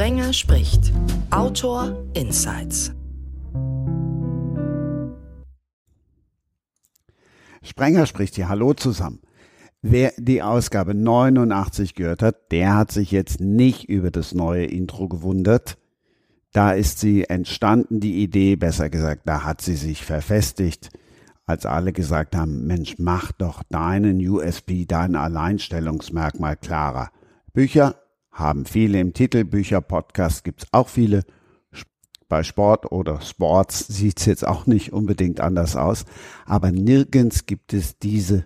Sprenger spricht. Autor Insights. Sprenger spricht hier. Hallo zusammen. Wer die Ausgabe 89 gehört hat, der hat sich jetzt nicht über das neue Intro gewundert. Da ist sie entstanden, die Idee, besser gesagt, da hat sie sich verfestigt, als alle gesagt haben, Mensch, mach doch deinen USB, dein Alleinstellungsmerkmal klarer. Bücher haben viele im Titel, Bücher, Podcasts gibt's auch viele. Bei Sport oder Sports sieht's jetzt auch nicht unbedingt anders aus, aber nirgends gibt es diese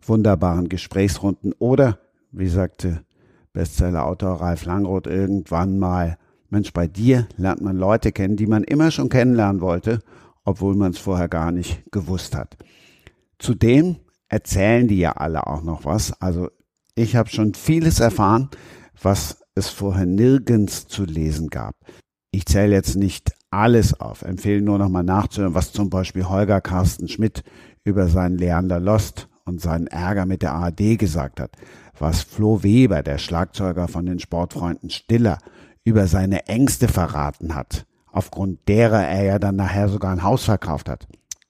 wunderbaren Gesprächsrunden oder, wie sagte Bestsellerautor Ralf Langroth irgendwann mal, Mensch, bei dir lernt man Leute kennen, die man immer schon kennenlernen wollte, obwohl man es vorher gar nicht gewusst hat. Zudem erzählen die ja alle auch noch was. Also ich habe schon vieles erfahren, was es vorher nirgends zu lesen gab. Ich zähle jetzt nicht alles auf, empfehle nur noch mal nachzuhören, was zum Beispiel Holger Carsten Schmidt über seinen Leander Lost und seinen Ärger mit der ARD gesagt hat, was Flo Weber, der Schlagzeuger von den Sportfreunden Stiller, über seine Ängste verraten hat, aufgrund derer er ja dann nachher sogar ein Haus verkauft hat.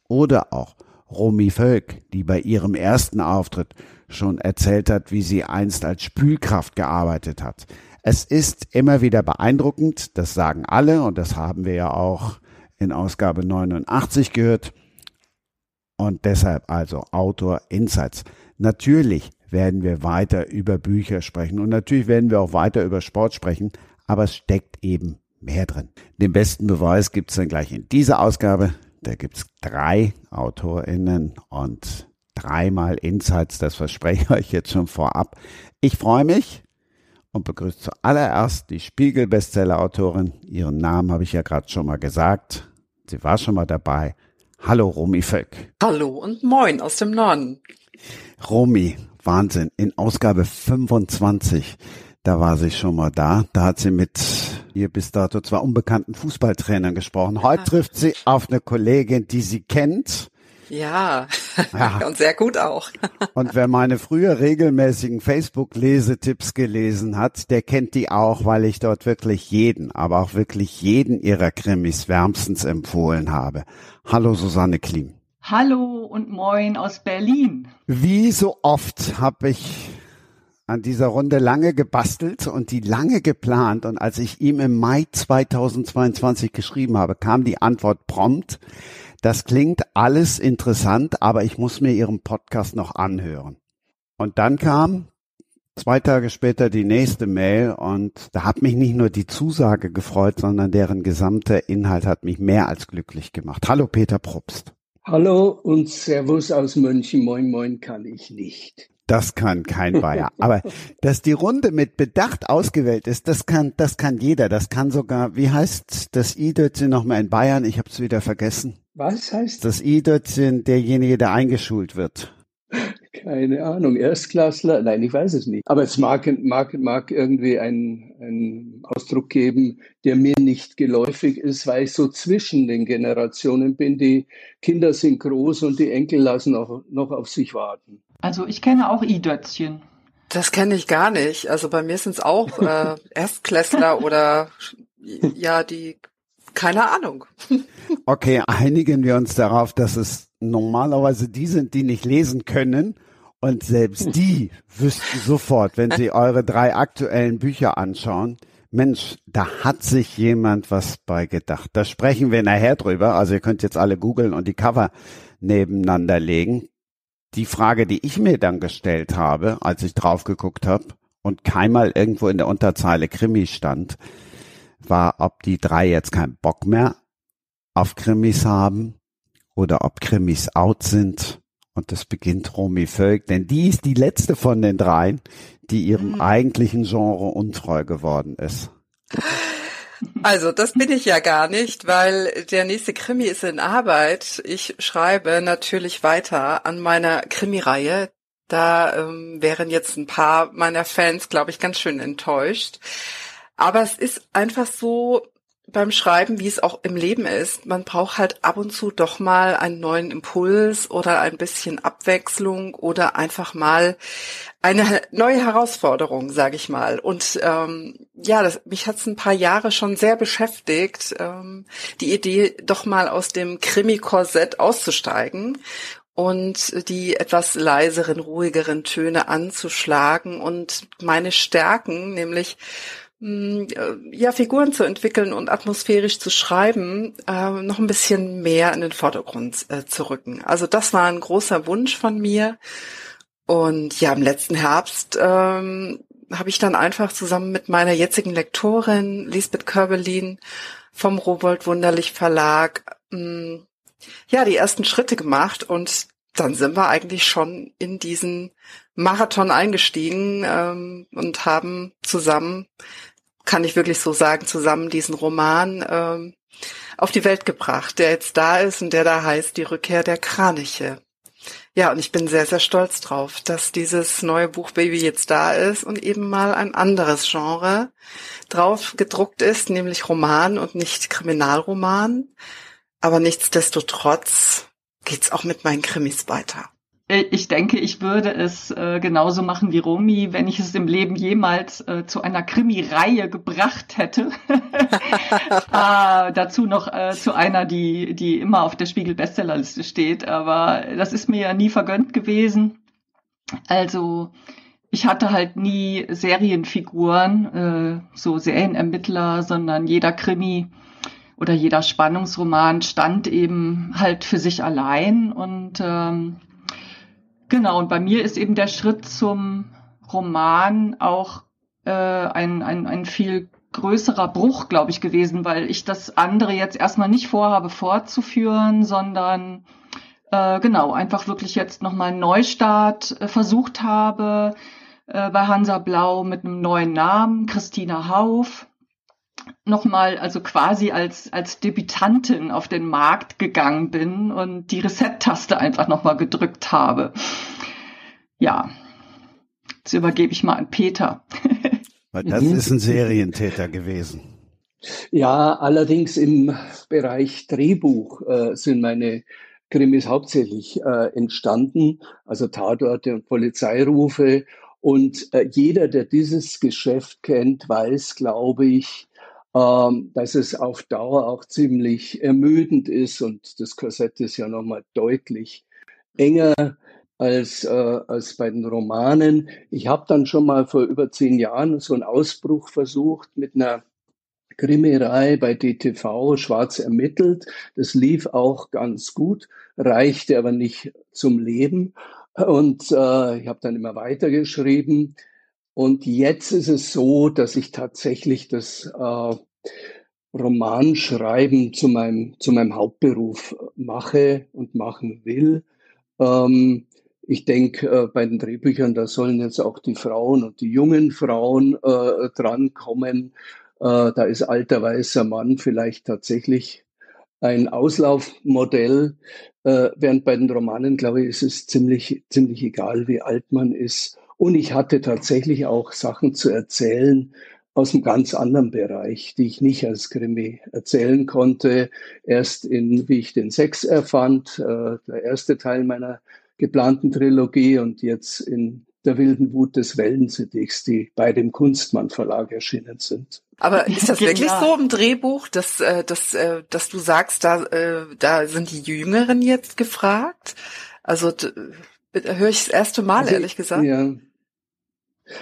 Oder auch Romy Völk, die bei ihrem ersten Auftritt schon erzählt hat, wie sie einst als Spülkraft gearbeitet hat. Es ist immer wieder beeindruckend, das sagen alle und das haben wir ja auch in Ausgabe 89 gehört. Und deshalb also Autor Insights. Natürlich werden wir weiter über Bücher sprechen und natürlich werden wir auch weiter über Sport sprechen, aber es steckt eben mehr drin. Den besten Beweis gibt's dann gleich in dieser Ausgabe. Da gibt's drei AutorInnen und dreimal Insights, das verspreche ich euch jetzt schon vorab. Ich freue mich und begrüße zuallererst die Spiegel-Bestseller-Autorin. Ihren Namen habe ich ja gerade schon mal gesagt. Sie war schon mal dabei. Hallo Romy Völk. Hallo und moin aus dem Norden. Romy, Wahnsinn. In Ausgabe 25, da war sie schon mal da. Da hat sie mit ihr bis dato zwar unbekannten Fußballtrainern gesprochen. Heute trifft sie auf eine Kollegin, die sie kennt ja, ja. und sehr gut auch. und wer meine früher regelmäßigen Facebook-Lesetipps gelesen hat, der kennt die auch, weil ich dort wirklich jeden, aber auch wirklich jeden ihrer Krimis wärmstens empfohlen habe. Hallo Susanne Klim. Hallo und moin aus Berlin. Wie so oft habe ich an dieser Runde lange gebastelt und die lange geplant. Und als ich ihm im Mai 2022 geschrieben habe, kam die Antwort prompt. Das klingt alles interessant, aber ich muss mir Ihren Podcast noch anhören. Und dann kam zwei Tage später die nächste Mail und da hat mich nicht nur die Zusage gefreut, sondern deren gesamter Inhalt hat mich mehr als glücklich gemacht. Hallo Peter Probst. Hallo und Servus aus München. Moin, moin kann ich nicht. Das kann kein Bayer. Aber dass die Runde mit Bedacht ausgewählt ist, das kann, das kann jeder. Das kann sogar, wie heißt das I-Dötzchen nochmal in Bayern? Ich habe es wieder vergessen. Was heißt das? I-Dötzchen, derjenige, der eingeschult wird. Keine Ahnung, Erstklassler? Nein, ich weiß es nicht. Aber es mag, mag, mag irgendwie einen Ausdruck geben, der mir nicht geläufig ist, weil ich so zwischen den Generationen bin. Die Kinder sind groß und die Enkel lassen auch noch auf sich warten. Also ich kenne auch I-Dötzchen. Das kenne ich gar nicht. Also bei mir sind es auch äh, Erstklässler oder ja, die keine Ahnung. Okay, einigen wir uns darauf, dass es normalerweise die sind, die nicht lesen können. Und selbst die wüssten sofort, wenn sie eure drei aktuellen Bücher anschauen, Mensch, da hat sich jemand was bei gedacht. Da sprechen wir nachher drüber. Also ihr könnt jetzt alle googeln und die Cover nebeneinander legen. Die Frage, die ich mir dann gestellt habe, als ich drauf geguckt habe und keinmal irgendwo in der Unterzeile Krimi stand, war, ob die drei jetzt keinen Bock mehr auf Krimis haben oder ob Krimis out sind. Und das beginnt Romy Völk, denn die ist die letzte von den dreien, die ihrem mhm. eigentlichen Genre untreu geworden ist. Also, das bin ich ja gar nicht, weil der nächste Krimi ist in Arbeit. Ich schreibe natürlich weiter an meiner Krimireihe. Da ähm, wären jetzt ein paar meiner Fans, glaube ich, ganz schön enttäuscht. Aber es ist einfach so, beim Schreiben, wie es auch im Leben ist. Man braucht halt ab und zu doch mal einen neuen Impuls oder ein bisschen Abwechslung oder einfach mal eine neue Herausforderung, sage ich mal. Und ähm, ja, das, mich hat es ein paar Jahre schon sehr beschäftigt, ähm, die Idee, doch mal aus dem Krimi-Korsett auszusteigen und die etwas leiseren, ruhigeren Töne anzuschlagen und meine Stärken, nämlich ja, Figuren zu entwickeln und atmosphärisch zu schreiben, äh, noch ein bisschen mehr in den Vordergrund äh, zu rücken. Also das war ein großer Wunsch von mir. Und ja, im letzten Herbst ähm, habe ich dann einfach zusammen mit meiner jetzigen Lektorin Lisbeth Körbelin vom Rowold Wunderlich Verlag mh, hm, ja die ersten Schritte gemacht und dann sind wir eigentlich schon in diesen Marathon eingestiegen ähm, und haben zusammen kann ich wirklich so sagen, zusammen diesen Roman ähm, auf die Welt gebracht, der jetzt da ist und der da heißt Die Rückkehr der Kraniche. Ja, und ich bin sehr, sehr stolz drauf, dass dieses neue Buch Baby jetzt da ist und eben mal ein anderes Genre drauf gedruckt ist, nämlich Roman und nicht Kriminalroman. Aber nichtsdestotrotz geht's auch mit meinen Krimis weiter. Äh, ich denke, ich würde es äh, genauso machen wie Romy, wenn ich es im Leben jemals äh, zu einer Krimi-Reihe gebracht hätte. äh, dazu noch äh, zu einer, die, die immer auf der Spiegel-Bestsellerliste steht. Aber das ist mir ja nie vergönnt gewesen. Also ich hatte halt nie Serienfiguren, äh, so Serienermittler, sondern jeder Krimi oder jeder Spannungsroman stand eben halt für sich allein und ähm, Genau, und bei mir ist eben der Schritt zum Roman auch äh, ein, ein, ein viel größerer Bruch, glaube ich, gewesen, weil ich das andere jetzt erstmal nicht vorhabe fortzuführen, sondern äh, genau, einfach wirklich jetzt nochmal einen Neustart äh, versucht habe äh, bei Hansa Blau mit einem neuen Namen, Christina Hauf nochmal, also quasi als, als Debütantin auf den Markt gegangen bin und die Reset-Taste einfach nochmal gedrückt habe. Ja, jetzt übergebe ich mal an Peter. Weil das mhm. ist ein Serientäter gewesen. Ja, allerdings im Bereich Drehbuch äh, sind meine Krimis hauptsächlich äh, entstanden, also Tatorte und Polizeirufe. Und äh, jeder, der dieses Geschäft kennt, weiß, glaube ich, ähm, dass es auf Dauer auch ziemlich ermüdend ist und das Korsett ist ja nochmal deutlich enger als, äh, als bei den Romanen. Ich habe dann schon mal vor über zehn Jahren so einen Ausbruch versucht mit einer Krimireihe bei DTV Schwarz ermittelt. Das lief auch ganz gut, reichte aber nicht zum Leben. Und äh, ich habe dann immer weitergeschrieben. Und jetzt ist es so, dass ich tatsächlich das äh, Romanschreiben zu meinem, zu meinem Hauptberuf mache und machen will. Ähm, ich denke, äh, bei den Drehbüchern, da sollen jetzt auch die Frauen und die jungen Frauen äh, drankommen. Äh, da ist alter weißer Mann vielleicht tatsächlich ein Auslaufmodell, äh, während bei den Romanen, glaube ich, ist es ziemlich, ziemlich egal, wie alt man ist. Und ich hatte tatsächlich auch Sachen zu erzählen aus einem ganz anderen Bereich, die ich nicht als Krimi erzählen konnte. Erst in Wie ich den Sex erfand, äh, der erste Teil meiner geplanten Trilogie und jetzt in der wilden Wut des Wellensittichs, die bei dem Kunstmann Verlag erschienen sind. Aber ist das wirklich so im Drehbuch, dass, äh, dass, äh, dass du sagst, da, da sind die Jüngeren jetzt gefragt? Also höre ich das erste Mal, also, ehrlich gesagt. Ja,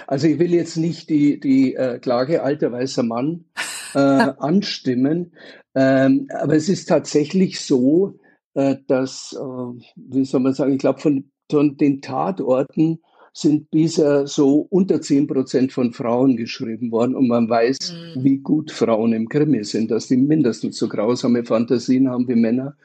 also ich will jetzt nicht die, die äh, Klage alter weißer Mann äh, anstimmen, ähm, aber es ist tatsächlich so, äh, dass, äh, wie soll man sagen, ich glaube, von, von den Tatorten sind bisher so unter zehn Prozent von Frauen geschrieben worden und man weiß, mhm. wie gut Frauen im Krimi sind, dass die mindestens so grausame Fantasien haben wie Männer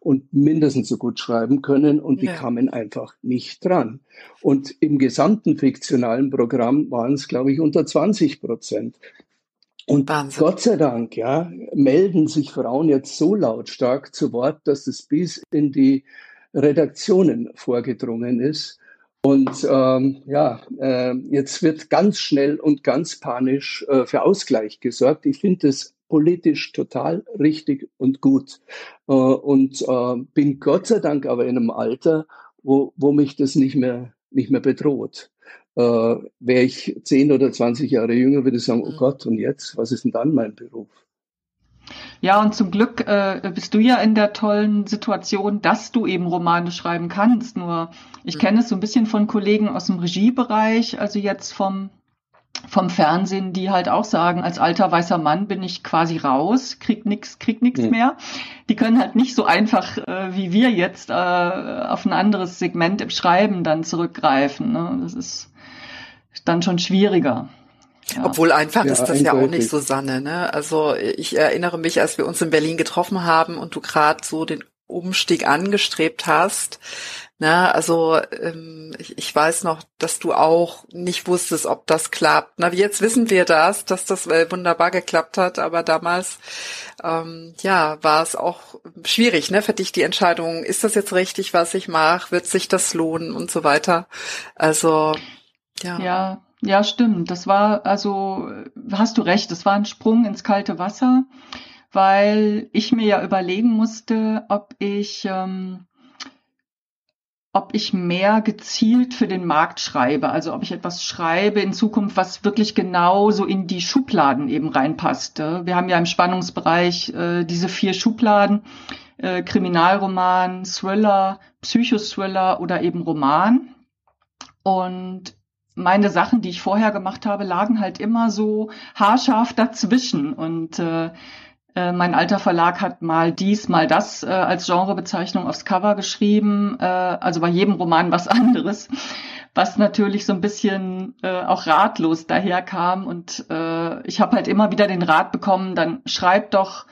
und mindestens so gut schreiben können und die ja. kamen einfach nicht dran. Und im gesamten fiktionalen Programm waren es, glaube ich, unter 20 Prozent. Und Wahnsinn. Gott sei Dank, ja, melden sich Frauen jetzt so lautstark zu Wort, dass es bis in die Redaktionen vorgedrungen ist. Und ähm, ja, äh, jetzt wird ganz schnell und ganz panisch äh, für Ausgleich gesorgt. Ich finde es politisch total richtig und gut. Äh, und äh, bin Gott sei Dank aber in einem Alter, wo, wo mich das nicht mehr, nicht mehr bedroht. Äh, Wäre ich zehn oder zwanzig Jahre jünger, würde ich sagen, oh mhm. Gott, und jetzt, was ist denn dann mein Beruf? Ja, und zum Glück äh, bist du ja in der tollen Situation, dass du eben Romane schreiben kannst. Nur ich mhm. kenne es so ein bisschen von Kollegen aus dem Regiebereich, also jetzt vom vom Fernsehen, die halt auch sagen, als alter weißer Mann bin ich quasi raus, krieg nix, krieg nix mhm. mehr. Die können halt nicht so einfach äh, wie wir jetzt äh, auf ein anderes Segment im Schreiben dann zurückgreifen. Ne? Das ist dann schon schwieriger. Ja. Obwohl einfach ja, ist das ja auch nicht, Susanne. Ne? Also ich erinnere mich, als wir uns in Berlin getroffen haben und du gerade so den Umstieg angestrebt hast. Ne? Also ähm, ich, ich weiß noch, dass du auch nicht wusstest, ob das klappt. Na, jetzt wissen wir das, dass das äh, wunderbar geklappt hat, aber damals ähm, ja war es auch schwierig, ne, für dich die Entscheidung, ist das jetzt richtig, was ich mache, wird sich das lohnen und so weiter. Also ja. Ja, ja, stimmt. Das war, also, hast du recht, das war ein Sprung ins kalte Wasser, weil ich mir ja überlegen musste, ob ich, ähm, ob ich mehr gezielt für den Markt schreibe, also ob ich etwas schreibe in Zukunft, was wirklich genau so in die Schubladen eben reinpasst. Wir haben ja im Spannungsbereich äh, diese vier Schubladen, äh, Kriminalroman, Thriller, Psychothriller oder eben Roman. Und meine Sachen, die ich vorher gemacht habe, lagen halt immer so haarscharf dazwischen. Und äh, äh, mein alter Verlag hat mal dies, mal das äh, als Genrebezeichnung aufs Cover geschrieben. Äh, also bei jedem Roman was anderes, was natürlich so ein bisschen äh, auch ratlos daherkam. Und äh, ich habe halt immer wieder den Rat bekommen, dann schreib doch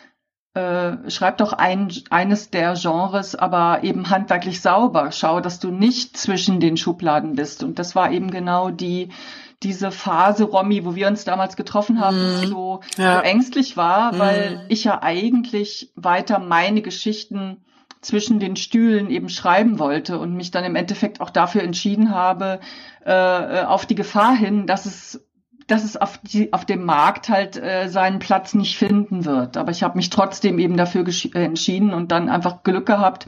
äh, schreib doch ein, eines der Genres, aber eben handwerklich sauber. Schau, dass du nicht zwischen den Schubladen bist. Und das war eben genau die, diese Phase, Romy, wo wir uns damals getroffen haben, mm, so, ja. so, ängstlich war, mm. weil ich ja eigentlich weiter meine Geschichten zwischen den Stühlen eben schreiben wollte und mich dann im Endeffekt auch dafür entschieden habe, äh, äh auf die Gefahr hin, dass es dass es auf, die, auf dem Markt halt äh, seinen Platz nicht finden wird. Aber ich habe mich trotzdem eben dafür äh, entschieden und dann einfach Glück gehabt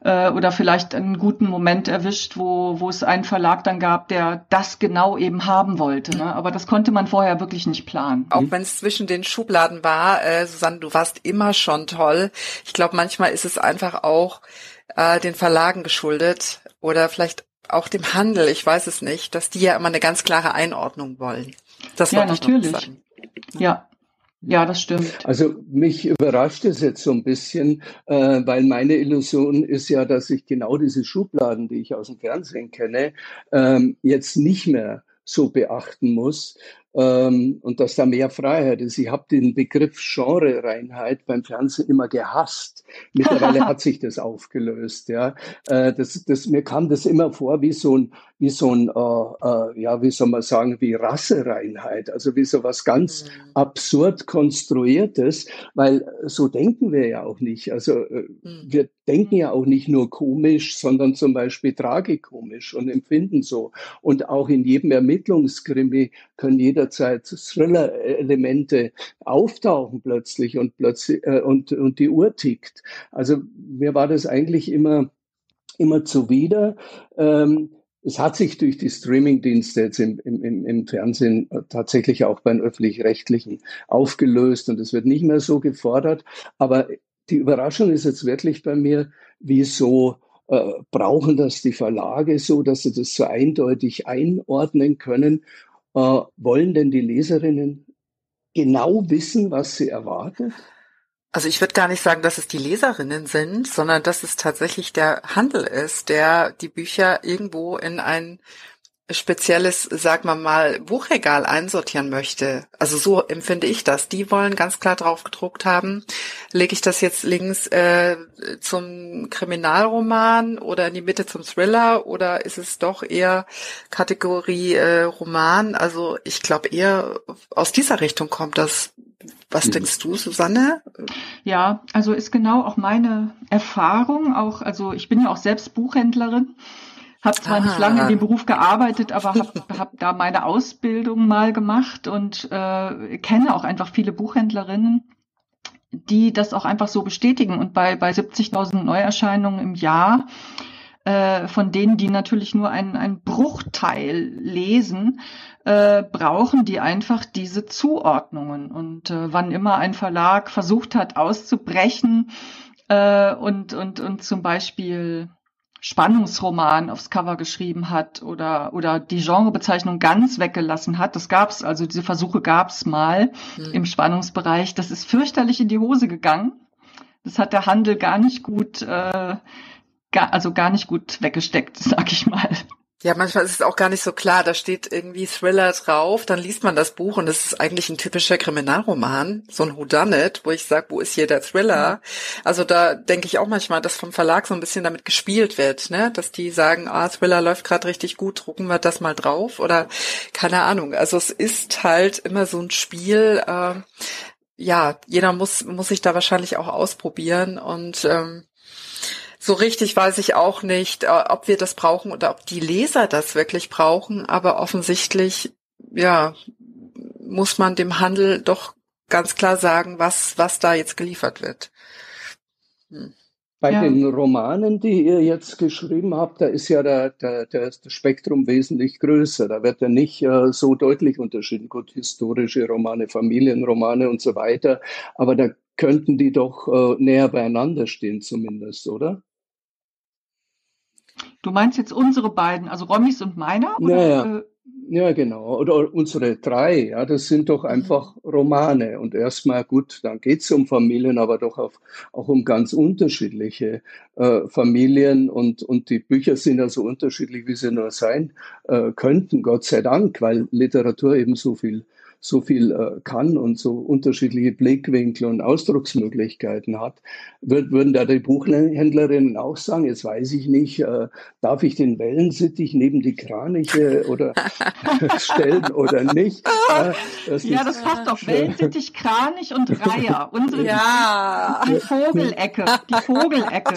äh, oder vielleicht einen guten Moment erwischt, wo, wo es einen Verlag dann gab, der das genau eben haben wollte. Ne? Aber das konnte man vorher wirklich nicht planen. Auch wenn es zwischen den Schubladen war, äh, Susanne, du warst immer schon toll. Ich glaube, manchmal ist es einfach auch äh, den Verlagen geschuldet oder vielleicht auch dem Handel, ich weiß es nicht, dass die ja immer eine ganz klare Einordnung wollen. Das ja, natürlich. Ja. Ja, das stimmt. Also mich überrascht es jetzt so ein bisschen, äh, weil meine Illusion ist ja, dass ich genau diese Schubladen, die ich aus dem Fernsehen kenne, ähm, jetzt nicht mehr so beachten muss, ähm, und dass da mehr Freiheit ist. Ich habe den Begriff Genre-Reinheit beim Fernsehen immer gehasst. Mittlerweile hat sich das aufgelöst. Ja, äh, das, das, mir kam das immer vor wie so ein, wie so ein, äh, äh, ja, wie soll man sagen, wie Rassereinheit, also wie so was ganz mhm. absurd konstruiertes, weil so denken wir ja auch nicht. Also äh, mhm. wir denken ja auch nicht nur komisch, sondern zum Beispiel tragikomisch und empfinden so. Und auch in jedem Ermittlungskrimi können jederzeit Thriller-Elemente auftauchen plötzlich und plötzlich äh, und, und die Uhr tickt. Also mir war das eigentlich immer immer zuwider. Ähm, es hat sich durch die Streaming-Dienste jetzt im, im, im Fernsehen tatsächlich auch beim öffentlich-rechtlichen aufgelöst und es wird nicht mehr so gefordert. Aber die Überraschung ist jetzt wirklich bei mir, wieso äh, brauchen das die Verlage so, dass sie das so eindeutig einordnen können? Äh, wollen denn die Leserinnen genau wissen, was sie erwartet? Also ich würde gar nicht sagen, dass es die Leserinnen sind, sondern dass es tatsächlich der Handel ist, der die Bücher irgendwo in ein spezielles, sag mal mal, Buchregal einsortieren möchte. Also so empfinde ich das. Die wollen ganz klar drauf gedruckt haben, lege ich das jetzt links äh, zum Kriminalroman oder in die Mitte zum Thriller oder ist es doch eher Kategorie äh, Roman? Also ich glaube eher aus dieser Richtung kommt das. Was mhm. denkst du, Susanne? Ja, also ist genau auch meine Erfahrung, auch, also ich bin ja auch selbst Buchhändlerin Habe zwar ah. nicht lange in dem Beruf gearbeitet, aber habe hab da meine Ausbildung mal gemacht und äh, kenne auch einfach viele Buchhändlerinnen, die das auch einfach so bestätigen. Und bei, bei 70.000 Neuerscheinungen im Jahr, äh, von denen die natürlich nur einen, einen Bruchteil lesen, äh, brauchen die einfach diese Zuordnungen. Und äh, wann immer ein Verlag versucht hat auszubrechen äh, und, und, und zum Beispiel Spannungsroman aufs Cover geschrieben hat oder oder die Genrebezeichnung ganz weggelassen hat. Das gab's, also diese Versuche gab's mal mhm. im Spannungsbereich. Das ist fürchterlich in die Hose gegangen. Das hat der Handel gar nicht gut, äh, gar, also gar nicht gut weggesteckt, sag ich mal. Ja, manchmal ist es auch gar nicht so klar. Da steht irgendwie Thriller drauf, dann liest man das Buch und es ist eigentlich ein typischer Kriminalroman, so ein Whodunit, wo ich sage, wo ist hier der Thriller? Also da denke ich auch manchmal, dass vom Verlag so ein bisschen damit gespielt wird, ne? Dass die sagen, ah, Thriller läuft gerade richtig gut, drucken wir das mal drauf oder keine Ahnung. Also es ist halt immer so ein Spiel. Äh, ja, jeder muss muss sich da wahrscheinlich auch ausprobieren und ähm, so richtig weiß ich auch nicht, äh, ob wir das brauchen oder ob die Leser das wirklich brauchen, aber offensichtlich, ja, muss man dem Handel doch ganz klar sagen, was, was da jetzt geliefert wird. Hm. Bei ja. den Romanen, die ihr jetzt geschrieben habt, da ist ja der, der, der, das Spektrum wesentlich größer. Da wird ja nicht äh, so deutlich unterschieden. Gut, historische Romane, Familienromane und so weiter. Aber da könnten die doch äh, näher beieinander stehen zumindest, oder? Du meinst jetzt unsere beiden, also Rommis und meiner? Oder? Naja. Äh, ja, genau. Oder unsere drei, ja, das sind doch mhm. einfach Romane. Und erstmal gut, dann geht's um Familien, aber doch auf, auch um ganz unterschiedliche äh, Familien. Und, und die Bücher sind ja so unterschiedlich, wie sie nur sein äh, könnten, Gott sei Dank, weil Literatur eben so viel so viel äh, kann und so unterschiedliche Blickwinkel und Ausdrucksmöglichkeiten hat, würd, würden da die Buchhändlerinnen auch sagen, jetzt weiß ich nicht, äh, darf ich den Wellensittich neben die Kraniche oder stellen oder nicht? Ja, das, ja, das passt doch. Wellensittich, Kranich und Reiher. Unsere ja. die Vogelecke. Die Vogelecke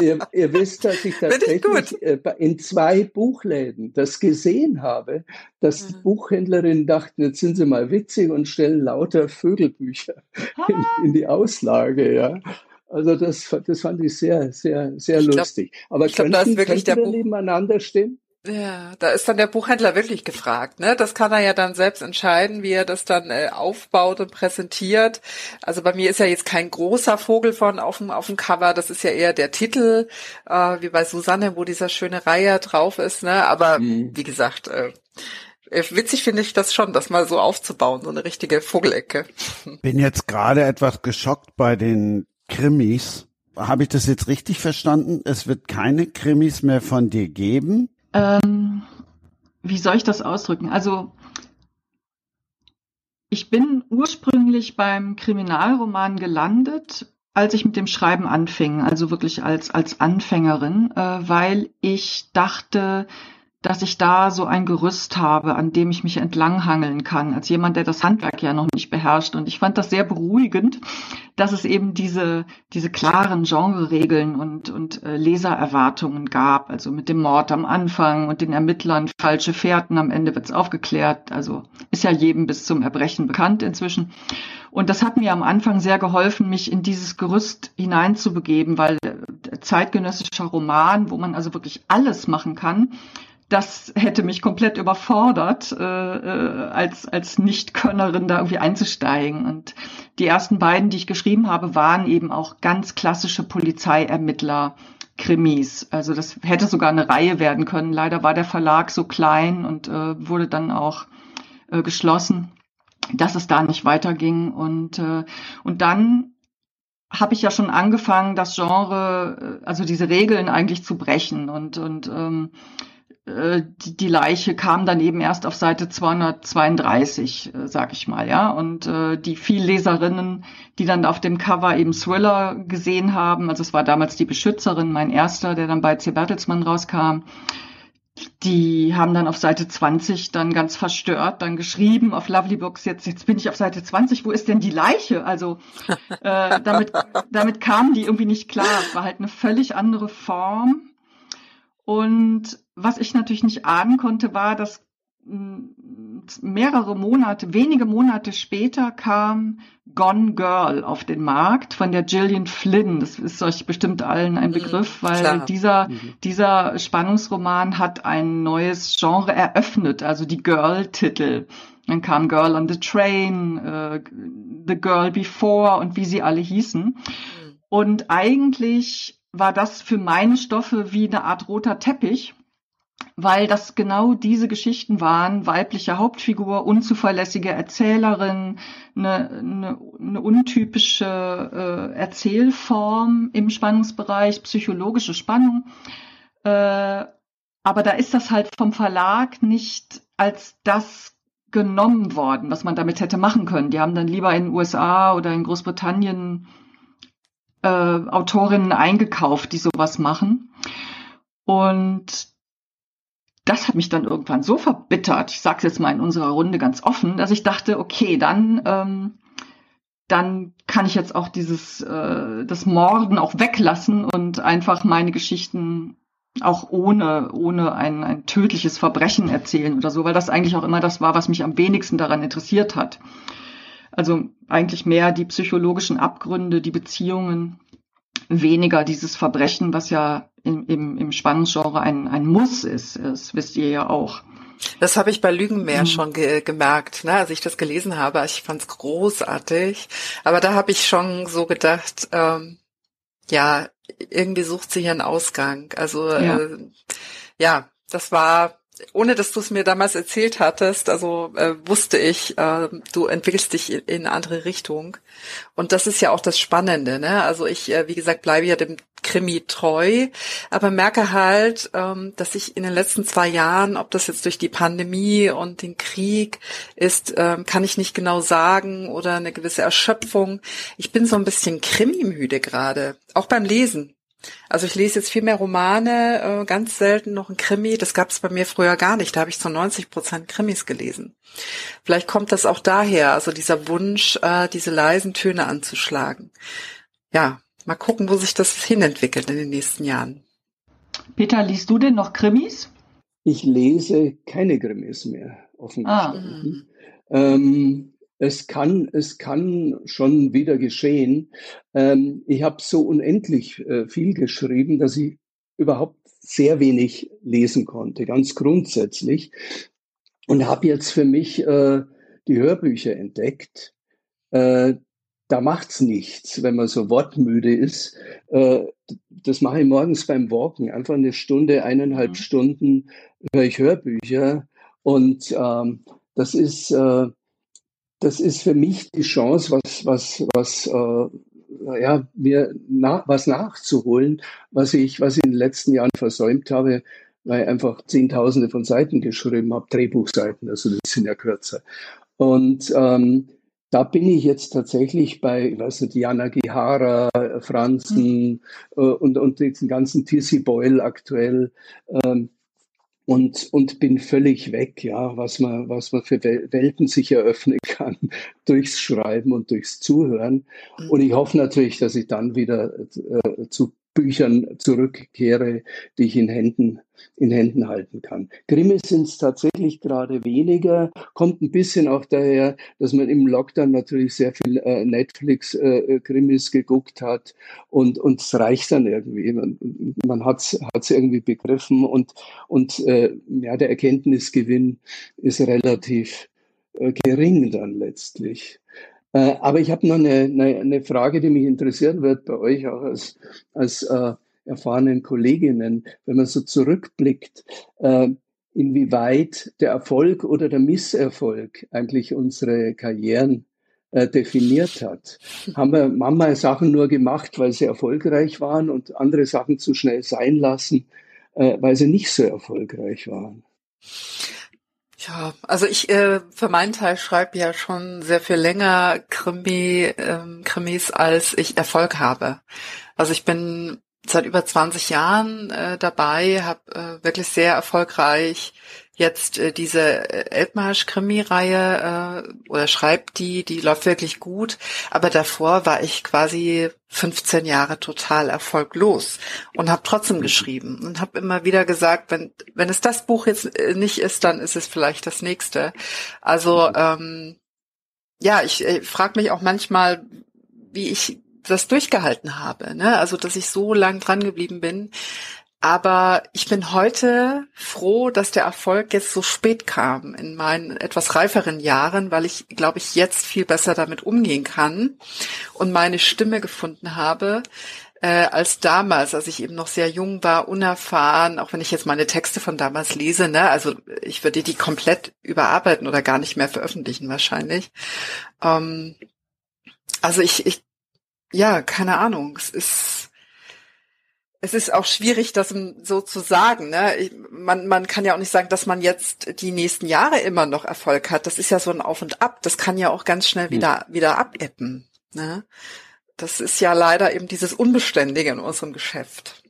ihr, ihr, wisst, dass ich tatsächlich äh, in zwei Buchläden das gesehen habe, dass die mhm. Buchhändlerinnen dachten, jetzt sind sie mal witzig und stellen lauter Vögelbücher in, ah. in die Auslage, ja. Also das, das fand ich sehr, sehr, sehr lustig. Aber könnten, glaub, könnten wir nebeneinander stehen? Ja, da ist dann der Buchhändler wirklich gefragt. Ne? Das kann er ja dann selbst entscheiden, wie er das dann äh, aufbaut und präsentiert. Also bei mir ist ja jetzt kein großer Vogel von auf dem, auf dem Cover. Das ist ja eher der Titel, äh, wie bei Susanne, wo dieser schöne Reiher drauf ist. Ne? Aber mhm. wie gesagt, äh, äh, witzig finde ich das schon, das mal so aufzubauen, so eine richtige Vogelecke. Bin jetzt gerade etwas geschockt bei den Krimis. Habe ich das jetzt richtig verstanden? Es wird keine Krimis mehr von dir geben? Ähm, wie soll ich das ausdrücken? Also ich bin ursprünglich beim Kriminalroman gelandet, als ich mit dem Schreiben anfing, also wirklich als, als Anfängerin, äh, weil ich dachte, dass ich da so ein Gerüst habe, an dem ich mich entlanghangeln kann, als jemand, der das Handwerk ja noch nicht beherrscht. Und ich fand das sehr beruhigend, dass es eben diese, diese klaren Genre-Regeln und, und äh, Lesererwartungen gab. Also mit dem Mord am Anfang und den Ermittlern falsche Fährten, am Ende wird's aufgeklärt. Also ist ja jedem bis zum Erbrechen bekannt inzwischen. Und das hat mir am Anfang sehr geholfen, mich in dieses Gerüst hineinzubegeben, weil äh, zeitgenössischer Roman, wo man also wirklich alles machen kann, das hätte mich komplett überfordert, äh, äh, als, als Nichtkönnerin da irgendwie einzusteigen. Und die ersten beiden, die ich geschrieben habe, waren eben auch ganz klassische Polizeiermittler. Krimis. Also das hätte sogar eine Reihe werden können. Leider war der Verlag so klein und äh, wurde dann auch äh, geschlossen, dass es da nicht weiterging. Und, äh, und dann habe ich ja schon angefangen, das Genre, äh, also diese Regeln eigentlich zu brechen und, und ähm, äh, die, die Leiche kam dann eben erst auf Seite 232, äh, sag ich mal, ja. Und äh, die Vielleserinnen, die dann auf dem Cover eben Thriller gesehen haben, also es war damals die Beschützerin, mein erster, der dann bei C. Bertelsmann rauskam, die haben dann auf Seite 20 dann ganz verstört dann geschrieben auf Lovely Books, jetzt, jetzt bin ich auf Seite 20, wo ist denn die Leiche? Also äh, damit, damit kamen die irgendwie nicht klar. Es war halt eine völlig andere Form Und was ich natürlich nicht ahnen konnte, war, dass mehrere Monate, wenige Monate später kam Gone Girl auf den Markt von der Gillian Flynn. Das ist euch bestimmt allen ein mhm, Begriff, weil Klar. dieser, mhm. dieser Spannungsroman hat ein neues Genre eröffnet, also die Girl-Titel. Dann kam Girl on the Train, äh, The Girl Before und wie sie alle hießen. Mhm. Und eigentlich war das für meine Stoffe wie eine Art roter Teppich weil das genau diese Geschichten waren, weibliche Hauptfigur, unzuverlässige Erzählerin, eine, eine, eine untypische äh, Erzählform im Spannungsbereich, psychologische Spannung. Äh, aber da ist das halt vom Verlag nicht als das genommen worden, was man damit hätte machen können. Die haben dann lieber in den USA oder in Großbritannien äh, Autorinnen eingekauft, die sowas machen. Und das hat mich dann irgendwann so verbittert, ich sage es jetzt mal in unserer Runde ganz offen, dass ich dachte, okay, dann, ähm, dann kann ich jetzt auch dieses äh, das Morden auch weglassen und einfach meine Geschichten auch ohne ohne ein, ein tödliches Verbrechen erzählen oder so, weil das eigentlich auch immer das war, was mich am wenigsten daran interessiert hat. Also eigentlich mehr die psychologischen Abgründe, die Beziehungen, weniger dieses Verbrechen, was ja im, im, im Spannungsgenre ein, ein Muss ist. Das wisst ihr ja auch. Das habe ich bei Lügenmeer mhm. schon ge gemerkt, ne, als ich das gelesen habe. Ich fand es großartig. Aber da habe ich schon so gedacht, ähm, ja, irgendwie sucht sie hier einen Ausgang. Also ja, äh, ja das war ohne dass du es mir damals erzählt hattest, also äh, wusste ich, äh, du entwickelst dich in, in eine andere Richtung. Und das ist ja auch das Spannende, ne? Also ich, äh, wie gesagt, bleibe ja dem Krimi treu, aber merke halt, ähm, dass ich in den letzten zwei Jahren, ob das jetzt durch die Pandemie und den Krieg ist, ähm, kann ich nicht genau sagen oder eine gewisse Erschöpfung. Ich bin so ein bisschen Krimi-müde gerade, auch beim Lesen. Also ich lese jetzt viel mehr Romane, äh, ganz selten noch ein Krimi. Das gab es bei mir früher gar nicht. Da habe ich zu 90 Prozent Krimis gelesen. Vielleicht kommt das auch daher, also dieser Wunsch, äh, diese leisen Töne anzuschlagen. Ja, mal gucken, wo sich das hinentwickelt in den nächsten Jahren. Peter, liest du denn noch Krimis? Ich lese keine Krimis mehr, offen ah. gesprochen. Ähm, es kann, es kann schon wieder geschehen. Ähm, ich habe so unendlich äh, viel geschrieben, dass ich überhaupt sehr wenig lesen konnte, ganz grundsätzlich. Und habe jetzt für mich äh, die Hörbücher entdeckt. Äh, da macht's nichts, wenn man so wortmüde ist. Äh, das mache ich morgens beim Walken. Einfach eine Stunde, eineinhalb mhm. Stunden höre ich Hörbücher. Und ähm, das ist äh, das ist für mich die Chance, was, was, was, äh, ja, mir nach, was nachzuholen, was ich, was ich in den letzten Jahren versäumt habe, weil ich einfach Zehntausende von Seiten geschrieben habe, Drehbuchseiten, also das sind ja kürzer. Und ähm, da bin ich jetzt tatsächlich bei, ich weiß nicht, Jana Gihara, Franzen mhm. äh, und, und diesen ganzen Tissy Boyle aktuell. Ähm, und, und bin völlig weg, ja, was man, was man für Welten sich eröffnen kann durchs Schreiben und durchs Zuhören. Und ich hoffe natürlich, dass ich dann wieder äh, zu Büchern zurückkehre, die ich in Händen, in Händen halten kann. Krimis sind es tatsächlich gerade weniger, kommt ein bisschen auch daher, dass man im Lockdown natürlich sehr viel äh, Netflix-Krimis äh, geguckt hat und und es reicht dann irgendwie. Man, man hat es irgendwie begriffen und, und äh, ja, der Erkenntnisgewinn ist relativ äh, gering dann letztlich. Äh, aber ich habe noch eine, eine, eine, Frage, die mich interessieren wird bei euch auch als, als äh, erfahrenen Kolleginnen, wenn man so zurückblickt, äh, inwieweit der Erfolg oder der Misserfolg eigentlich unsere Karrieren äh, definiert hat. Haben wir manchmal Sachen nur gemacht, weil sie erfolgreich waren und andere Sachen zu schnell sein lassen, äh, weil sie nicht so erfolgreich waren? Ja, also ich äh, für meinen Teil schreibe ja schon sehr viel länger Krimi, ähm, Krimis, als ich Erfolg habe. Also ich bin seit über 20 Jahren äh, dabei, habe äh, wirklich sehr erfolgreich jetzt äh, diese äh, Elbmarsch-Krimi-Reihe äh, oder schreibt die, die läuft wirklich gut. Aber davor war ich quasi 15 Jahre total erfolglos und habe trotzdem geschrieben und habe immer wieder gesagt, wenn wenn es das Buch jetzt äh, nicht ist, dann ist es vielleicht das nächste. Also ähm, ja, ich, ich äh, frage mich auch manchmal, wie ich das durchgehalten habe. Ne? Also dass ich so lang dran geblieben bin. Aber ich bin heute froh, dass der Erfolg jetzt so spät kam in meinen etwas reiferen Jahren, weil ich, glaube ich, jetzt viel besser damit umgehen kann und meine Stimme gefunden habe, äh, als damals, als ich eben noch sehr jung war, unerfahren, auch wenn ich jetzt meine Texte von damals lese, ne, also ich würde die komplett überarbeiten oder gar nicht mehr veröffentlichen wahrscheinlich. Ähm, also ich, ich, ja, keine Ahnung, es ist, es ist auch schwierig, das so zu sagen. Ne? Man, man kann ja auch nicht sagen, dass man jetzt die nächsten Jahre immer noch Erfolg hat. Das ist ja so ein Auf und Ab. Das kann ja auch ganz schnell wieder, hm. wieder abebben. Ne? Das ist ja leider eben dieses Unbeständige in unserem Geschäft.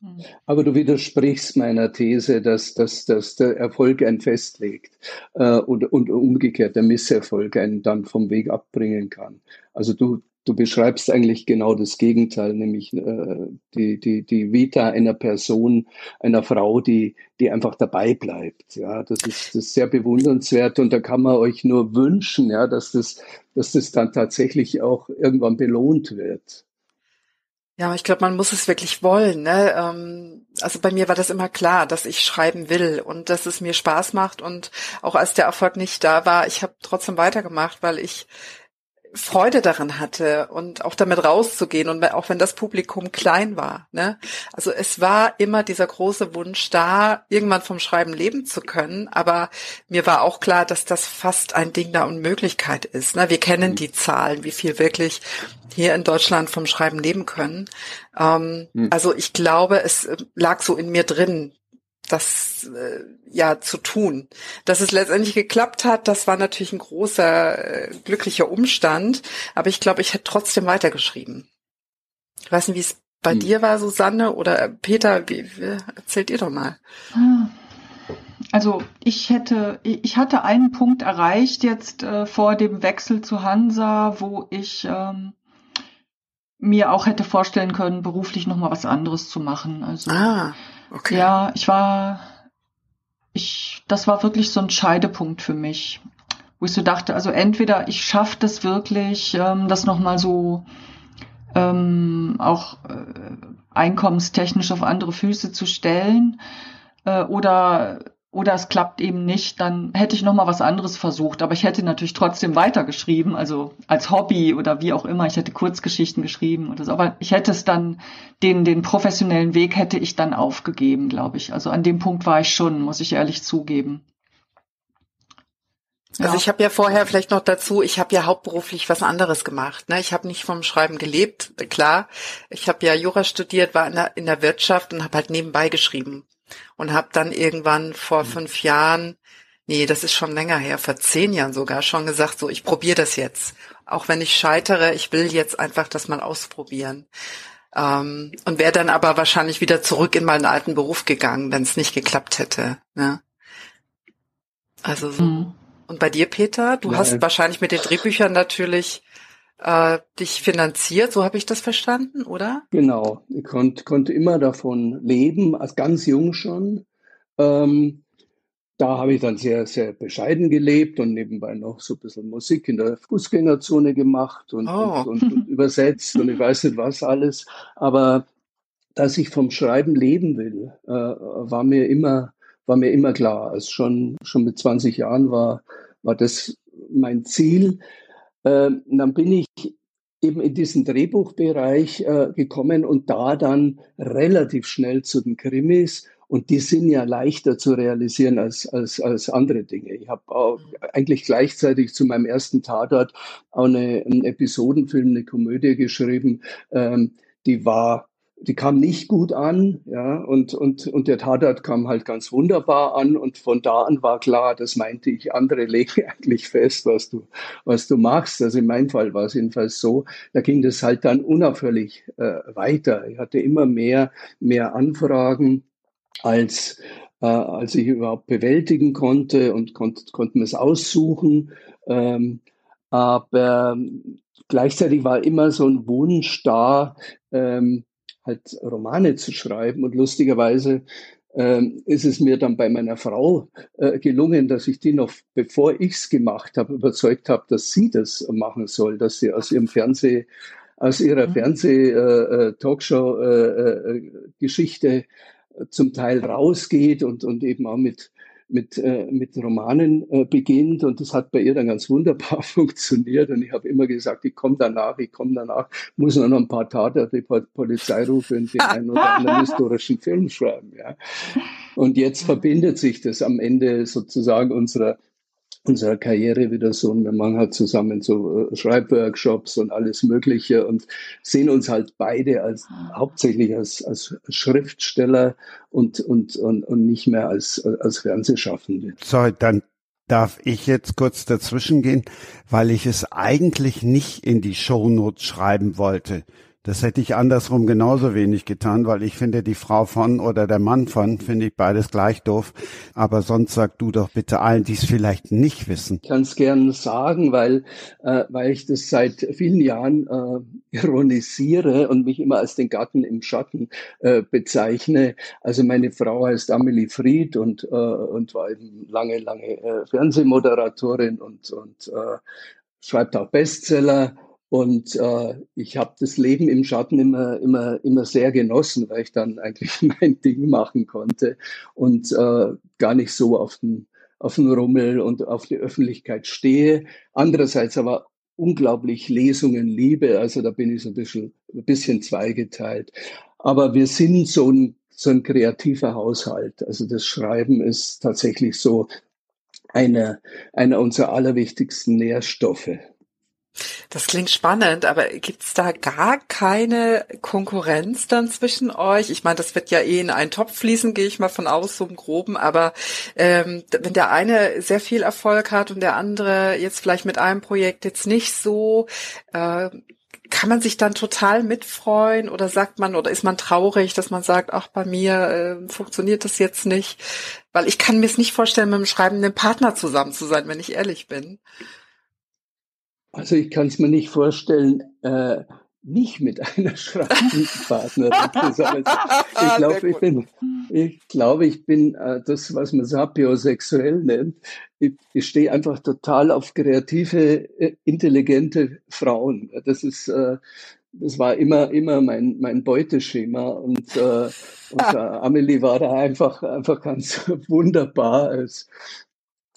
Hm. Aber du widersprichst meiner These, dass, dass, dass der Erfolg einen festlegt äh, und, und umgekehrt der Misserfolg einen dann vom Weg abbringen kann. Also du, Du beschreibst eigentlich genau das Gegenteil, nämlich äh, die, die, die Vita einer Person, einer Frau, die, die einfach dabei bleibt. Ja, das ist, das ist sehr bewundernswert und da kann man euch nur wünschen, ja, dass das, dass das dann tatsächlich auch irgendwann belohnt wird. Ja, ich glaube, man muss es wirklich wollen. Ne? Ähm, also bei mir war das immer klar, dass ich schreiben will und dass es mir Spaß macht. Und auch als der Erfolg nicht da war, ich habe trotzdem weitergemacht, weil ich Freude daran hatte und auch damit rauszugehen und auch wenn das Publikum klein war. Ne? Also es war immer dieser große Wunsch da, irgendwann vom Schreiben leben zu können, aber mir war auch klar, dass das fast ein Ding der Unmöglichkeit ist. Ne? Wir kennen mhm. die Zahlen, wie viel wirklich hier in Deutschland vom Schreiben leben können. Ähm, mhm. Also ich glaube, es lag so in mir drin, das äh, ja zu tun. Dass es letztendlich geklappt hat, das war natürlich ein großer äh, glücklicher Umstand, aber ich glaube, ich hätte trotzdem weitergeschrieben. Ich weiß nicht, wie es bei hm. dir war, Susanne oder Peter, wie, wie, erzählt ihr doch mal. Also ich hätte, ich hatte einen Punkt erreicht jetzt äh, vor dem Wechsel zu Hansa, wo ich ähm, mir auch hätte vorstellen können, beruflich noch mal was anderes zu machen. Also ah. Okay. Ja, ich war, ich, das war wirklich so ein Scheidepunkt für mich, wo ich so dachte, also entweder ich schaffe das wirklich, ähm, das nochmal so ähm, auch äh, einkommenstechnisch auf andere Füße zu stellen, äh, oder oder es klappt eben nicht, dann hätte ich noch mal was anderes versucht. Aber ich hätte natürlich trotzdem weitergeschrieben, also als Hobby oder wie auch immer. Ich hätte Kurzgeschichten geschrieben oder so. Aber ich hätte es dann, den, den professionellen Weg hätte ich dann aufgegeben, glaube ich. Also an dem Punkt war ich schon, muss ich ehrlich zugeben. Also ich habe ja vorher vielleicht noch dazu, ich habe ja hauptberuflich was anderes gemacht. Ne? Ich habe nicht vom Schreiben gelebt, klar. Ich habe ja Jura studiert, war in der, in der Wirtschaft und habe halt nebenbei geschrieben und habe dann irgendwann vor mhm. fünf Jahren, nee, das ist schon länger her, vor zehn Jahren sogar schon gesagt, so ich probiere das jetzt. Auch wenn ich scheitere, ich will jetzt einfach das mal ausprobieren. Ähm, und wäre dann aber wahrscheinlich wieder zurück in meinen alten Beruf gegangen, wenn es nicht geklappt hätte. Ne? Also so. Mhm. Und bei dir, Peter, du ja, hast wahrscheinlich mit den Drehbüchern natürlich äh, dich finanziert, so habe ich das verstanden, oder? Genau, ich konnt, konnte immer davon leben, als ganz jung schon. Ähm, da habe ich dann sehr, sehr bescheiden gelebt und nebenbei noch so ein bisschen Musik in der Fußgängerzone gemacht und, oh. und, und, und übersetzt und ich weiß nicht was alles. Aber dass ich vom Schreiben leben will, äh, war mir immer, war mir immer klar. Also schon, schon mit 20 Jahren war, war das mein Ziel. Ähm, dann bin ich eben in diesen Drehbuchbereich äh, gekommen und da dann relativ schnell zu den Krimis. Und die sind ja leichter zu realisieren als, als, als andere Dinge. Ich habe eigentlich gleichzeitig zu meinem ersten Tatort auch eine, einen Episodenfilm, eine Komödie geschrieben, ähm, die war die kam nicht gut an, ja, und, und, und der Tatort kam halt ganz wunderbar an und von da an war klar, das meinte ich, andere legen eigentlich fest, was du, was du machst. Also in meinem Fall war es jedenfalls so, da ging das halt dann unaufhörlich äh, weiter. Ich hatte immer mehr, mehr Anfragen als, äh, als ich überhaupt bewältigen konnte und konnte, konnten es aussuchen. Ähm, aber gleichzeitig war immer so ein Wunsch da, ähm, halt Romane zu schreiben. Und lustigerweise ähm, ist es mir dann bei meiner Frau äh, gelungen, dass ich die noch, bevor ich es gemacht habe, überzeugt habe, dass sie das machen soll, dass sie aus ihrem Fernseh, aus ihrer mhm. Fernseh-Talkshow-Geschichte äh, äh, äh, zum Teil rausgeht und, und eben auch mit mit, äh, mit Romanen äh, beginnt und das hat bei ihr dann ganz wunderbar funktioniert und ich habe immer gesagt, ich komme danach, ich komme danach, muss noch ein paar Tage die Polizei rufen und den einen oder anderen historischen Film schreiben. Ja. Und jetzt verbindet sich das am Ende sozusagen unserer unserer Karriere wieder so. Und wir machen halt zusammen so äh, Schreibworkshops und alles Mögliche und sehen uns halt beide als hauptsächlich als, als Schriftsteller und, und, und, und nicht mehr als, als Fernsehschaffende. So, dann darf ich jetzt kurz dazwischen gehen, weil ich es eigentlich nicht in die Shownotes schreiben wollte. Das hätte ich andersrum genauso wenig getan, weil ich finde, die Frau von oder der Mann von, finde ich beides gleich doof. Aber sonst sag du doch bitte allen, die es vielleicht nicht wissen. Ich kann es gerne sagen, weil, äh, weil ich das seit vielen Jahren äh, ironisiere und mich immer als den Gatten im Schatten äh, bezeichne. Also meine Frau heißt Amelie Fried und, äh, und war eben lange, lange äh, Fernsehmoderatorin und, und äh, schreibt auch Bestseller und äh, ich habe das Leben im Schatten immer, immer, immer sehr genossen, weil ich dann eigentlich mein Ding machen konnte und äh, gar nicht so auf den, auf den Rummel und auf die Öffentlichkeit stehe. Andererseits aber unglaublich Lesungen liebe, also da bin ich so ein bisschen, ein bisschen zweigeteilt. Aber wir sind so ein, so ein kreativer Haushalt. Also das Schreiben ist tatsächlich so einer, einer unserer allerwichtigsten Nährstoffe. Das klingt spannend, aber gibt's da gar keine Konkurrenz dann zwischen euch? Ich meine, das wird ja eh in einen Topf fließen, gehe ich mal von aus, so im Groben, aber ähm, wenn der eine sehr viel Erfolg hat und der andere jetzt vielleicht mit einem Projekt jetzt nicht so, äh, kann man sich dann total mitfreuen oder sagt man oder ist man traurig, dass man sagt, ach, bei mir äh, funktioniert das jetzt nicht? Weil ich kann mir es nicht vorstellen, mit einem schreibenden Partner zusammen zu sein, wenn ich ehrlich bin. Also ich kann es mir nicht vorstellen, äh, nicht mit einer schreibenden Partnerin zusammen. Ich glaube, ich bin, ich glaube, ich bin äh, das, was man sapiosexuell nennt. Ich, ich stehe einfach total auf kreative, äh, intelligente Frauen. Das ist, äh, das war immer, immer mein, mein Beuteschema und, äh, und äh, Amelie war da einfach, einfach ganz wunderbar als,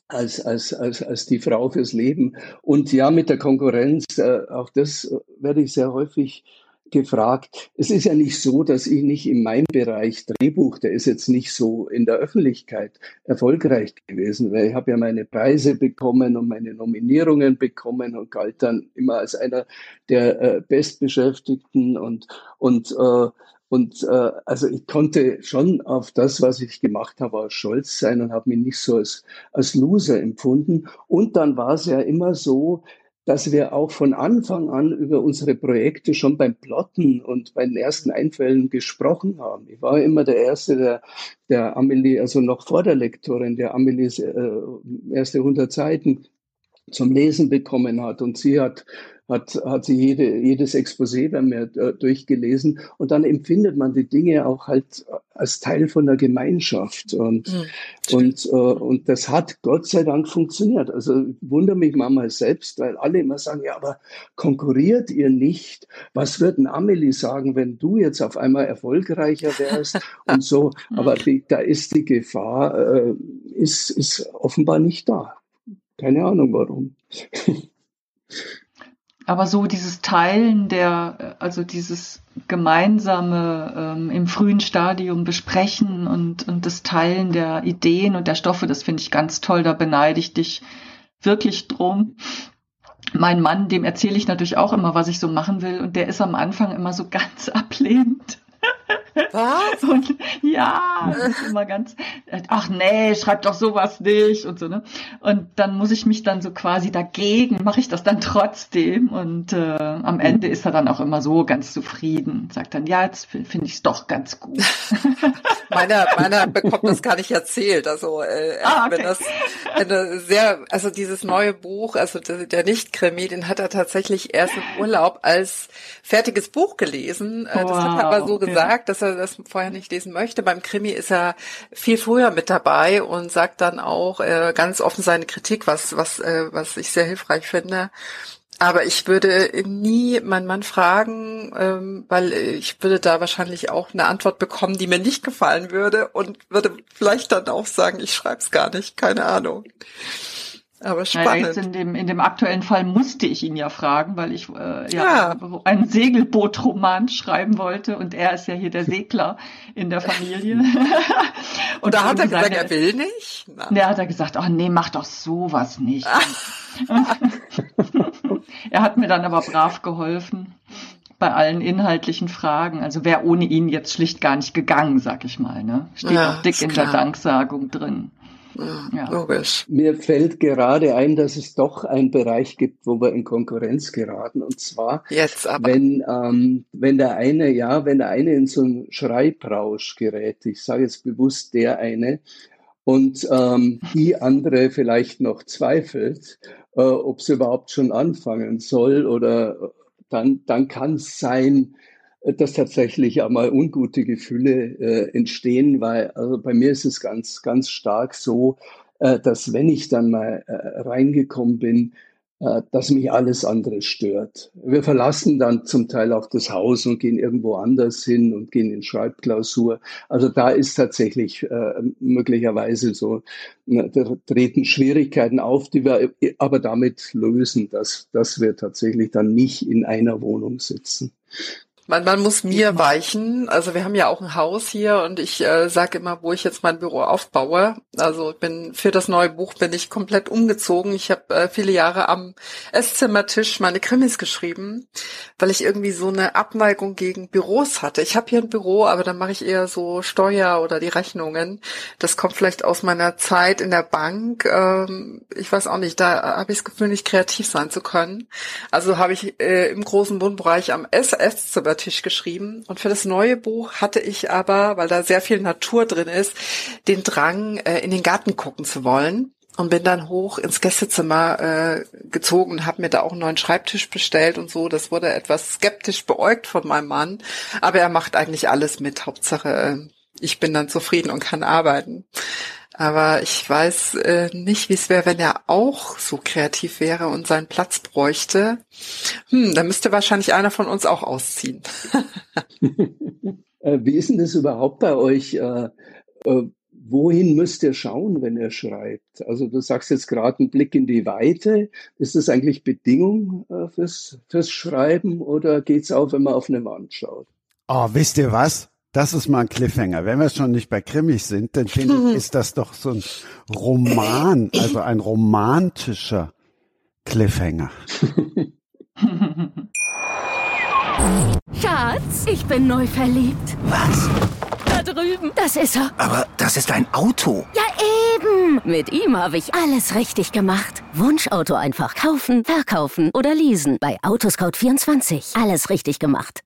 als, als, als, als die Frau fürs Leben. Und ja, mit der Konkurrenz, äh, auch das werde ich sehr häufig gefragt. Es ist ja nicht so, dass ich nicht in meinem Bereich Drehbuch, der ist jetzt nicht so in der Öffentlichkeit erfolgreich gewesen, weil ich habe ja meine Preise bekommen und meine Nominierungen bekommen und galt dann immer als einer der äh, Bestbeschäftigten und, und äh, und äh, also ich konnte schon auf das, was ich gemacht habe, stolz sein und habe mich nicht so als, als Loser empfunden. Und dann war es ja immer so, dass wir auch von Anfang an über unsere Projekte schon beim Plotten und bei den ersten Einfällen gesprochen haben. Ich war immer der Erste, der, der Amelie, also noch vor der Lektorin, der Amelies äh, erste 100 Seiten zum Lesen bekommen hat. Und sie hat hat, hat sie jede, jedes Exposé bei mir äh, durchgelesen und dann empfindet man die Dinge auch halt als Teil von der Gemeinschaft und, mhm, und, äh, und das hat Gott sei Dank funktioniert. Also ich wundere mich manchmal selbst, weil alle immer sagen, ja, aber konkurriert ihr nicht? Was wird ein Amelie sagen, wenn du jetzt auf einmal erfolgreicher wärst und so? Aber die, da ist die Gefahr, äh, ist, ist offenbar nicht da. Keine Ahnung warum. Aber so dieses Teilen der, also dieses gemeinsame ähm, im frühen Stadium besprechen und, und das Teilen der Ideen und der Stoffe, das finde ich ganz toll. Da beneide ich dich wirklich drum. Mein Mann, dem erzähle ich natürlich auch immer, was ich so machen will. Und der ist am Anfang immer so ganz ablehnend. Was? Und ja, das ist immer ganz, ach nee, schreib doch sowas nicht und so, ne? Und dann muss ich mich dann so quasi dagegen, mache ich das dann trotzdem und äh, am Ende ist er dann auch immer so ganz zufrieden, sagt dann, ja, jetzt finde ich es doch ganz gut. meiner, meiner bekommt das gar nicht erzählt, also äh, ah, okay. wenn das eine sehr, also dieses neue Buch, also der, der Nicht-Krimi, den hat er tatsächlich erst im Urlaub als fertiges Buch gelesen. Wow, äh, das hat er aber so gesagt, ja. dass er das vorher nicht lesen möchte. Beim Krimi ist er viel früher mit dabei und sagt dann auch äh, ganz offen seine Kritik, was, was, äh, was ich sehr hilfreich finde. Aber ich würde nie meinen Mann fragen, ähm, weil ich würde da wahrscheinlich auch eine Antwort bekommen, die mir nicht gefallen würde und würde vielleicht dann auch sagen, ich schreibe es gar nicht, keine Ahnung. Aber spannend. Naja, in dem, in dem aktuellen Fall musste ich ihn ja fragen, weil ich äh, ja, ja. einen Segelbootroman schreiben wollte und er ist ja hier der Hm. in der Familie. und da hat er gesagt, er will nicht? Na. Ja, hat er gesagt, ach nee, mach doch sowas nicht. er hat mir dann aber brav geholfen bei allen inhaltlichen Fragen. Also wäre ohne ihn jetzt schlicht gar nicht gegangen, sag ich mal. Ne? Steht ja, auch dick in klar. der Danksagung drin. Ja. Logisch. Mir fällt gerade ein, dass es doch einen Bereich gibt, wo wir in Konkurrenz geraten. Und zwar, Jetzt aber. wenn ähm, wenn der eine, ja, wenn der eine in so einen Schreibrausch gerät, ich sage jetzt bewusst der eine, und ähm, die andere vielleicht noch zweifelt, äh, ob sie überhaupt schon anfangen soll oder dann dann kann es sein, dass tatsächlich einmal ungute Gefühle äh, entstehen, weil also bei mir ist es ganz, ganz stark so, äh, dass wenn ich dann mal äh, reingekommen bin, äh, dass mich alles andere stört. Wir verlassen dann zum Teil auch das Haus und gehen irgendwo anders hin und gehen in Schreibklausur. Also da ist tatsächlich äh, möglicherweise so, ne, da treten Schwierigkeiten auf, die wir aber damit lösen, dass, dass wir tatsächlich dann nicht in einer Wohnung sitzen. Man, man muss mir weichen. Also wir haben ja auch ein Haus hier und ich äh, sage immer, wo ich jetzt mein Büro aufbaue. Also bin für das neue Buch bin ich komplett umgezogen. Ich habe äh, viele Jahre am Esszimmertisch meine Krimis geschrieben, weil ich irgendwie so eine Abneigung gegen Büros hatte. Ich habe hier ein Büro, aber dann mache ich eher so Steuer oder die Rechnungen. Das kommt vielleicht aus meiner Zeit in der Bank. Ähm, ich weiß auch nicht, da habe ich das Gefühl, nicht kreativ sein zu können. Also habe ich äh, im großen Wohnbereich am Esszimmer Tisch geschrieben. Und für das neue Buch hatte ich aber, weil da sehr viel Natur drin ist, den Drang, äh, in den Garten gucken zu wollen. Und bin dann hoch ins Gästezimmer äh, gezogen und habe mir da auch einen neuen Schreibtisch bestellt und so. Das wurde etwas skeptisch beäugt von meinem Mann. Aber er macht eigentlich alles mit. Hauptsache, äh, ich bin dann zufrieden und kann arbeiten. Aber ich weiß äh, nicht, wie es wäre, wenn er auch so kreativ wäre und seinen Platz bräuchte. Hm, da müsste wahrscheinlich einer von uns auch ausziehen. Äh, wie ist denn das überhaupt bei euch? Äh, äh, wohin müsst ihr schauen, wenn ihr schreibt? Also du sagst jetzt gerade einen Blick in die Weite. Ist das eigentlich Bedingung äh, fürs, fürs Schreiben oder geht's auch, wenn man auf eine Wand schaut? Oh, wisst ihr was? Das ist mal ein Cliffhanger. Wenn wir schon nicht bei Krimis sind, dann finde ich, ist das doch so ein Roman, also ein romantischer Cliffhanger. Schatz, ich bin neu verliebt. Was? Da drüben. Das ist er. Aber das ist ein Auto. Ja, eben. Mit ihm habe ich alles richtig gemacht. Wunschauto einfach kaufen, verkaufen oder leasen. Bei Autoscout24. Alles richtig gemacht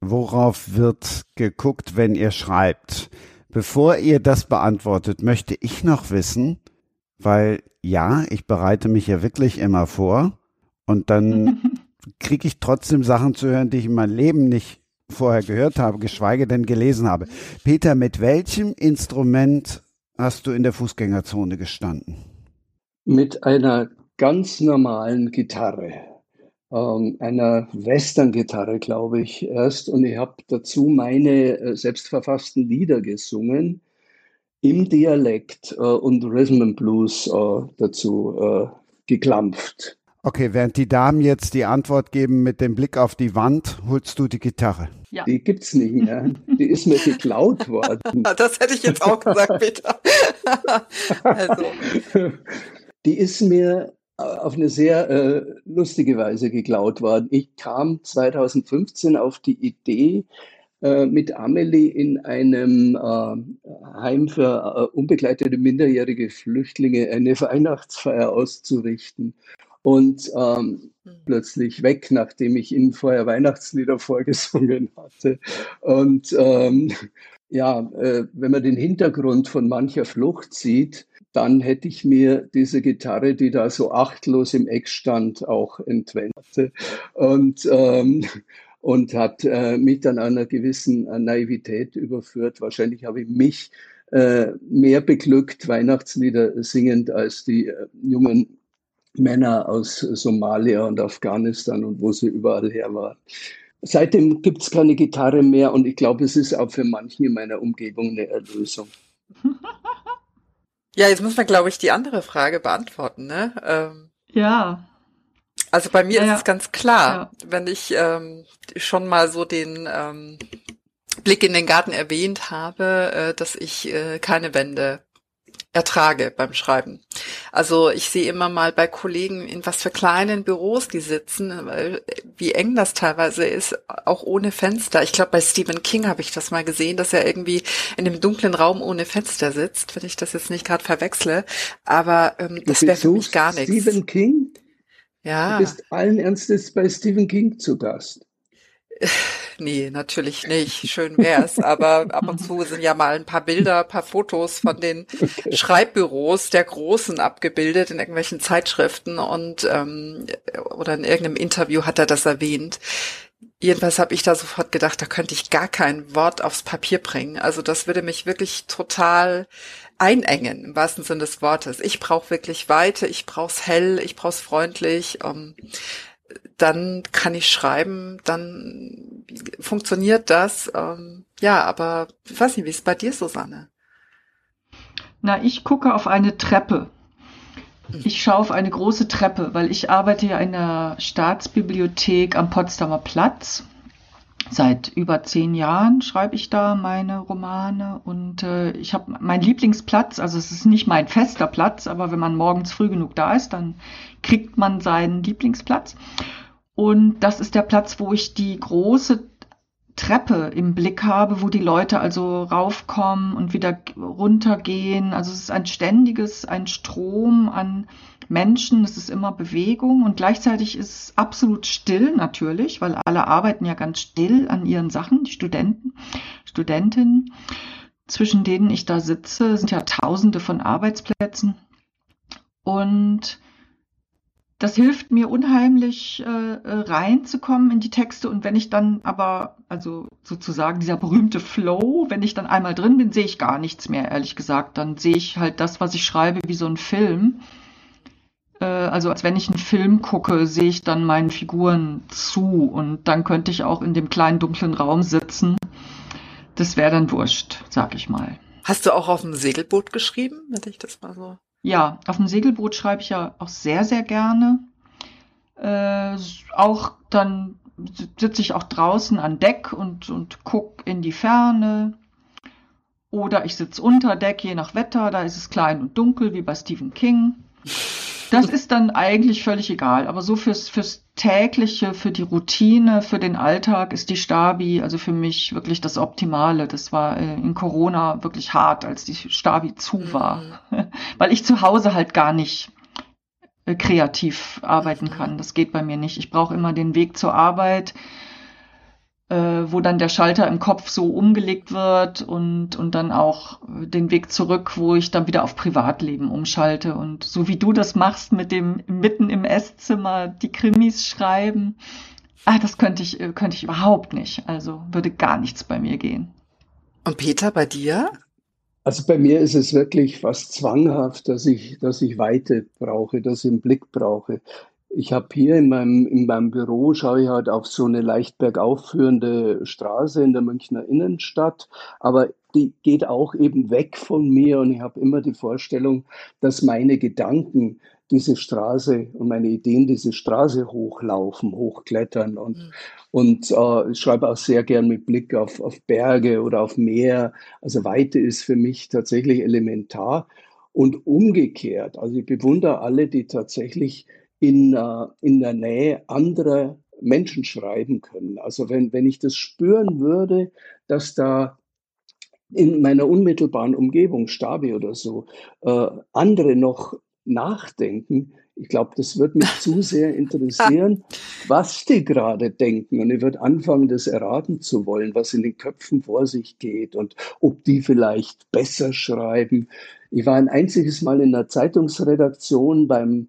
worauf wird geguckt, wenn ihr schreibt? Bevor ihr das beantwortet, möchte ich noch wissen, weil ja, ich bereite mich ja wirklich immer vor und dann kriege ich trotzdem Sachen zu hören, die ich in meinem Leben nicht vorher gehört habe, geschweige denn gelesen habe. Peter, mit welchem Instrument hast du in der Fußgängerzone gestanden? Mit einer ganz normalen Gitarre. Ähm, einer Western-Gitarre, glaube ich, erst. Und ich habe dazu meine äh, selbstverfassten Lieder gesungen im Dialekt äh, und Rhythm and Blues äh, dazu äh, geklampft. Okay, während die Damen jetzt die Antwort geben mit dem Blick auf die Wand, holst du die Gitarre. Ja. Die gibt's nicht mehr. Die ist mir geklaut worden. Das hätte ich jetzt auch gesagt, Peter. also. Die ist mir auf eine sehr äh, lustige Weise geklaut worden. Ich kam 2015 auf die Idee, äh, mit Amelie in einem äh, Heim für äh, unbegleitete minderjährige Flüchtlinge eine Weihnachtsfeier auszurichten und ähm, mhm. plötzlich weg, nachdem ich ihnen vorher Weihnachtslieder vorgesungen hatte. Und ähm, ja, äh, wenn man den Hintergrund von mancher Flucht sieht, dann hätte ich mir diese Gitarre, die da so achtlos im Eck stand, auch entwendet. Und, ähm, und hat äh, mich dann einer gewissen äh, Naivität überführt. Wahrscheinlich habe ich mich äh, mehr beglückt, Weihnachtslieder singend, als die äh, jungen Männer aus Somalia und Afghanistan und wo sie überall her waren. Seitdem gibt es keine Gitarre mehr und ich glaube, es ist auch für manchen in meiner Umgebung eine Erlösung. Ja, jetzt muss man, glaube ich, die andere Frage beantworten, ne? Ähm, ja. Also bei mir ja, ist es ganz klar, ja. wenn ich ähm, schon mal so den ähm, Blick in den Garten erwähnt habe, äh, dass ich äh, keine Wände ertrage beim Schreiben. Also ich sehe immer mal bei Kollegen, in was für kleinen Büros die sitzen, weil, wie eng das teilweise ist, auch ohne Fenster. Ich glaube, bei Stephen King habe ich das mal gesehen, dass er irgendwie in dem dunklen Raum ohne Fenster sitzt, wenn ich das jetzt nicht gerade verwechsle. Aber ähm, das wäre für mich gar nichts. Stephen King? Ja. Du bist allen Ernstes bei Stephen King zu Gast. Nee, natürlich nicht. Schön wär's. Aber ab und zu sind ja mal ein paar Bilder, paar Fotos von den. Schreibbüros der Großen abgebildet in irgendwelchen Zeitschriften und ähm, oder in irgendeinem Interview hat er das erwähnt. Jedenfalls habe ich da sofort gedacht, da könnte ich gar kein Wort aufs Papier bringen. Also das würde mich wirklich total einengen, im wahrsten Sinne des Wortes. Ich brauche wirklich Weite, ich brauche es hell, ich brauche es freundlich. Um, dann kann ich schreiben, dann funktioniert das. Ähm, ja, aber ich weiß nicht, wie ist es bei dir, Susanne? Na, ich gucke auf eine Treppe. Ich schaue auf eine große Treppe, weil ich arbeite ja in der Staatsbibliothek am Potsdamer Platz. Seit über zehn Jahren schreibe ich da meine Romane und äh, ich habe meinen Lieblingsplatz, also es ist nicht mein fester Platz, aber wenn man morgens früh genug da ist, dann kriegt man seinen Lieblingsplatz. Und das ist der Platz, wo ich die große Treppe im Blick habe, wo die Leute also raufkommen und wieder runtergehen. Also es ist ein ständiges, ein Strom an Menschen, es ist immer Bewegung und gleichzeitig ist es absolut still natürlich, weil alle arbeiten ja ganz still an ihren Sachen, die Studenten, Studentinnen, zwischen denen ich da sitze, sind ja tausende von Arbeitsplätzen. Und das hilft mir unheimlich äh, äh, reinzukommen in die Texte und wenn ich dann aber, also sozusagen dieser berühmte Flow, wenn ich dann einmal drin bin, sehe ich gar nichts mehr, ehrlich gesagt. Dann sehe ich halt das, was ich schreibe, wie so ein Film. Äh, also als wenn ich einen Film gucke, sehe ich dann meinen Figuren zu und dann könnte ich auch in dem kleinen dunklen Raum sitzen. Das wäre dann wurscht, sag ich mal. Hast du auch auf dem Segelboot geschrieben, wenn ich das mal so ja, auf dem Segelboot schreibe ich ja auch sehr, sehr gerne. Äh, auch dann sitze ich auch draußen an Deck und, und gucke in die Ferne. Oder ich sitze unter Deck, je nach Wetter, da ist es klein und dunkel, wie bei Stephen King. Das ist dann eigentlich völlig egal. Aber so fürs, fürs tägliche, für die Routine, für den Alltag ist die Stabi also für mich wirklich das Optimale. Das war äh, in Corona wirklich hart, als die Stabi zu war, mhm. weil ich zu Hause halt gar nicht äh, kreativ arbeiten mhm. kann. Das geht bei mir nicht. Ich brauche immer den Weg zur Arbeit äh, wo dann der Schalter im Kopf so umgelegt wird und, und dann auch den Weg zurück, wo ich dann wieder auf Privatleben umschalte. Und so wie du das machst mit dem mitten im Esszimmer die Krimis schreiben, ah, das könnte ich, könnte ich überhaupt nicht. Also würde gar nichts bei mir gehen. Und Peter, bei dir? Also bei mir ist es wirklich fast zwanghaft, dass ich, dass ich Weite brauche, dass ich einen Blick brauche. Ich habe hier in meinem, in meinem Büro, schaue ich halt auf so eine leicht bergauf führende Straße in der Münchner Innenstadt, aber die geht auch eben weg von mir und ich habe immer die Vorstellung, dass meine Gedanken diese Straße und meine Ideen diese Straße hochlaufen, hochklettern und, mhm. und äh, ich schreibe auch sehr gern mit Blick auf, auf Berge oder auf Meer. Also Weite ist für mich tatsächlich elementar und umgekehrt. Also ich bewundere alle, die tatsächlich in, äh, in der Nähe anderer Menschen schreiben können. Also wenn, wenn ich das spüren würde, dass da in meiner unmittelbaren Umgebung, Stabi oder so, äh, andere noch nachdenken, ich glaube, das wird mich zu sehr interessieren, was die gerade denken. Und ich würde anfangen, das erraten zu wollen, was in den Köpfen vor sich geht und ob die vielleicht besser schreiben. Ich war ein einziges Mal in einer Zeitungsredaktion beim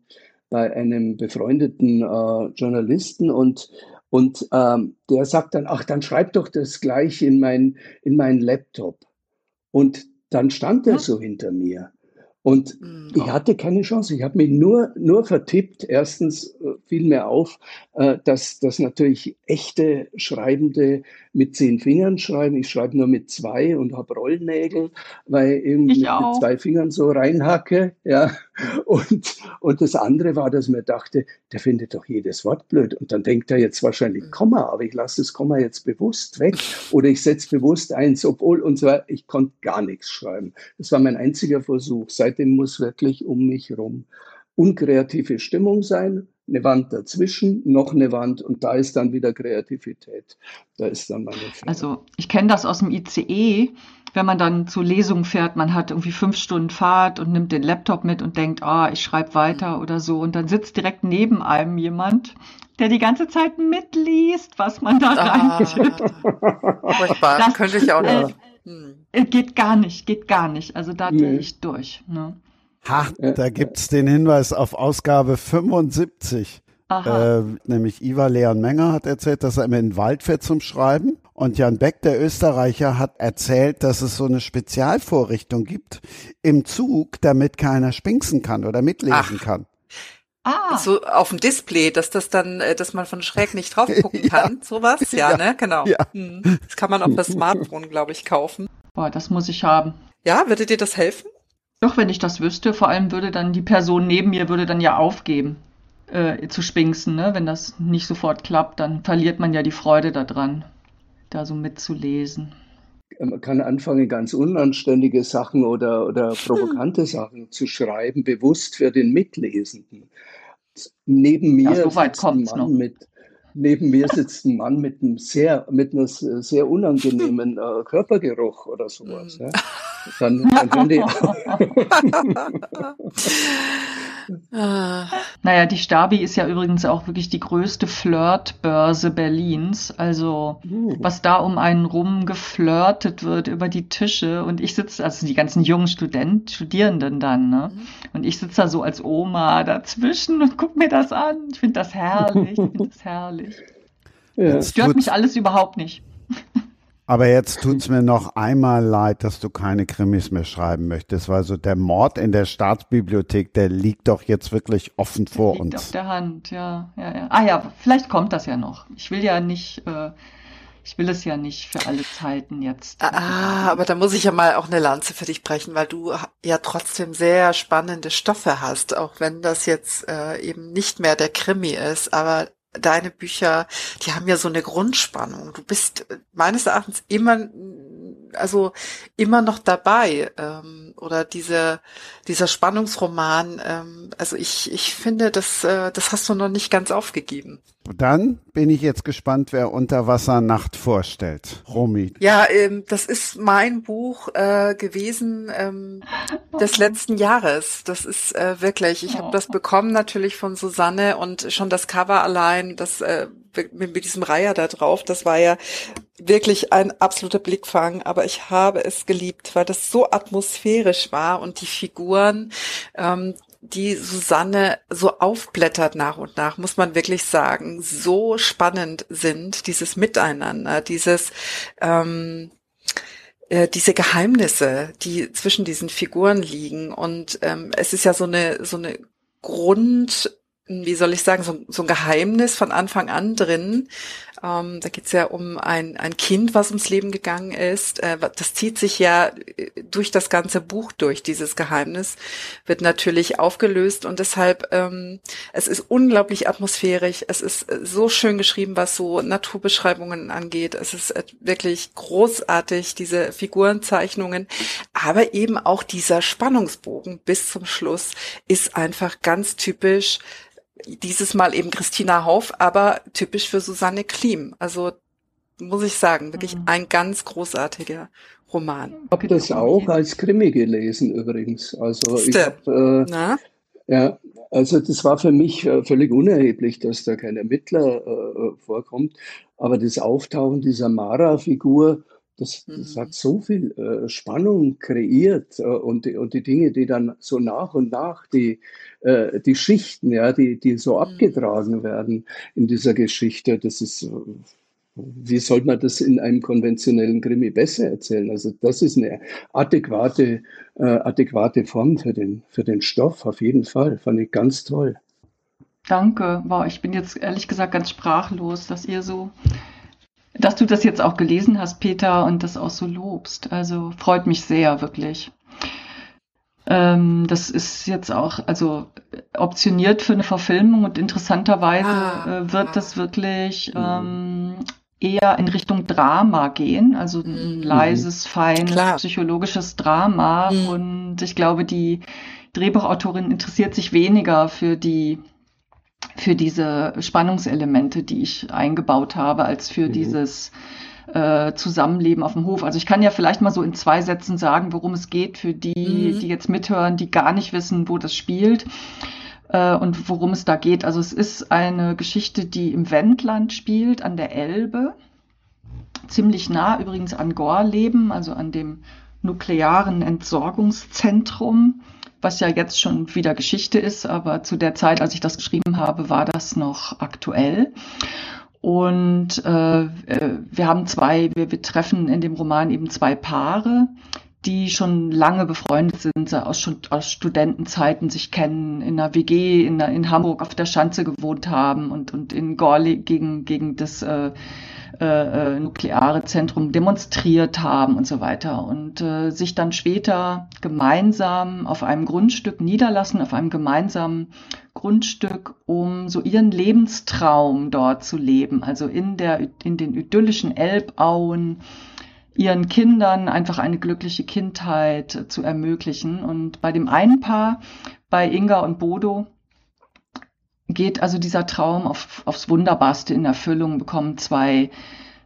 bei einem befreundeten äh, Journalisten und, und ähm, der sagt dann, ach, dann schreib doch das gleich in mein, in mein Laptop. Und dann stand er so hinter mir. Und mhm. ich hatte keine Chance. Ich habe mich nur, nur vertippt. Erstens äh, fiel mir auf, äh, dass, dass natürlich echte Schreibende mit zehn Fingern schreiben. Ich schreibe nur mit zwei und habe Rollnägel, weil ich mit, mit, zwei Fingern so reinhacke. Ja. Und, und das andere war, dass mir dachte, der findet doch jedes Wort blöd. Und dann denkt er jetzt wahrscheinlich mhm. Komma, aber ich lasse das Komma jetzt bewusst weg. Oder ich setze bewusst eins, obwohl und zwar, ich konnte gar nichts schreiben. Das war mein einziger Versuch. Seitdem muss wirklich um mich rum unkreative Stimmung sein, eine Wand dazwischen, noch eine Wand und da ist dann wieder Kreativität. Da ist dann meine Frage. Also ich kenne das aus dem ICE, wenn man dann zur Lesung fährt, man hat irgendwie fünf Stunden Fahrt und nimmt den Laptop mit und denkt, ah, oh, ich schreibe weiter oder so und dann sitzt direkt neben einem jemand, der die ganze Zeit mitliest, was man da ah, reintippt. Das könnte ich auch nicht. Äh, geht gar nicht, geht gar nicht. Also da nee. gehe ich durch. Ne? Ha, da gibt's den Hinweis auf Ausgabe 75. Äh, nämlich Ivar Leon Menger hat erzählt, dass er immer in den Wald fährt zum Schreiben. Und Jan Beck, der Österreicher, hat erzählt, dass es so eine Spezialvorrichtung gibt im Zug, damit keiner spinksen kann oder mitlesen Ach. kann. Ah. So auf dem Display, dass das dann, äh, dass man von schräg nicht drauf gucken kann. ja. Sowas, ja, ja, ne? Genau. Ja. Hm. Das kann man auf das Smartphone, glaube ich, kaufen. Boah, das muss ich haben. Ja, würde dir das helfen? Doch, wenn ich das wüsste, vor allem würde dann die Person neben mir würde dann ja aufgeben äh, zu spinksen, ne? Wenn das nicht sofort klappt, dann verliert man ja die Freude daran, da so mitzulesen. Man kann anfangen, ganz unanständige Sachen oder, oder provokante Sachen zu schreiben, bewusst für den Mitlesenden. Neben mir ja, so sitzt ein Mann noch. mit neben mir sitzt ein Mann mit einem sehr, mit einem sehr unangenehmen äh, Körpergeruch oder sowas. Ja. Dann, dann können die naja, die Stabi ist ja übrigens auch wirklich die größte Flirtbörse Berlins. Also, uh. was da um einen rum geflirtet wird über die Tische. Und ich sitze, also die ganzen jungen Studenten, Studierenden dann, ne? Mhm. Und ich sitze da so als Oma dazwischen und guck mir das an. Ich finde das herrlich. Ich finde das herrlich. Ja. Das stört mich alles überhaupt nicht. Aber jetzt tut's mir noch einmal leid, dass du keine Krimis mehr schreiben möchtest, weil so der Mord in der Staatsbibliothek, der liegt doch jetzt wirklich offen vor liegt uns. Auf der Hand, ja, ja, ja. Ah ja, vielleicht kommt das ja noch. Ich will ja nicht, äh, ich will es ja nicht für alle Zeiten jetzt. Ah, aber da muss ich ja mal auch eine Lanze für dich brechen, weil du ja trotzdem sehr spannende Stoffe hast, auch wenn das jetzt äh, eben nicht mehr der Krimi ist, aber deine Bücher, die haben ja so eine Grundspannung. Du bist meines Erachtens immer, also immer noch dabei. Ähm, oder diese, dieser Spannungsroman, ähm, also ich, ich finde, das, äh, das hast du noch nicht ganz aufgegeben. Dann bin ich jetzt gespannt, wer Unterwassernacht vorstellt. Romy. Ja, ähm, das ist mein Buch äh, gewesen ähm, des letzten Jahres. Das ist äh, wirklich, ich habe das bekommen natürlich von Susanne und schon das Cover allein, das äh, mit, mit diesem Reiher da drauf, das war ja wirklich ein absoluter Blickfang, aber ich habe es geliebt, weil das so atmosphärisch war und die Figuren, ähm, die Susanne so aufblättert nach und nach, muss man wirklich sagen, so spannend sind, dieses Miteinander, dieses ähm, äh, diese Geheimnisse, die zwischen diesen Figuren liegen. Und ähm, es ist ja so eine so eine Grund wie soll ich sagen, so, so ein Geheimnis von Anfang an drin. Ähm, da geht's ja um ein, ein Kind, was ums Leben gegangen ist. Äh, das zieht sich ja äh, durch das ganze Buch durch, dieses Geheimnis, wird natürlich aufgelöst und deshalb, ähm, es ist unglaublich atmosphärisch, es ist äh, so schön geschrieben, was so Naturbeschreibungen angeht. Es ist äh, wirklich großartig, diese Figurenzeichnungen, aber eben auch dieser Spannungsbogen bis zum Schluss ist einfach ganz typisch dieses Mal eben Christina Hauf, aber typisch für Susanne Klim. Also muss ich sagen, wirklich mhm. ein ganz großartiger Roman. Ich habe das auch als Krimi gelesen übrigens. Also ich hab, äh, ja, also das war für mich äh, völlig unerheblich, dass da kein Ermittler äh, vorkommt. Aber das Auftauchen dieser Mara-Figur, das, das mhm. hat so viel äh, Spannung kreiert äh, und, die, und die Dinge, die dann so nach und nach die äh, die Schichten, ja, die, die so mhm. abgetragen werden in dieser Geschichte, das ist, äh, wie soll man das in einem konventionellen Krimi besser erzählen? Also das ist eine adäquate, äh, adäquate Form für den, für den Stoff, auf jeden Fall. Fand ich ganz toll. Danke. Wow, ich bin jetzt ehrlich gesagt ganz sprachlos, dass ihr so, dass du das jetzt auch gelesen hast, Peter, und das auch so lobst. Also freut mich sehr, wirklich. Ähm, das ist jetzt auch also optioniert für eine Verfilmung und interessanterweise ah, äh, wird ah. das wirklich mhm. ähm, eher in Richtung Drama gehen, also ein mhm. leises, feines, Klar. psychologisches Drama. Mhm. Und ich glaube, die Drehbuchautorin interessiert sich weniger für die für diese Spannungselemente, die ich eingebaut habe, als für mhm. dieses äh, Zusammenleben auf dem Hof. Also ich kann ja vielleicht mal so in zwei Sätzen sagen, worum es geht für die, mhm. die jetzt mithören, die gar nicht wissen, wo das spielt äh, und worum es da geht. Also es ist eine Geschichte, die im Wendland spielt, an der Elbe, ziemlich nah übrigens an Gorleben, also an dem nuklearen Entsorgungszentrum, was ja jetzt schon wieder Geschichte ist, aber zu der Zeit, als ich das geschrieben habe, war das noch aktuell. Und äh, äh, wir haben zwei, wir, wir treffen in dem Roman eben zwei Paare, die schon lange befreundet sind, aus, aus Studentenzeiten sich kennen, in einer WG in, in Hamburg auf der Schanze gewohnt haben und, und in Gorli gegen, gegen das äh, äh, äh, nukleare Zentrum demonstriert haben und so weiter und äh, sich dann später gemeinsam auf einem Grundstück niederlassen, auf einem gemeinsamen Grundstück, um so ihren Lebenstraum dort zu leben, also in der in den idyllischen Elbauen ihren Kindern einfach eine glückliche Kindheit zu ermöglichen. Und bei dem einen Paar, bei Inga und Bodo, geht also dieser Traum auf, aufs Wunderbarste in Erfüllung, bekommen zwei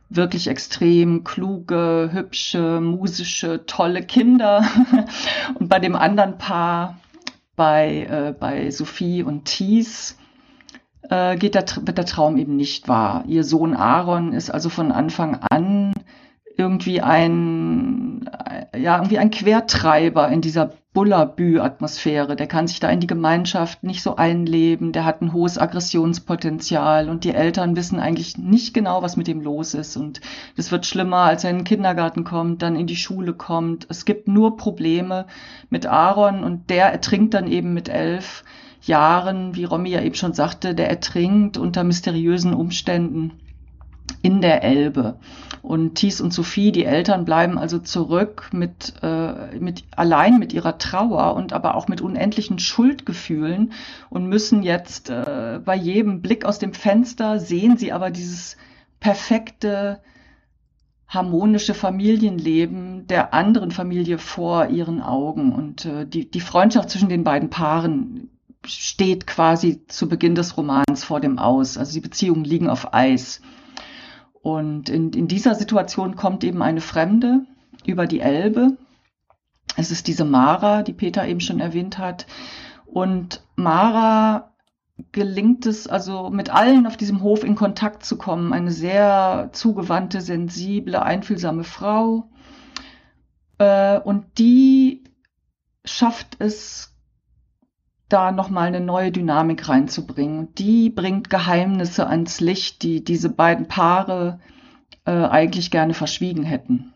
wirklich extrem kluge, hübsche, musische, tolle Kinder. Und bei dem anderen Paar, bei, äh, bei Sophie und Thies, äh, geht der, wird der Traum eben nicht wahr. Ihr Sohn Aaron ist also von Anfang an irgendwie ein, ja, irgendwie ein Quertreiber in dieser Bullabü-Atmosphäre. Der kann sich da in die Gemeinschaft nicht so einleben. Der hat ein hohes Aggressionspotenzial und die Eltern wissen eigentlich nicht genau, was mit ihm los ist. Und es wird schlimmer, als er in den Kindergarten kommt, dann in die Schule kommt. Es gibt nur Probleme mit Aaron und der ertrinkt dann eben mit elf Jahren, wie Romy ja eben schon sagte, der ertrinkt unter mysteriösen Umständen in der Elbe. Und Thies und Sophie, die Eltern, bleiben also zurück mit, äh, mit allein mit ihrer Trauer und aber auch mit unendlichen Schuldgefühlen und müssen jetzt äh, bei jedem Blick aus dem Fenster sehen sie aber dieses perfekte harmonische Familienleben der anderen Familie vor ihren Augen. Und äh, die, die Freundschaft zwischen den beiden Paaren steht quasi zu Beginn des Romans vor dem Aus. Also die Beziehungen liegen auf Eis. Und in, in dieser Situation kommt eben eine Fremde über die Elbe. Es ist diese Mara, die Peter eben schon erwähnt hat. Und Mara gelingt es also mit allen auf diesem Hof in Kontakt zu kommen. Eine sehr zugewandte, sensible, einfühlsame Frau. Äh, und die schafft es da nochmal eine neue Dynamik reinzubringen. Die bringt Geheimnisse ans Licht, die diese beiden Paare äh, eigentlich gerne verschwiegen hätten.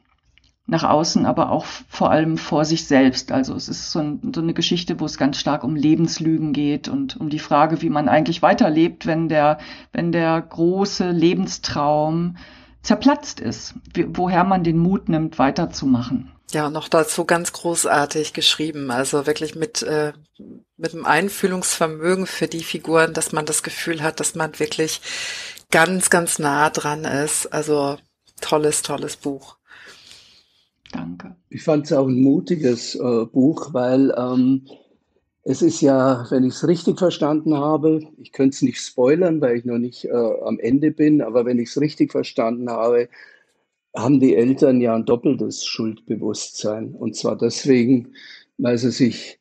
nach außen, aber auch vor allem vor sich selbst. Also es ist so, ein, so, eine Geschichte, wo es ganz stark um Lebenslügen geht und um die Frage, wie man eigentlich weiterlebt, wenn der, wenn der große Lebenstraum zerplatzt ist, woher man den Mut nimmt, weiterzumachen. Ja, noch dazu ganz großartig geschrieben. Also wirklich mit, äh, mit einem Einfühlungsvermögen für die Figuren, dass man das Gefühl hat, dass man wirklich ganz, ganz nah dran ist. Also tolles, tolles Buch. Danke. Ich fand es auch ein mutiges äh, Buch, weil ähm, es ist ja, wenn ich es richtig verstanden habe, ich könnte es nicht spoilern, weil ich noch nicht äh, am Ende bin, aber wenn ich es richtig verstanden habe, haben die Eltern ja ein doppeltes Schuldbewusstsein. Und zwar deswegen, weil sie sich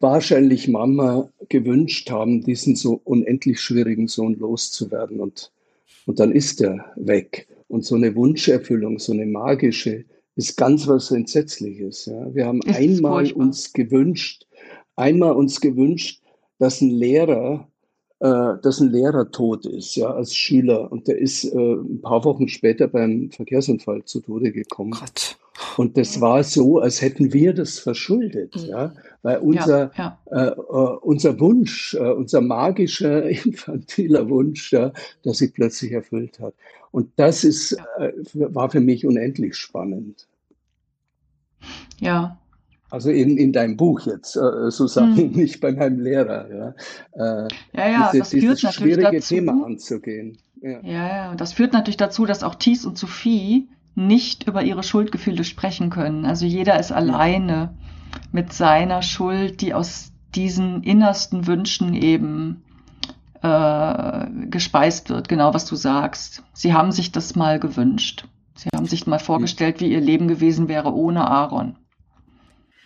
wahrscheinlich Mama gewünscht haben, diesen so unendlich schwierigen Sohn loszuwerden. Und, und dann ist er weg. Und so eine Wunscherfüllung, so eine magische, ist ganz was Entsetzliches. Ja. Wir haben einmal uns gewünscht, einmal uns gewünscht, dass ein Lehrer, äh, dass ein Lehrer tot ist, ja, als Schüler. Und der ist äh, ein paar Wochen später beim Verkehrsunfall zu Tode gekommen. Gott. Und das war so, als hätten wir das verschuldet, mhm. ja, weil unser, ja, ja. Äh, äh, unser Wunsch, äh, unser magischer, infantiler Wunsch, ja, der sich plötzlich erfüllt hat. Und das ist, äh, war für mich unendlich spannend. Ja. Also in, in deinem Buch jetzt, äh, Susanne, hm. nicht bei meinem Lehrer. Ja, äh, ja, ja diese, das führt natürlich schwierige dazu, Thema anzugehen. Ja. ja, ja, das führt natürlich dazu, dass auch Thies und Sophie nicht über ihre Schuldgefühle sprechen können. Also jeder ist alleine mit seiner Schuld, die aus diesen innersten Wünschen eben äh, gespeist wird, genau was du sagst. Sie haben sich das mal gewünscht. Sie haben sich mal vorgestellt, wie ihr Leben gewesen wäre ohne Aaron.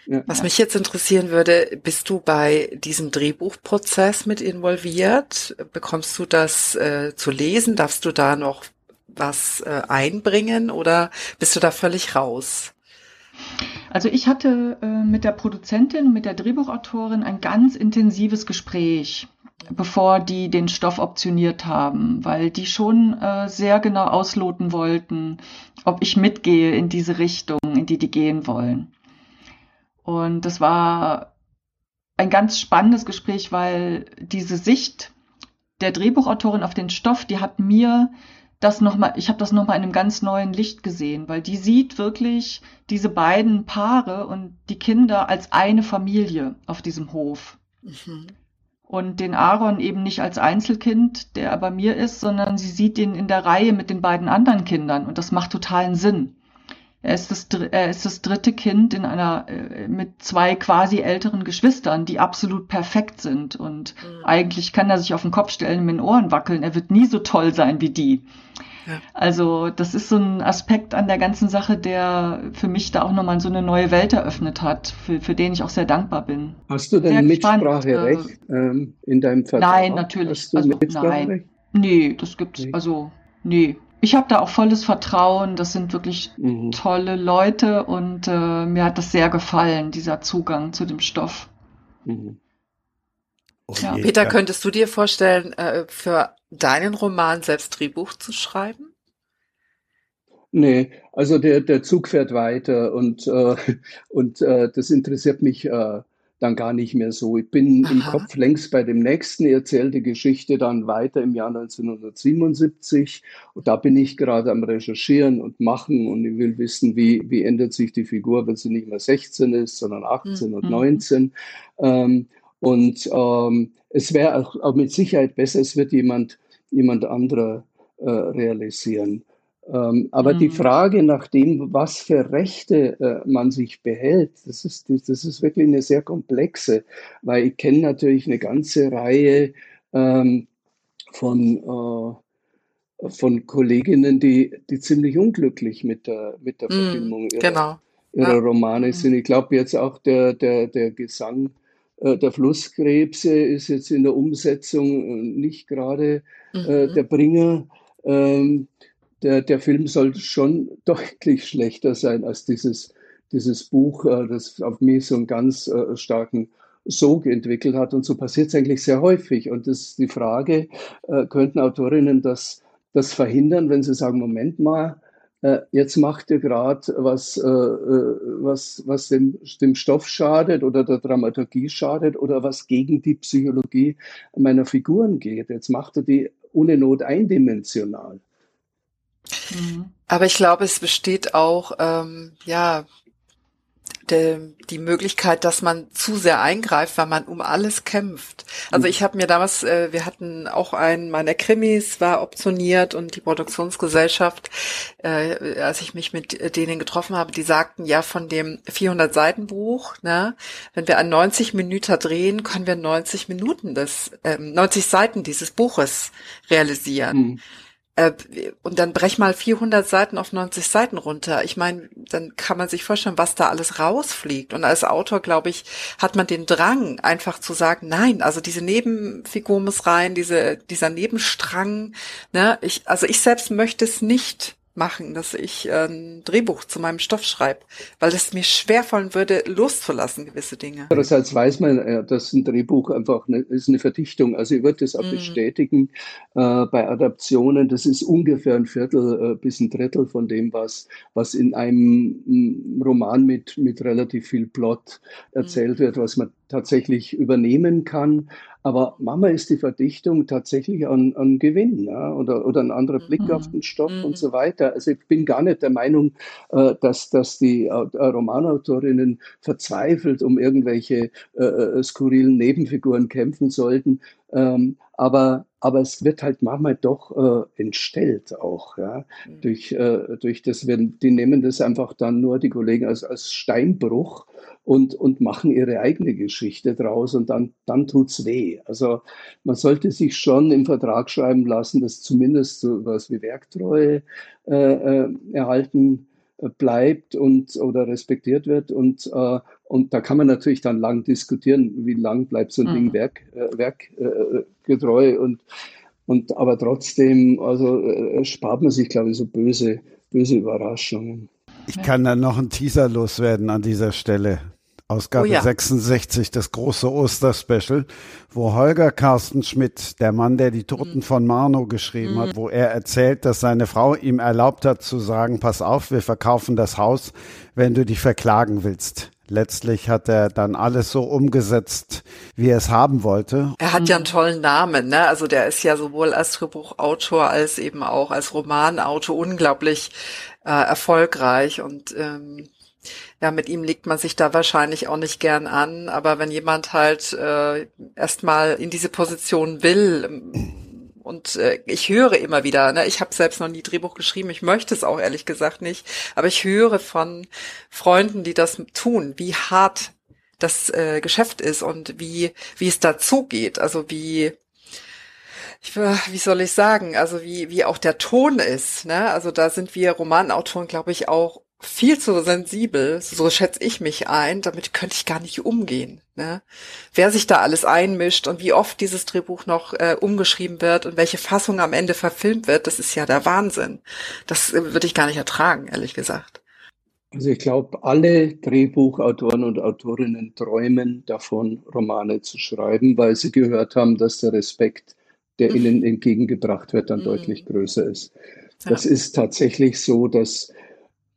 Was mich jetzt interessieren würde, bist du bei diesem Drehbuchprozess mit involviert? Bekommst du das äh, zu lesen? Darfst du da noch was äh, einbringen oder bist du da völlig raus? Also ich hatte äh, mit der Produzentin und mit der Drehbuchautorin ein ganz intensives Gespräch, bevor die den Stoff optioniert haben, weil die schon äh, sehr genau ausloten wollten, ob ich mitgehe in diese Richtung, in die die gehen wollen. Und das war ein ganz spannendes Gespräch, weil diese Sicht der Drehbuchautorin auf den Stoff, die hat mir das noch mal, ich habe das noch mal in einem ganz neuen Licht gesehen, weil die sieht wirklich diese beiden Paare und die Kinder als eine Familie auf diesem Hof. Mhm. Und den Aaron eben nicht als Einzelkind, der bei mir ist, sondern sie sieht ihn in der Reihe mit den beiden anderen Kindern und das macht totalen Sinn. Er ist das, er ist das dritte Kind in einer, äh, mit zwei quasi älteren Geschwistern, die absolut perfekt sind. Und mhm. eigentlich kann er sich auf den Kopf stellen und mit den Ohren wackeln. Er wird nie so toll sein wie die. Ja. Also, das ist so ein Aspekt an der ganzen Sache, der für mich da auch nochmal so eine neue Welt eröffnet hat, für, für den ich auch sehr dankbar bin. Hast du denn Mitspracherecht ähm, in deinem Vertrag? Nein, natürlich. also, nein. Nee, das gibt's, nee. also, nee, ich habe da auch volles Vertrauen. Das sind wirklich mhm. tolle Leute und äh, mir hat das sehr gefallen, dieser Zugang zu dem Stoff. Mhm. Okay, ja. Peter, könntest du dir vorstellen, äh, für deinen Roman selbst Drehbuch zu schreiben? Nee, also der, der Zug fährt weiter und, äh, und äh, das interessiert mich äh, dann gar nicht mehr so. Ich bin Aha. im Kopf längst bei dem nächsten, erzählte Geschichte dann weiter im Jahr 1977. Und da bin ich gerade am Recherchieren und Machen und ich will wissen, wie, wie ändert sich die Figur, wenn sie nicht mehr 16 ist, sondern 18 mhm. und 19. Ähm, und ähm, es wäre auch, auch, mit Sicherheit besser, es wird jemand, jemand anderer äh, realisieren. Ähm, aber mhm. die Frage nach dem, was für Rechte äh, man sich behält, das ist, das ist wirklich eine sehr komplexe, weil ich kenne natürlich eine ganze Reihe ähm, von, äh, von Kolleginnen, die, die ziemlich unglücklich mit der, mit der mhm, Verfilmung ihrer, genau. ihrer ja. Romane mhm. sind. Ich glaube jetzt auch der, der, der Gesang äh, der Flusskrebse ist jetzt in der Umsetzung äh, nicht gerade äh, mhm. der Bringer. Ähm, der, der Film sollte schon deutlich schlechter sein als dieses, dieses Buch, äh, das auf mich so einen ganz äh, starken Sog entwickelt hat. Und so passiert es eigentlich sehr häufig. Und das ist die Frage, äh, könnten Autorinnen das, das verhindern, wenn sie sagen, Moment mal, jetzt macht ihr gerade was, was, was dem, dem Stoff schadet oder der Dramaturgie schadet oder was gegen die Psychologie meiner Figuren geht. Jetzt macht er die ohne Not eindimensional. Mhm. Aber ich glaube, es besteht auch, ähm, ja, de, die Möglichkeit, dass man zu sehr eingreift, weil man um alles kämpft. Also mhm. ich habe mir damals, äh, wir hatten auch einen meiner Krimis, war optioniert und die Produktionsgesellschaft, äh, als ich mich mit denen getroffen habe, die sagten ja von dem 400 Seiten Buch, ne, wenn wir an 90 Minuten drehen, können wir 90 Minuten des, äh, 90 Seiten dieses Buches realisieren. Mhm. Äh, und dann brech mal 400 Seiten auf 90 Seiten runter. Ich meine, dann kann man sich vorstellen, was da alles rausfliegt. Und als Autor, glaube ich, hat man den Drang, einfach zu sagen, nein, also diese Nebenfigur muss rein, diese, dieser Nebenstrang, ne, ich, also ich selbst möchte es nicht machen, dass ich ein Drehbuch zu meinem Stoff schreibe, weil es mir schwerfallen würde, loszulassen, gewisse Dinge. Andererseits weiß man, äh, dass ein Drehbuch einfach eine, ist eine Verdichtung. Also ich würde das auch mm. bestätigen äh, bei Adaptionen. Das ist ungefähr ein Viertel äh, bis ein Drittel von dem, was, was in einem mm, Roman mit, mit relativ viel Plot erzählt mm. wird, was man tatsächlich übernehmen kann. Aber Mama ist die Verdichtung tatsächlich an, an Gewinn ja? oder, oder ein anderer Blick mhm. auf den Stoff mhm. und so weiter. Also ich bin gar nicht der Meinung, äh, dass, dass die äh, Romanautorinnen verzweifelt um irgendwelche äh, äh, skurrilen Nebenfiguren kämpfen sollten. Ähm, aber, aber es wird halt manchmal doch äh, entstellt auch, ja, mhm. durch, äh, durch das, wenn, die nehmen das einfach dann nur, die Kollegen, als, als Steinbruch und, und machen ihre eigene Geschichte draus und dann, dann tut's weh. Also man sollte sich schon im Vertrag schreiben lassen, dass zumindest so was wie Werktreue äh, äh, erhalten äh, bleibt und oder respektiert wird und äh, und da kann man natürlich dann lang diskutieren, wie lang bleibt so ein mhm. Ding werk, äh, werkgetreu äh, und und aber trotzdem also äh, spart man sich glaube ich so böse böse Überraschungen. Ich kann dann noch einen Teaser loswerden an dieser Stelle. Ausgabe oh ja. 66, das große Osterspecial, wo Holger Carsten Schmidt, der Mann, der die Toten mhm. von Marno geschrieben mhm. hat, wo er erzählt, dass seine Frau ihm erlaubt hat zu sagen, pass auf, wir verkaufen das Haus, wenn du dich verklagen willst. Letztlich hat er dann alles so umgesetzt, wie er es haben wollte. Er hat ja einen tollen Namen, ne? Also der ist ja sowohl als Drehbuchautor als eben auch als Romanautor unglaublich äh, erfolgreich und ähm, ja, mit ihm legt man sich da wahrscheinlich auch nicht gern an, aber wenn jemand halt äh, erstmal in diese Position will, ähm, und äh, ich höre immer wieder, ne, ich habe selbst noch nie Drehbuch geschrieben, ich möchte es auch ehrlich gesagt nicht, aber ich höre von Freunden, die das tun, wie hart das äh, Geschäft ist und wie wie es dazu geht, also wie ich, wie soll ich sagen, also wie wie auch der Ton ist, ne? Also da sind wir Romanautoren, glaube ich, auch viel zu sensibel, so schätze ich mich ein, damit könnte ich gar nicht umgehen. Ne? Wer sich da alles einmischt und wie oft dieses Drehbuch noch äh, umgeschrieben wird und welche Fassung am Ende verfilmt wird, das ist ja der Wahnsinn. Das äh, würde ich gar nicht ertragen, ehrlich gesagt. Also ich glaube, alle Drehbuchautoren und Autorinnen träumen davon, Romane zu schreiben, weil sie gehört haben, dass der Respekt, der mhm. ihnen entgegengebracht wird, dann mhm. deutlich größer ist. Das ja. ist tatsächlich so, dass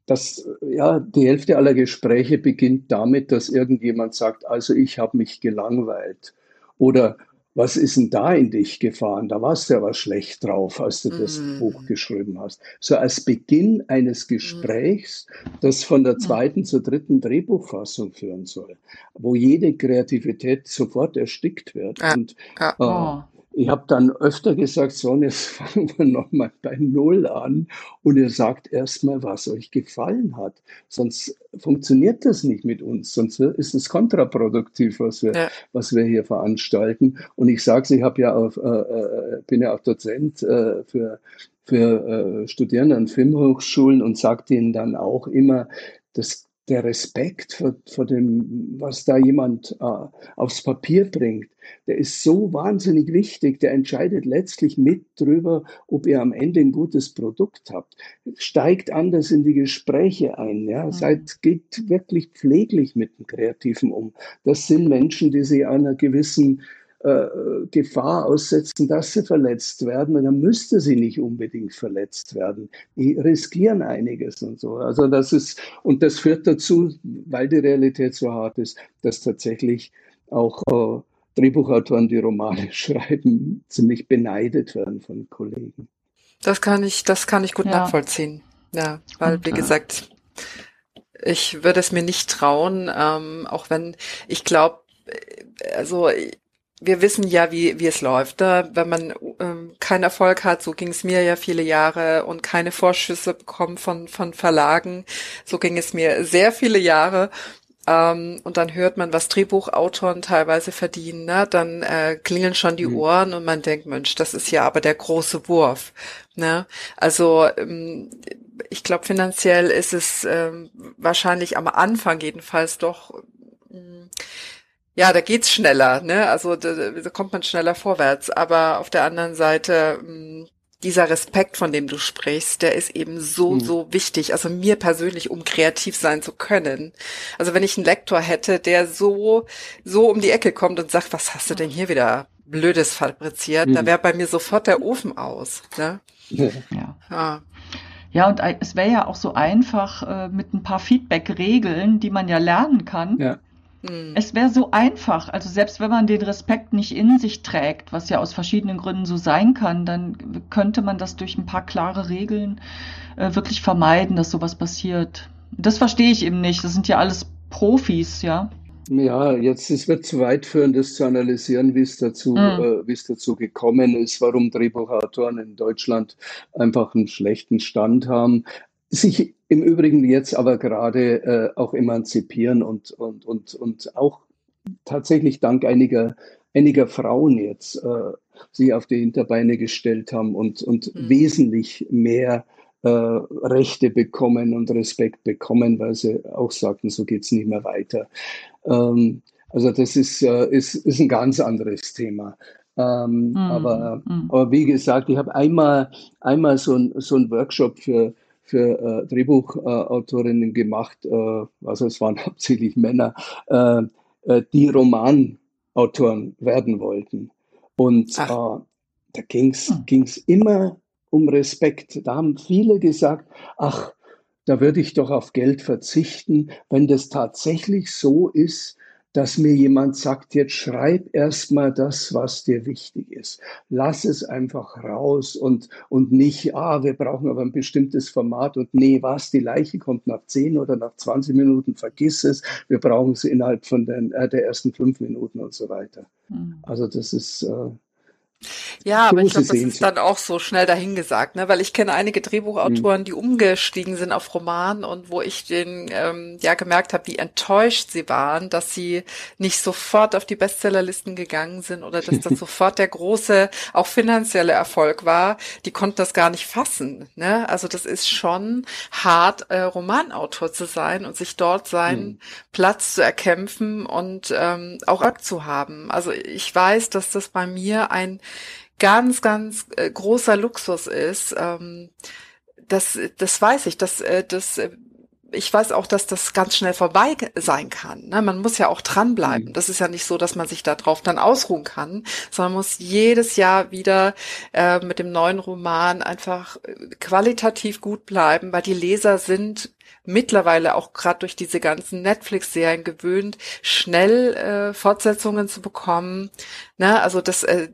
dass ja die Hälfte aller Gespräche beginnt damit, dass irgendjemand sagt, also ich habe mich gelangweilt oder was ist denn da in dich gefahren? Da warst du ja was schlecht drauf, als du das mm. Buch geschrieben hast. So als Beginn eines Gesprächs, das von der zweiten zur dritten Drehbuchfassung führen soll, wo jede Kreativität sofort erstickt wird. Ja. Und ja. Äh, oh ich habe dann öfter gesagt, so, jetzt fangen wir nochmal bei Null an und ihr sagt erstmal, was euch gefallen hat. Sonst funktioniert das nicht mit uns, sonst ist es kontraproduktiv, was wir, ja. was wir hier veranstalten. Und ich sage ich habe ja auf, äh, äh, bin ja auch Dozent äh, für, für äh, Studierende an Filmhochschulen und sage ihnen dann auch immer, das der Respekt vor, vor dem, was da jemand äh, aufs Papier bringt, der ist so wahnsinnig wichtig. Der entscheidet letztlich mit drüber, ob ihr am Ende ein gutes Produkt habt. Steigt anders in die Gespräche ein. Ja? Mhm. Seid, geht wirklich pfleglich mit dem Kreativen um. Das sind Menschen, die sich einer gewissen äh, Gefahr aussetzen, dass sie verletzt werden. Und dann müsste sie nicht unbedingt verletzt werden. Die riskieren einiges und so. Also das ist, und das führt dazu, weil die Realität so hart ist, dass tatsächlich auch äh, Drehbuchautoren, die Romane schreiben, ziemlich beneidet werden von Kollegen. Das kann ich, das kann ich gut ja. nachvollziehen. Ja, weil, wie gesagt, ich würde es mir nicht trauen, ähm, auch wenn ich glaube, also wir wissen ja, wie, wie es läuft. Ne? Wenn man ähm, keinen Erfolg hat, so ging es mir ja viele Jahre und keine Vorschüsse bekommt von, von Verlagen, so ging es mir sehr viele Jahre. Ähm, und dann hört man, was Drehbuchautoren teilweise verdienen, ne? dann äh, klingeln schon die mhm. Ohren und man denkt, Mensch, das ist ja aber der große Wurf. Ne? Also ähm, ich glaube, finanziell ist es ähm, wahrscheinlich am Anfang jedenfalls doch mm, ja, da geht's schneller, ne? Also da, da kommt man schneller vorwärts. Aber auf der anderen Seite mm, dieser Respekt, von dem du sprichst, der ist eben so, mhm. so wichtig. Also mir persönlich, um kreativ sein zu können. Also wenn ich einen Lektor hätte, der so, so um die Ecke kommt und sagt, was hast du denn hier wieder Blödes fabriziert, mhm. da wäre bei mir sofort der Ofen aus. Ne? Ja. ja. Ja, und es wäre ja auch so einfach äh, mit ein paar Feedback-Regeln, die man ja lernen kann. Ja. Hm. Es wäre so einfach, also selbst wenn man den Respekt nicht in sich trägt, was ja aus verschiedenen Gründen so sein kann, dann könnte man das durch ein paar klare Regeln äh, wirklich vermeiden, dass sowas passiert. Das verstehe ich eben nicht. Das sind ja alles Profis, ja. Ja, jetzt es wird zu weit führen, das zu analysieren, wie es dazu, mhm. äh, wie es dazu gekommen ist, warum Drehbuchautoren in Deutschland einfach einen schlechten Stand haben, sich im Übrigen jetzt aber gerade äh, auch emanzipieren und, und, und, und auch tatsächlich dank einiger, einiger Frauen jetzt äh, sich auf die Hinterbeine gestellt haben und, und mhm. wesentlich mehr äh, Rechte bekommen und Respekt bekommen, weil sie auch sagten, so geht's nicht mehr weiter. Ähm, also das ist, äh, ist, ist ein ganz anderes Thema. Ähm, mm, aber, mm. aber wie gesagt, ich habe einmal, einmal so ein, so ein Workshop für, für äh, Drehbuchautorinnen gemacht, äh, also es waren hauptsächlich Männer, äh, äh, die Romanautoren werden wollten. Und da ging's hm. ging's immer um Respekt. Da haben viele gesagt, ach, da würde ich doch auf Geld verzichten, wenn das tatsächlich so ist, dass mir jemand sagt, jetzt schreib erstmal das, was dir wichtig ist. Lass es einfach raus und, und nicht, ah, wir brauchen aber ein bestimmtes Format und nee, was, die Leiche kommt nach 10 oder nach 20 Minuten, vergiss es, wir brauchen es innerhalb von den, äh, der ersten fünf Minuten und so weiter. Mhm. Also das ist, äh, ja, aber ich glaube, das ist dann auch so schnell dahingesagt, ne? Weil ich kenne einige Drehbuchautoren, mhm. die umgestiegen sind auf Roman und wo ich den ähm, ja gemerkt habe, wie enttäuscht sie waren, dass sie nicht sofort auf die Bestsellerlisten gegangen sind oder dass das sofort der große, auch finanzielle Erfolg war. Die konnten das gar nicht fassen. Ne? Also das ist schon hart, äh, Romanautor zu sein und sich dort seinen mhm. Platz zu erkämpfen und ähm, auch zu haben. Also ich weiß, dass das bei mir ein ganz, ganz äh, großer Luxus ist. Ähm, das, das weiß ich, dass äh, das äh, ich weiß auch, dass das ganz schnell vorbei sein kann. Ne? Man muss ja auch dranbleiben. Mhm. Das ist ja nicht so, dass man sich darauf dann ausruhen kann, sondern muss jedes Jahr wieder äh, mit dem neuen Roman einfach äh, qualitativ gut bleiben, weil die Leser sind mittlerweile auch gerade durch diese ganzen Netflix-Serien gewöhnt, schnell äh, Fortsetzungen zu bekommen. Ne? Also das, äh,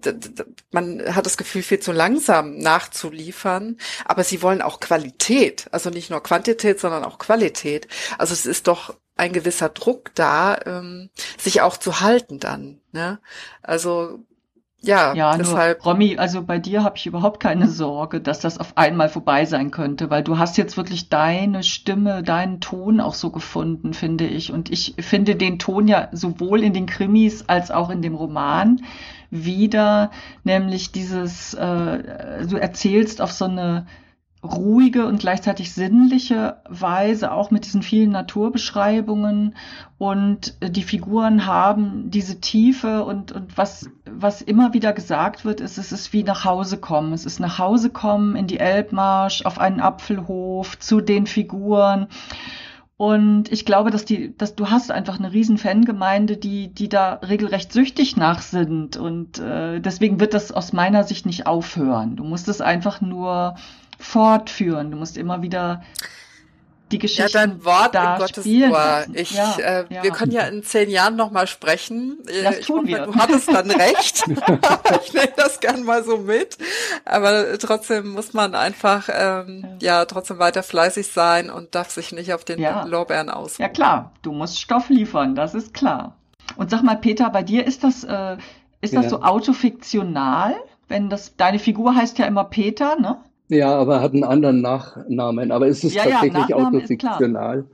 man hat das Gefühl, viel zu langsam nachzuliefern, aber sie wollen auch Qualität, also nicht nur Quantität, sondern auch Qualität. Also es ist doch ein gewisser Druck da, ähm, sich auch zu halten dann. Ne? Also ja, ja deshalb. Nur, Romy, also bei dir habe ich überhaupt keine Sorge, dass das auf einmal vorbei sein könnte, weil du hast jetzt wirklich deine Stimme, deinen Ton auch so gefunden, finde ich. Und ich finde den Ton ja sowohl in den Krimis als auch in dem Roman wieder, nämlich dieses, äh, du erzählst auf so eine ruhige und gleichzeitig sinnliche Weise, auch mit diesen vielen Naturbeschreibungen. Und die Figuren haben diese Tiefe und, und was, was immer wieder gesagt wird, ist, es ist wie nach Hause kommen. Es ist nach Hause kommen in die Elbmarsch, auf einen Apfelhof, zu den Figuren. Und ich glaube, dass die, dass du hast einfach eine riesen Fangemeinde, die, die da regelrecht süchtig nach sind. Und äh, deswegen wird das aus meiner Sicht nicht aufhören. Du musst es einfach nur fortführen. Du musst immer wieder die Geschichte. Ja, dein Wort in Gottes Ohr. Ich, ja, äh, ja. Wir können ja in zehn Jahren nochmal sprechen. Äh, das ich tun hoffe, wir. Du hattest dann recht. ich nehme das gern mal so mit. Aber trotzdem muss man einfach ähm, ja. ja trotzdem weiter fleißig sein und darf sich nicht auf den ja. Lorbeeren aus. Ja klar, du musst Stoff liefern, das ist klar. Und sag mal, Peter, bei dir ist das äh, ist das so autofiktional? Wenn das deine Figur heißt ja immer Peter, ne? Ja, aber hat einen anderen Nachnamen. Aber es ist ja, tatsächlich ja, autofiktional.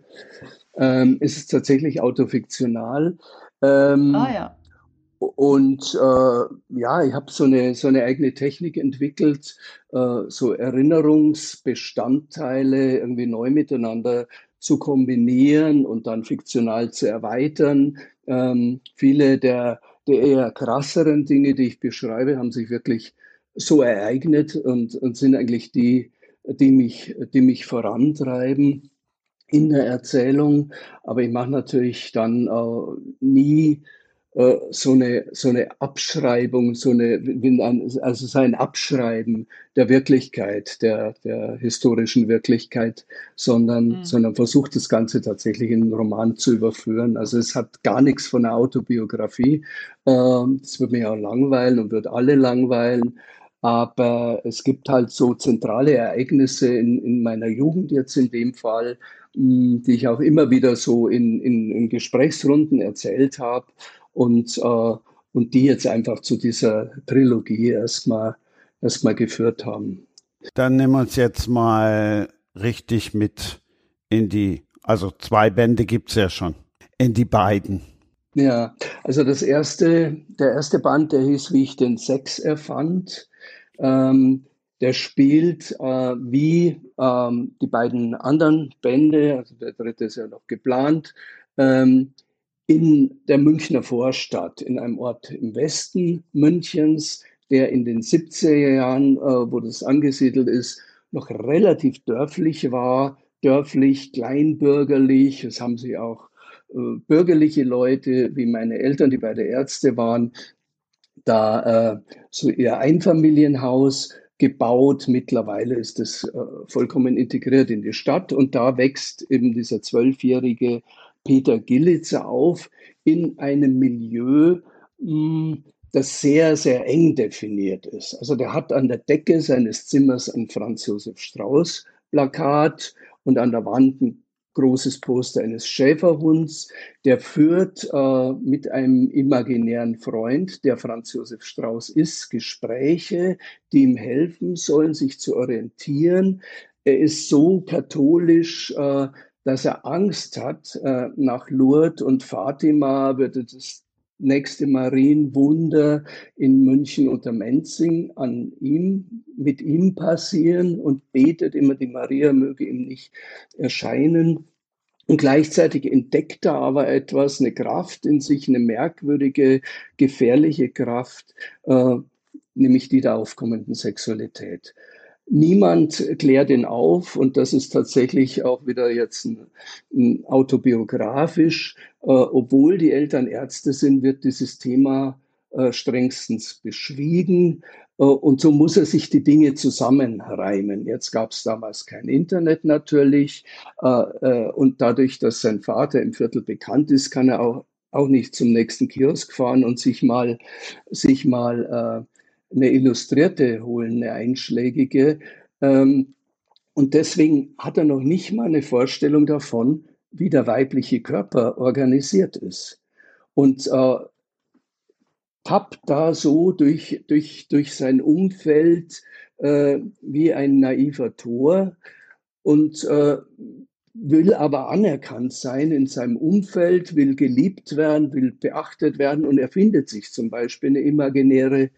Ähm, es ist tatsächlich autofiktional. Ähm, ah ja. Und äh, ja, ich habe so eine, so eine eigene Technik entwickelt, äh, so Erinnerungsbestandteile irgendwie neu miteinander zu kombinieren und dann fiktional zu erweitern. Ähm, viele der, der eher krasseren Dinge, die ich beschreibe, haben sich wirklich so ereignet und, und sind eigentlich die, die mich, die mich vorantreiben in der Erzählung. Aber ich mache natürlich dann äh, nie äh, so eine, so eine Abschreibung, so eine, also so ein Abschreiben der Wirklichkeit, der, der historischen Wirklichkeit, sondern, mhm. sondern versucht das Ganze tatsächlich in einen Roman zu überführen. Also es hat gar nichts von einer Autobiografie. Ähm, das wird mich auch langweilen und wird alle langweilen. Aber es gibt halt so zentrale Ereignisse in, in meiner Jugend jetzt in dem Fall, hm, die ich auch immer wieder so in, in, in Gesprächsrunden erzählt habe und, äh, und die jetzt einfach zu dieser Trilogie erstmal erstmal geführt haben. Dann nehmen wir uns jetzt mal richtig mit in die, also zwei Bände gibt es ja schon, in die beiden. Ja, also das erste, der erste Band, der hieß, wie ich den Sex erfand. Ähm, der spielt äh, wie ähm, die beiden anderen Bände, also der dritte ist ja noch geplant, ähm, in der Münchner Vorstadt, in einem Ort im Westen Münchens, der in den 70er Jahren, äh, wo das angesiedelt ist, noch relativ dörflich war, dörflich, kleinbürgerlich. Es haben sich auch äh, bürgerliche Leute, wie meine Eltern, die beide Ärzte waren, da äh, so ihr Einfamilienhaus gebaut. Mittlerweile ist es äh, vollkommen integriert in die Stadt und da wächst eben dieser zwölfjährige Peter Gillitzer auf in einem Milieu, mh, hm, das sehr, sehr eng definiert ist. Also der hat an der Decke seines Zimmers ein Franz Josef Strauß Plakat und an der Wand ein großes Poster eines Schäferhunds, der führt äh, mit einem imaginären Freund, der Franz Josef Strauß ist, Gespräche, die ihm helfen sollen, sich zu orientieren. Er ist so katholisch, äh, dass er Angst hat, äh, nach Lourdes und Fatima würde das nächste Marienwunder in München unter Menzing an ihm, mit ihm passieren und betet immer, die Maria möge ihm nicht erscheinen. Und gleichzeitig entdeckt er aber etwas, eine Kraft in sich, eine merkwürdige, gefährliche Kraft, äh, nämlich die der aufkommenden Sexualität. Niemand klärt ihn auf und das ist tatsächlich auch wieder jetzt ein, ein autobiografisch. Äh, obwohl die Eltern Ärzte sind, wird dieses Thema äh, strengstens beschwiegen äh, und so muss er sich die Dinge zusammenreimen. Jetzt gab es damals kein Internet natürlich äh, äh, und dadurch, dass sein Vater im Viertel bekannt ist, kann er auch, auch nicht zum nächsten Kiosk fahren und sich mal, sich mal äh, eine Illustrierte holen, eine einschlägige. Ähm, und deswegen hat er noch nicht mal eine Vorstellung davon, wie der weibliche Körper organisiert ist. Und äh, tappt da so durch, durch, durch sein Umfeld äh, wie ein naiver Tor und äh, will aber anerkannt sein in seinem Umfeld, will geliebt werden, will beachtet werden und er findet sich zum Beispiel eine imaginäre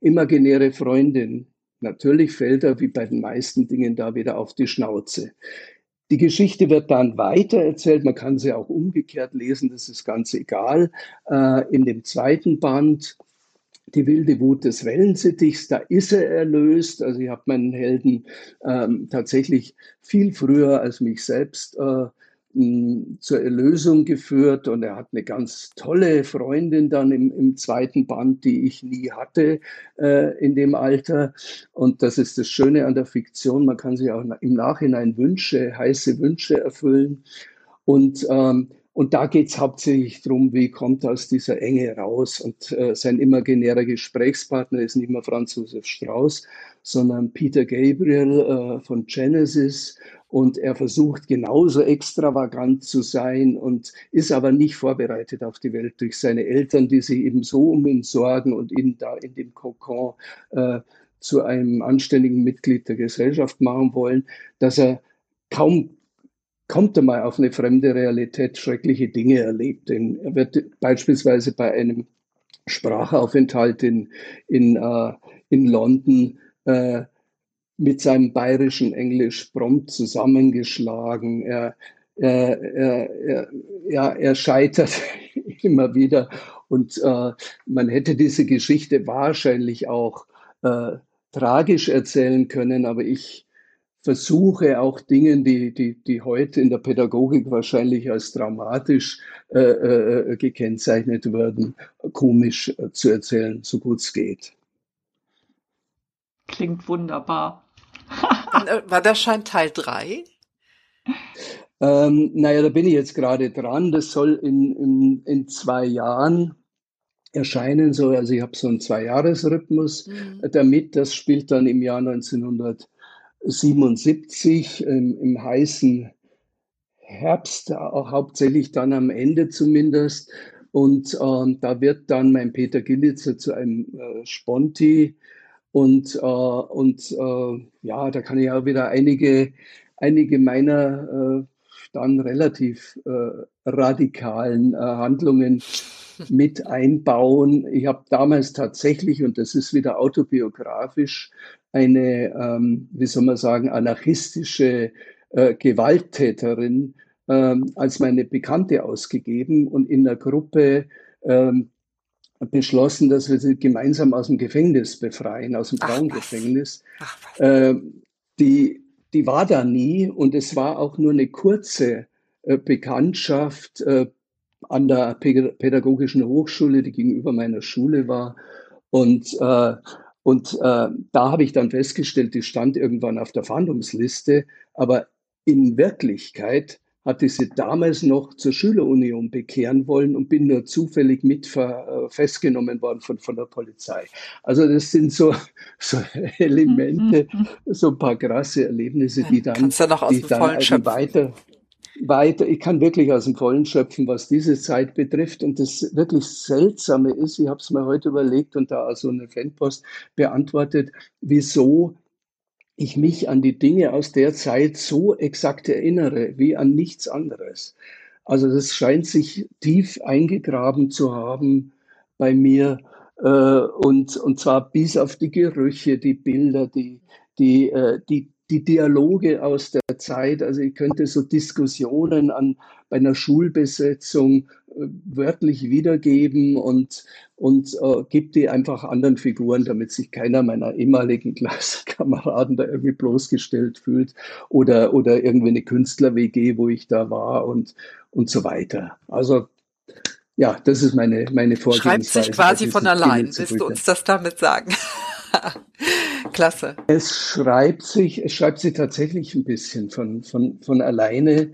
imaginäre Freundin. Natürlich fällt er wie bei den meisten Dingen da wieder auf die Schnauze. Die Geschichte wird dann weitererzählt, man kann sie auch umgekehrt lesen, das ist ganz egal. Äh, in dem zweiten Band, Die wilde Wut des Wellensittichs, da ist er erlöst. Also ich habe meinen Helden ähm, tatsächlich viel früher als mich selbst äh, mh, zur Erlösung geführt und er hat eine ganz tolle Freundin dann im, im zweiten Band, die ich nie hatte äh, in dem Alter. Und das ist das Schöne an der Fiktion, man kann sich auch im Nachhinein Wünsche, heiße Wünsche erfüllen. Und ähm, und da geht es hauptsächlich darum, wie kommt er aus dieser Enge raus. Und äh, sein imaginärer Gesprächspartner ist nicht mehr Franz Josef Strauß, sondern Peter Gabriel äh, von Genesis. Und er versucht genauso extravagant zu sein und ist aber nicht vorbereitet auf die Welt durch seine Eltern, die sich eben so um ihn sorgen und ihn da in dem Kokon äh, zu einem anständigen Mitglied der Gesellschaft machen wollen, dass er kaum kommt er mal auf eine fremde Realität, schreckliche Dinge erlebt. Er wird beispielsweise bei einem Sprachaufenthalt in, in, äh, in London äh, mit seinem bayerischen Englisch prompt zusammengeschlagen. Er, er, er, er, ja, er scheitert immer wieder. Und äh, man hätte diese Geschichte wahrscheinlich auch äh, tragisch erzählen können, aber ich versuche auch Dingen, die, die, die heute in der Pädagogik wahrscheinlich als dramatisch äh, äh, gekennzeichnet werden, komisch äh, zu erzählen, so gut es geht. Klingt wunderbar. Äh, war das schon Teil 3? Ähm, naja, da bin ich jetzt gerade dran. Das soll in, in, in zwei Jahren erscheinen. So, also ich habe so einen Zwei-Jahres-Rhythmus mhm. damit. Das spielt dann im Jahr 1977 ähm, im heißen Herbst, auch hauptsächlich dann am Ende zumindest. Und ähm, da wird dann mein Peter Gillitzer zu einem äh, Sponti und, äh, und äh, ja, da kann ich auch wieder einige, einige meiner äh, dann relativ äh, radikalen äh, Handlungen mit einbauen. Ich habe damals tatsächlich, und das ist wieder autobiografisch, eine, ähm, wie soll man sagen, anarchistische äh, Gewalttäterin ähm, als meine Bekannte ausgegeben und in der Gruppe ähm, beschlossen, dass wir sie gemeinsam aus dem Gefängnis befreien, aus dem Frauengefängnis. Äh, die, die war da nie und es war auch nur eine kurze äh, Bekanntschaft äh, an der Pädagogischen Hochschule, die gegenüber meiner Schule war. Und, äh, und äh, da habe ich dann festgestellt, die stand irgendwann auf der Fahndungsliste, aber in Wirklichkeit hatte sie damals noch zur Schülerunion bekehren wollen und bin nur zufällig mit äh, festgenommen worden von, von der Polizei. Also das sind so, so Elemente, mhm. so ein paar krasse Erlebnisse, die dann, Kannst du noch aus die dem dann schöpfen. weiter, weiter, ich kann wirklich aus dem Vollen schöpfen, was diese Zeit betrifft. Und das wirklich Seltsame ist, ich habe es mir heute überlegt und da also eine Fanpost beantwortet, wieso ich mich an die Dinge aus der Zeit so exakt erinnere wie an nichts anderes. Also das scheint sich tief eingegraben zu haben bei mir äh, und, und zwar bis auf die Gerüche, die Bilder, die, die, äh, die, die Dialoge aus der Zeit. Also ich könnte so Diskussionen an, bei einer Schulbesetzung äh, wörtlich wiedergeben und, und äh, gebe die einfach anderen Figuren, damit sich keiner meiner ehemaligen Klassenkameraden da irgendwie bloßgestellt fühlt oder, oder irgendwie eine Künstler-WG, wo ich da war und, und so weiter. Also ja, das ist meine, meine Vorgehensweise. Schreibt sich quasi von allein, willst du uns das damit sagen? Klasse. Es schreibt sich, es schreibt sich tatsächlich ein bisschen von, von, von alleine.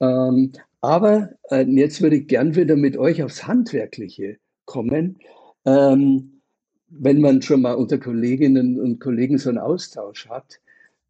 Ähm, aber äh, jetzt würde ich gern wieder mit euch aufs Handwerkliche kommen. Ähm, wenn man schon mal unter Kolleginnen und Kollegen so einen Austausch hat.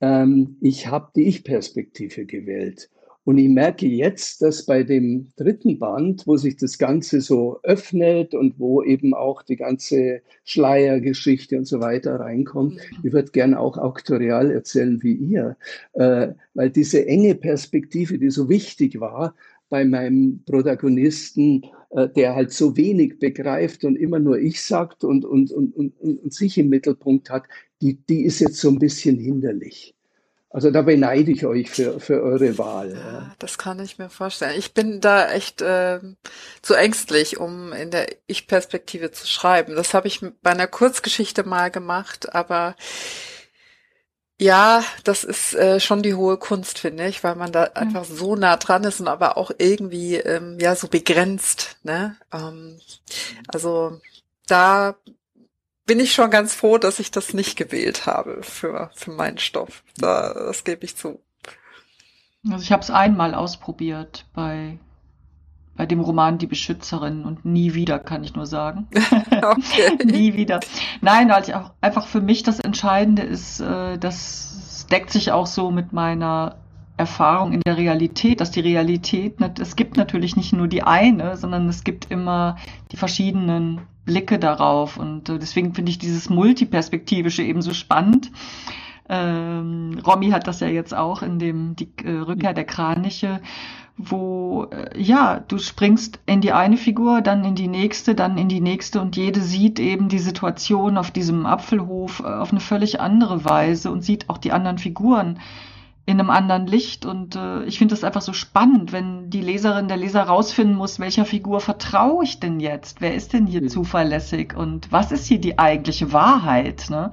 Ähm, ich habe die Ich-Perspektive gewählt. Und ich merke jetzt, dass bei dem dritten Band, wo sich das Ganze so öffnet und wo eben auch die ganze Schleiergeschichte und so weiter reinkommt, ich würde gerne auch auktorial erzählen wie ihr, äh, weil diese enge Perspektive, die so wichtig war, bei meinem Protagonisten, äh, der halt so wenig begreift und immer nur ich sagt und, und, und, und, und sich im Mittelpunkt hat, die, die ist jetzt so ein bisschen hinderlich. Also da beneide ich euch für, für eure Wahl. Ja, das kann ich mir vorstellen. Ich bin da echt äh, zu ängstlich, um in der Ich-Perspektive zu schreiben. Das habe ich bei einer Kurzgeschichte mal gemacht, aber Ja, das ist äh, schon die hohe Kunst, finde ich, weil man da ja. einfach so nah dran ist und aber auch irgendwie ähm, ja so begrenzt. Ne? Ähm, also da bin ich schon ganz froh, dass ich das nicht gewählt habe für für meinen Stoff. Da, das gebe ich zu. Also ich habe es einmal ausprobiert bei bei dem Roman Die Beschützerin und nie wieder, kann ich nur sagen. Okay. nie wieder. Nein, weil ich auch einfach für mich das Entscheidende ist, äh, das deckt sich auch so mit meiner Erfahrung in der Realität, dass die Realität, es gibt natürlich nicht nur die eine, sondern es gibt immer die verschiedenen Blicke darauf. Und äh, deswegen finde ich dieses Multiperspektivische eben so spannend. Ähm, Romy hat das ja jetzt auch in dem die äh, Rückkehr der Kraniche wo äh, ja, du springst in die eine Figur, dann in die nächste, dann in die nächste und jede sieht eben die Situation auf diesem Apfelhof äh, auf eine völlig andere Weise und sieht auch die anderen Figuren in einem anderen Licht und äh, ich finde das einfach so spannend, wenn die Leserin, der Leser rausfinden muss, welcher Figur vertraue ich denn jetzt? Wer ist denn hier mhm. zuverlässig und was ist hier die eigentliche Wahrheit? Ne?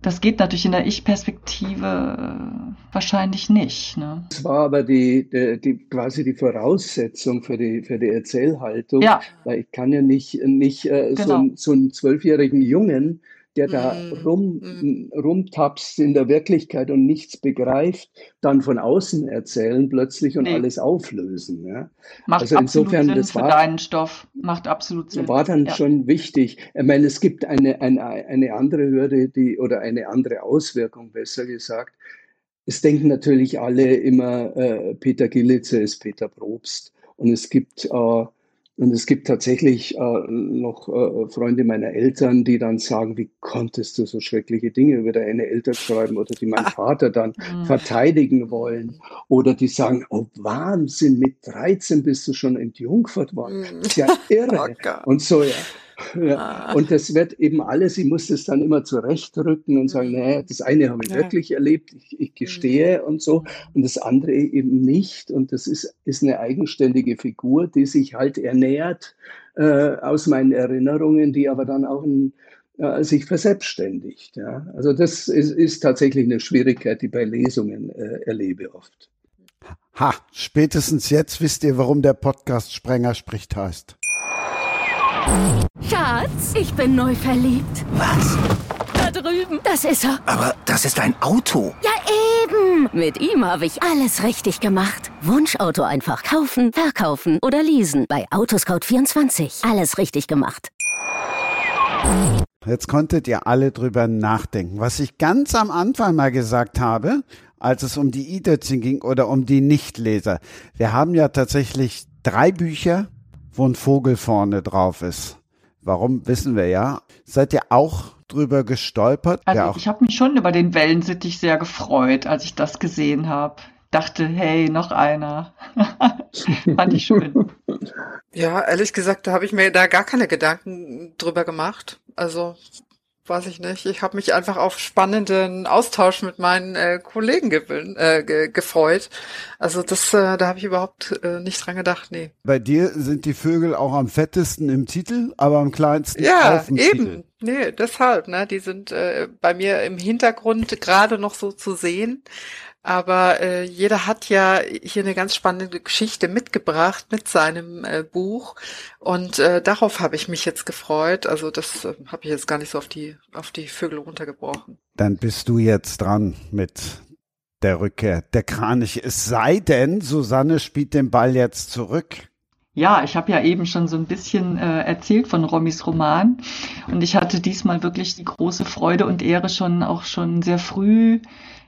Das geht natürlich in der Ich-Perspektive äh, wahrscheinlich nicht. Ne? Das war aber die, die, die, quasi die Voraussetzung für die, für die Erzählhaltung. Ja. Weil ich kann ja nicht, nicht äh, genau. so, so einen zwölfjährigen Jungen der da mm, rum, mm. rumtapst in der Wirklichkeit und nichts begreift, dann von außen erzählen plötzlich und nee. alles auflösen. Ja? Macht also insofern, Sinn das für war, deinen Stoff, macht absolut Sinn. War dann ja. schon wichtig. Ich meine, es gibt eine, eine, eine andere Hürde, die, oder eine andere Auswirkung, besser gesagt. Es denken natürlich alle immer, äh, Peter Gillitzer ist Peter Probst. Und es gibt äh, und es gibt tatsächlich äh, noch äh, Freunde meiner Eltern, die dann sagen, wie konntest du so schreckliche Dinge über deine Eltern schreiben oder die meinen Vater dann mhm. verteidigen wollen. Oder die sagen, oh Wahnsinn, mit 13 bist du schon entjungfert worden. Mhm. Das ist ja irre. Oh und so, ja. Ja. Ah. Und das wird eben alles, ich muss das dann immer zurechtrücken und sagen, mhm. naja, das eine habe ich ja. wirklich erlebt, ich, ich gestehe mhm. und so, und das andere eben nicht. Und das ist, ist eine eigenständige Figur, die sich halt ernährt äh, aus meinen Erinnerungen, die aber dann auch ein, äh, sich verselbstständigt. Ja. Also das ist, ist tatsächlich eine Schwierigkeit, die bei Lesungen äh, erlebe oft. Ha, spätestens jetzt wisst ihr, warum der Podcast Sprenger spricht heißt. Schatz, ich bin neu verliebt. Was? Da drüben. Das ist er. Aber das ist ein Auto. Ja, eben. Mit ihm habe ich alles richtig gemacht. Wunschauto einfach kaufen, verkaufen oder leasen. Bei Autoscout24. Alles richtig gemacht. Jetzt konntet ihr alle drüber nachdenken. Was ich ganz am Anfang mal gesagt habe, als es um die E-Dötzchen ging oder um die Nichtleser. Wir haben ja tatsächlich drei Bücher wo ein Vogel vorne drauf ist. Warum wissen wir ja. Seid ihr auch drüber gestolpert? Also ja, ich habe mich schon über den Wellensittich sehr gefreut, als ich das gesehen habe. Dachte, hey, noch einer. Fand ich schön. Ja, ehrlich gesagt, da habe ich mir da gar keine Gedanken drüber gemacht. Also weiß ich nicht. Ich habe mich einfach auf spannenden Austausch mit meinen äh, Kollegen gewin, äh, ge gefreut. Also das, äh, da habe ich überhaupt äh, nicht dran gedacht, nee. Bei dir sind die Vögel auch am fettesten im Titel, aber am kleinsten ja, auf dem eben. Titel. Nee, deshalb, ne? Die sind äh, bei mir im Hintergrund gerade noch so zu sehen. Aber äh, jeder hat ja hier eine ganz spannende Geschichte mitgebracht mit seinem äh, Buch und äh, darauf habe ich mich jetzt gefreut. Also das äh, habe ich jetzt gar nicht so auf die auf die Vögel runtergebrochen. Dann bist du jetzt dran mit der Rückkehr der Kraniche. Es sei denn, Susanne spielt den Ball jetzt zurück. Ja, ich habe ja eben schon so ein bisschen äh, erzählt von Rommis Roman und ich hatte diesmal wirklich die große Freude und Ehre schon auch schon sehr früh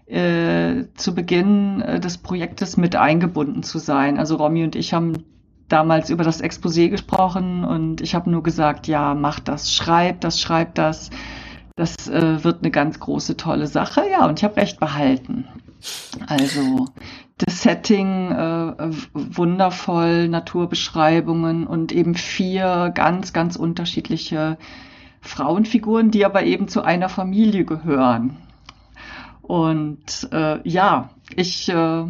äh, zu Beginn äh, des Projektes mit eingebunden zu sein. Also Romy und ich haben damals über das Exposé gesprochen und ich habe nur gesagt, ja, mach das, schreib das, schreib das. Das äh, wird eine ganz große, tolle Sache. Ja, und ich habe recht behalten. Also das Setting äh, wundervoll, Naturbeschreibungen und eben vier ganz, ganz unterschiedliche Frauenfiguren, die aber eben zu einer Familie gehören. Und äh, ja, ich, äh,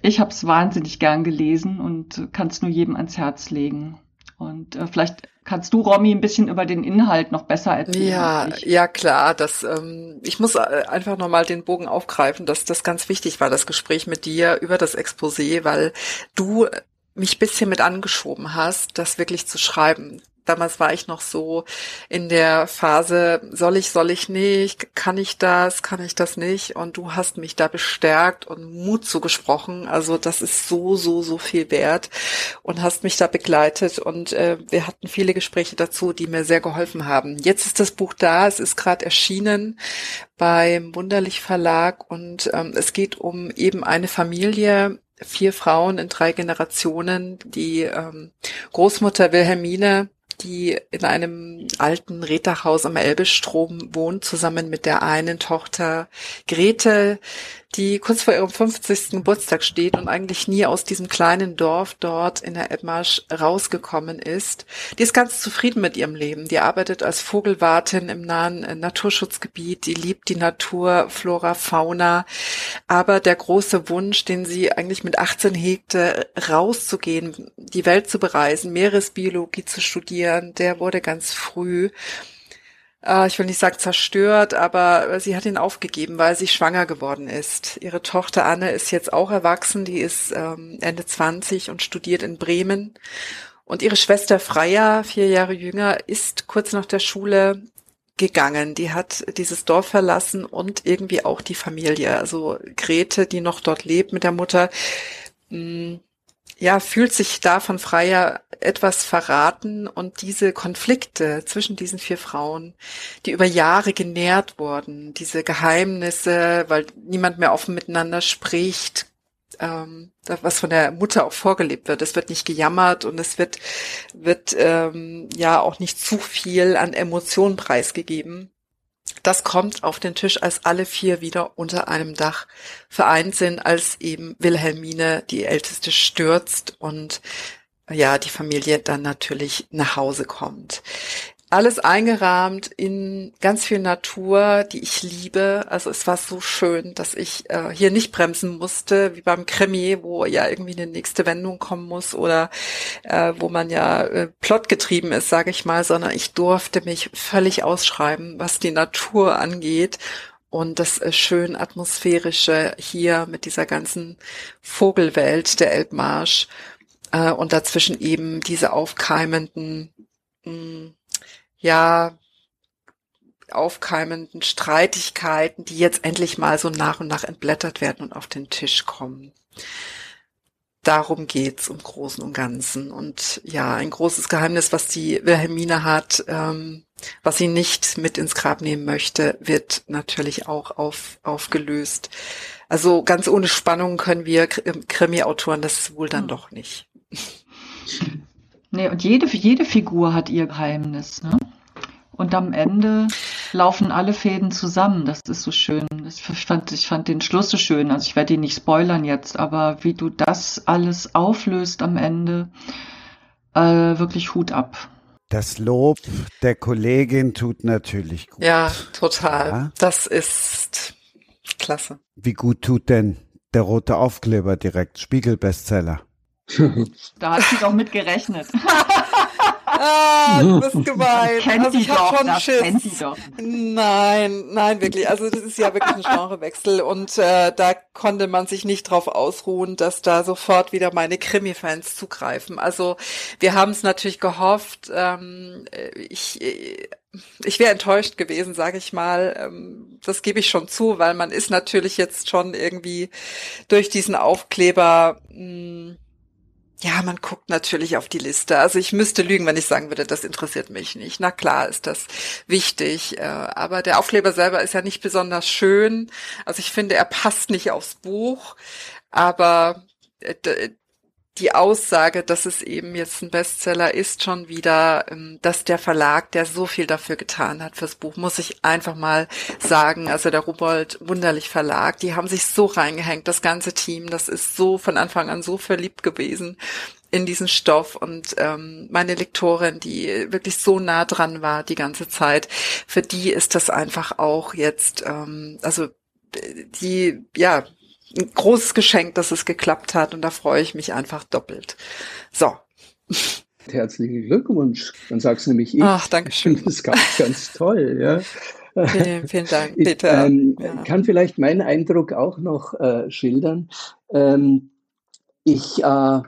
ich habe es wahnsinnig gern gelesen und kann es nur jedem ans Herz legen. Und äh, vielleicht kannst du, Romy, ein bisschen über den Inhalt noch besser erzählen? Ja, ja klar. Das, ähm, ich muss äh, einfach nochmal den Bogen aufgreifen, dass das ganz wichtig war, das Gespräch mit dir über das Exposé, weil du mich bisschen mit angeschoben hast, das wirklich zu schreiben damals war ich noch so in der Phase, soll ich, soll ich nicht, kann ich das, kann ich das nicht? Und du hast mich da bestärkt und Mut zugesprochen. Also das ist so, so, so viel wert und hast mich da begleitet und äh, wir hatten viele Gespräche dazu, die mir sehr geholfen haben. Jetzt ist das Buch da, es ist gerade erschienen beim Wunderlich Verlag und ähm, es geht um eben eine Familie, vier Frauen in drei Generationen. Die ähm, Großmutter Wilhelmine die in einem alten Reddachhaus am Elbestrom wohnt, zusammen mit der einen Tochter Grete, die kurz vor ihrem 50. Geburtstag steht und eigentlich nie aus diesem kleinen Dorf dort in der Edmarsch rausgekommen ist. Die ist ganz zufrieden mit ihrem Leben. Die arbeitet als Vogelwartin im nahen äh, Naturschutzgebiet. Die liebt die Natur, Flora, Fauna. Aber der große Wunsch, den sie eigentlich mit 18 hegte, rauszugehen, die Welt zu bereisen, Meeresbiologie zu studieren, der wurde ganz früh äh, ich will nicht sagen zerstört, aber sie hat ihn aufgegeben, weil sie schwanger geworden ist. Ihre Tochter Anne ist jetzt auch erwachsen, die ist ähm, Ende 20 und studiert in Bremen. Und ihre Schwester Freya, vier Jahre jünger, ist kurz nach der Schule gegangen. Die hat dieses Dorf verlassen und irgendwie auch die Familie. Also Grete, die noch dort lebt mit der Mutter, mh, mm, ja, fühlt sich da von Freier etwas verraten und diese Konflikte zwischen diesen vier Frauen, die über Jahre genährt wurden, diese Geheimnisse, weil niemand mehr offen miteinander spricht, ähm, was von der Mutter auch vorgelebt wird. Es wird nicht gejammert und es wird, wird ähm, ja auch nicht zu viel an Emotionen preisgegeben. Das kommt auf den Tisch, als alle vier wieder unter einem Dach vereint sind, als eben Wilhelmine, die Älteste, stürzt und ja, die Familie dann natürlich nach Hause kommt. Alles eingerahmt in ganz viel Natur, die ich liebe. Also es war so schön, dass ich äh, hier nicht bremsen musste, wie beim Krimi, wo ja irgendwie eine nächste Wendung kommen muss oder äh, wo man ja äh, plotgetrieben ist, sage ich mal, sondern ich durfte mich völlig ausschreiben, was die Natur angeht. Und das äh, schön atmosphärische hier mit dieser ganzen Vogelwelt der Elbmarsch äh, und dazwischen eben diese aufkeimenden mh, mm, ja, aufkeimenden Streitigkeiten, die jetzt endlich mal so nach und nach entblättert werden und auf den Tisch kommen. Darum geht's im Großen und Ganzen. Und ja, ein großes Geheimnis, was die Wilhelmine hat, ähm, was sie nicht mit ins Grab nehmen möchte, wird natürlich auch auf, aufgelöst. Also ganz ohne Spannung können wir Krimi-Autoren das wohl dann hm. doch nicht. Nee, und jede, jede Figur hat ihr Geheimnis, ne? Und am Ende laufen alle Fäden zusammen. Das ist so schön. Ich fand, ich fand den Schluss so schön. Also ich werde ihn nicht spoilern jetzt, aber wie du das alles auflöst am Ende, äh, wirklich Hut ab. Das Lob der Kollegin tut natürlich gut. Ja, total. Ja? Das ist klasse. Wie gut tut denn der rote Aufkleber direkt? Spiegelbestseller. Da hat sie doch mit gerechnet. Ah, du bist gemein. Kennt also ich habe schon Schiss. Kennt die doch. Nein, nein, wirklich. Also das ist ja wirklich ein Genrewechsel und äh, da konnte man sich nicht drauf ausruhen, dass da sofort wieder meine Krimi-Fans zugreifen. Also wir haben es natürlich gehofft. Ähm, ich ich wäre enttäuscht gewesen, sage ich mal. Ähm, das gebe ich schon zu, weil man ist natürlich jetzt schon irgendwie durch diesen Aufkleber mh, hm, ja, man guckt natürlich auf die Liste. Also ich müsste lügen, wenn ich sagen würde, das interessiert mich nicht. Na klar ist das wichtig. Äh, aber der Aufkleber selber ist ja nicht besonders schön. Also ich finde, er passt nicht aufs Buch. Aber äh, die Aussage, dass es eben jetzt ein Bestseller ist, schon wieder, ähm, dass der Verlag, der so viel dafür getan hat fürs Buch, muss ich einfach mal sagen. Also der Rubold Wunderlich Verlag, die haben sich so reingehängt, das ganze Team, das ist so von Anfang an so verliebt gewesen in diesen Stoff und ähm, meine Lektorin, die wirklich so nah dran war die ganze Zeit, für die ist das einfach auch jetzt, ähm, also die, ja, ein großes Geschenk, dass es geklappt hat und da freue ich mich einfach doppelt. So. Herzlichen Glückwunsch. Dann sagst du nämlich ich. Ach, danke schön. Das ist ganz, ganz toll, ja. Vielen, vielen Dank, Peter. Ich ähm, ja. kann vielleicht meinen Eindruck auch noch äh, schildern. Ähm, ich äh,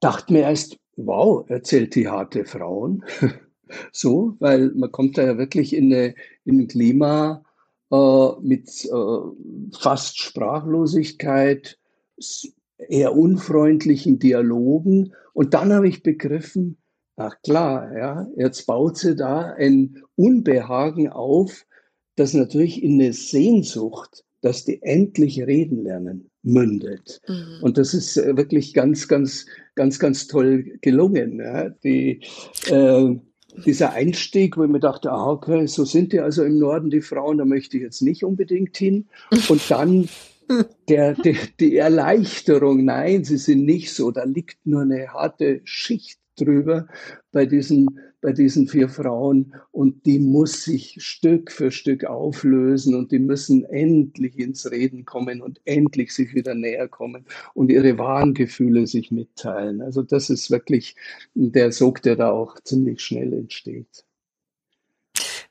dachte mir erst, wow, erzählt die harte Frauen. so, weil man kommt da ja wirklich in, eine, in ein Klima äh, mit äh, fast Sprachlosigkeit, eher unfreundlichen Dialogen. Und dann habe ich begriffen, ach klar, ja, jetzt baut sie da ein Unbehagen auf, das natürlich in eine Sehnsucht, dass die endlich reden lernen, mündet. Mhm. Und das ist äh, wirklich ganz, ganz, ganz, ganz toll gelungen. Ja. Die, äh, dieser Einstieg, wo ich mir dachte, ah, okay, so sind die also im Norden, die Frauen, da möchte ich jetzt nicht unbedingt hin. Und dann der, der, die Erleichterung, nein, sie sind nicht so, da liegt nur eine harte Schicht drüber bei diesen, bei diesen vier Frauen und die muss sich Stück für Stück auflösen und die müssen endlich ins Reden kommen und endlich sich wieder näher kommen und ihre wahren Gefühle sich mitteilen. Also das ist wirklich der Sog, der da auch ziemlich schnell entsteht.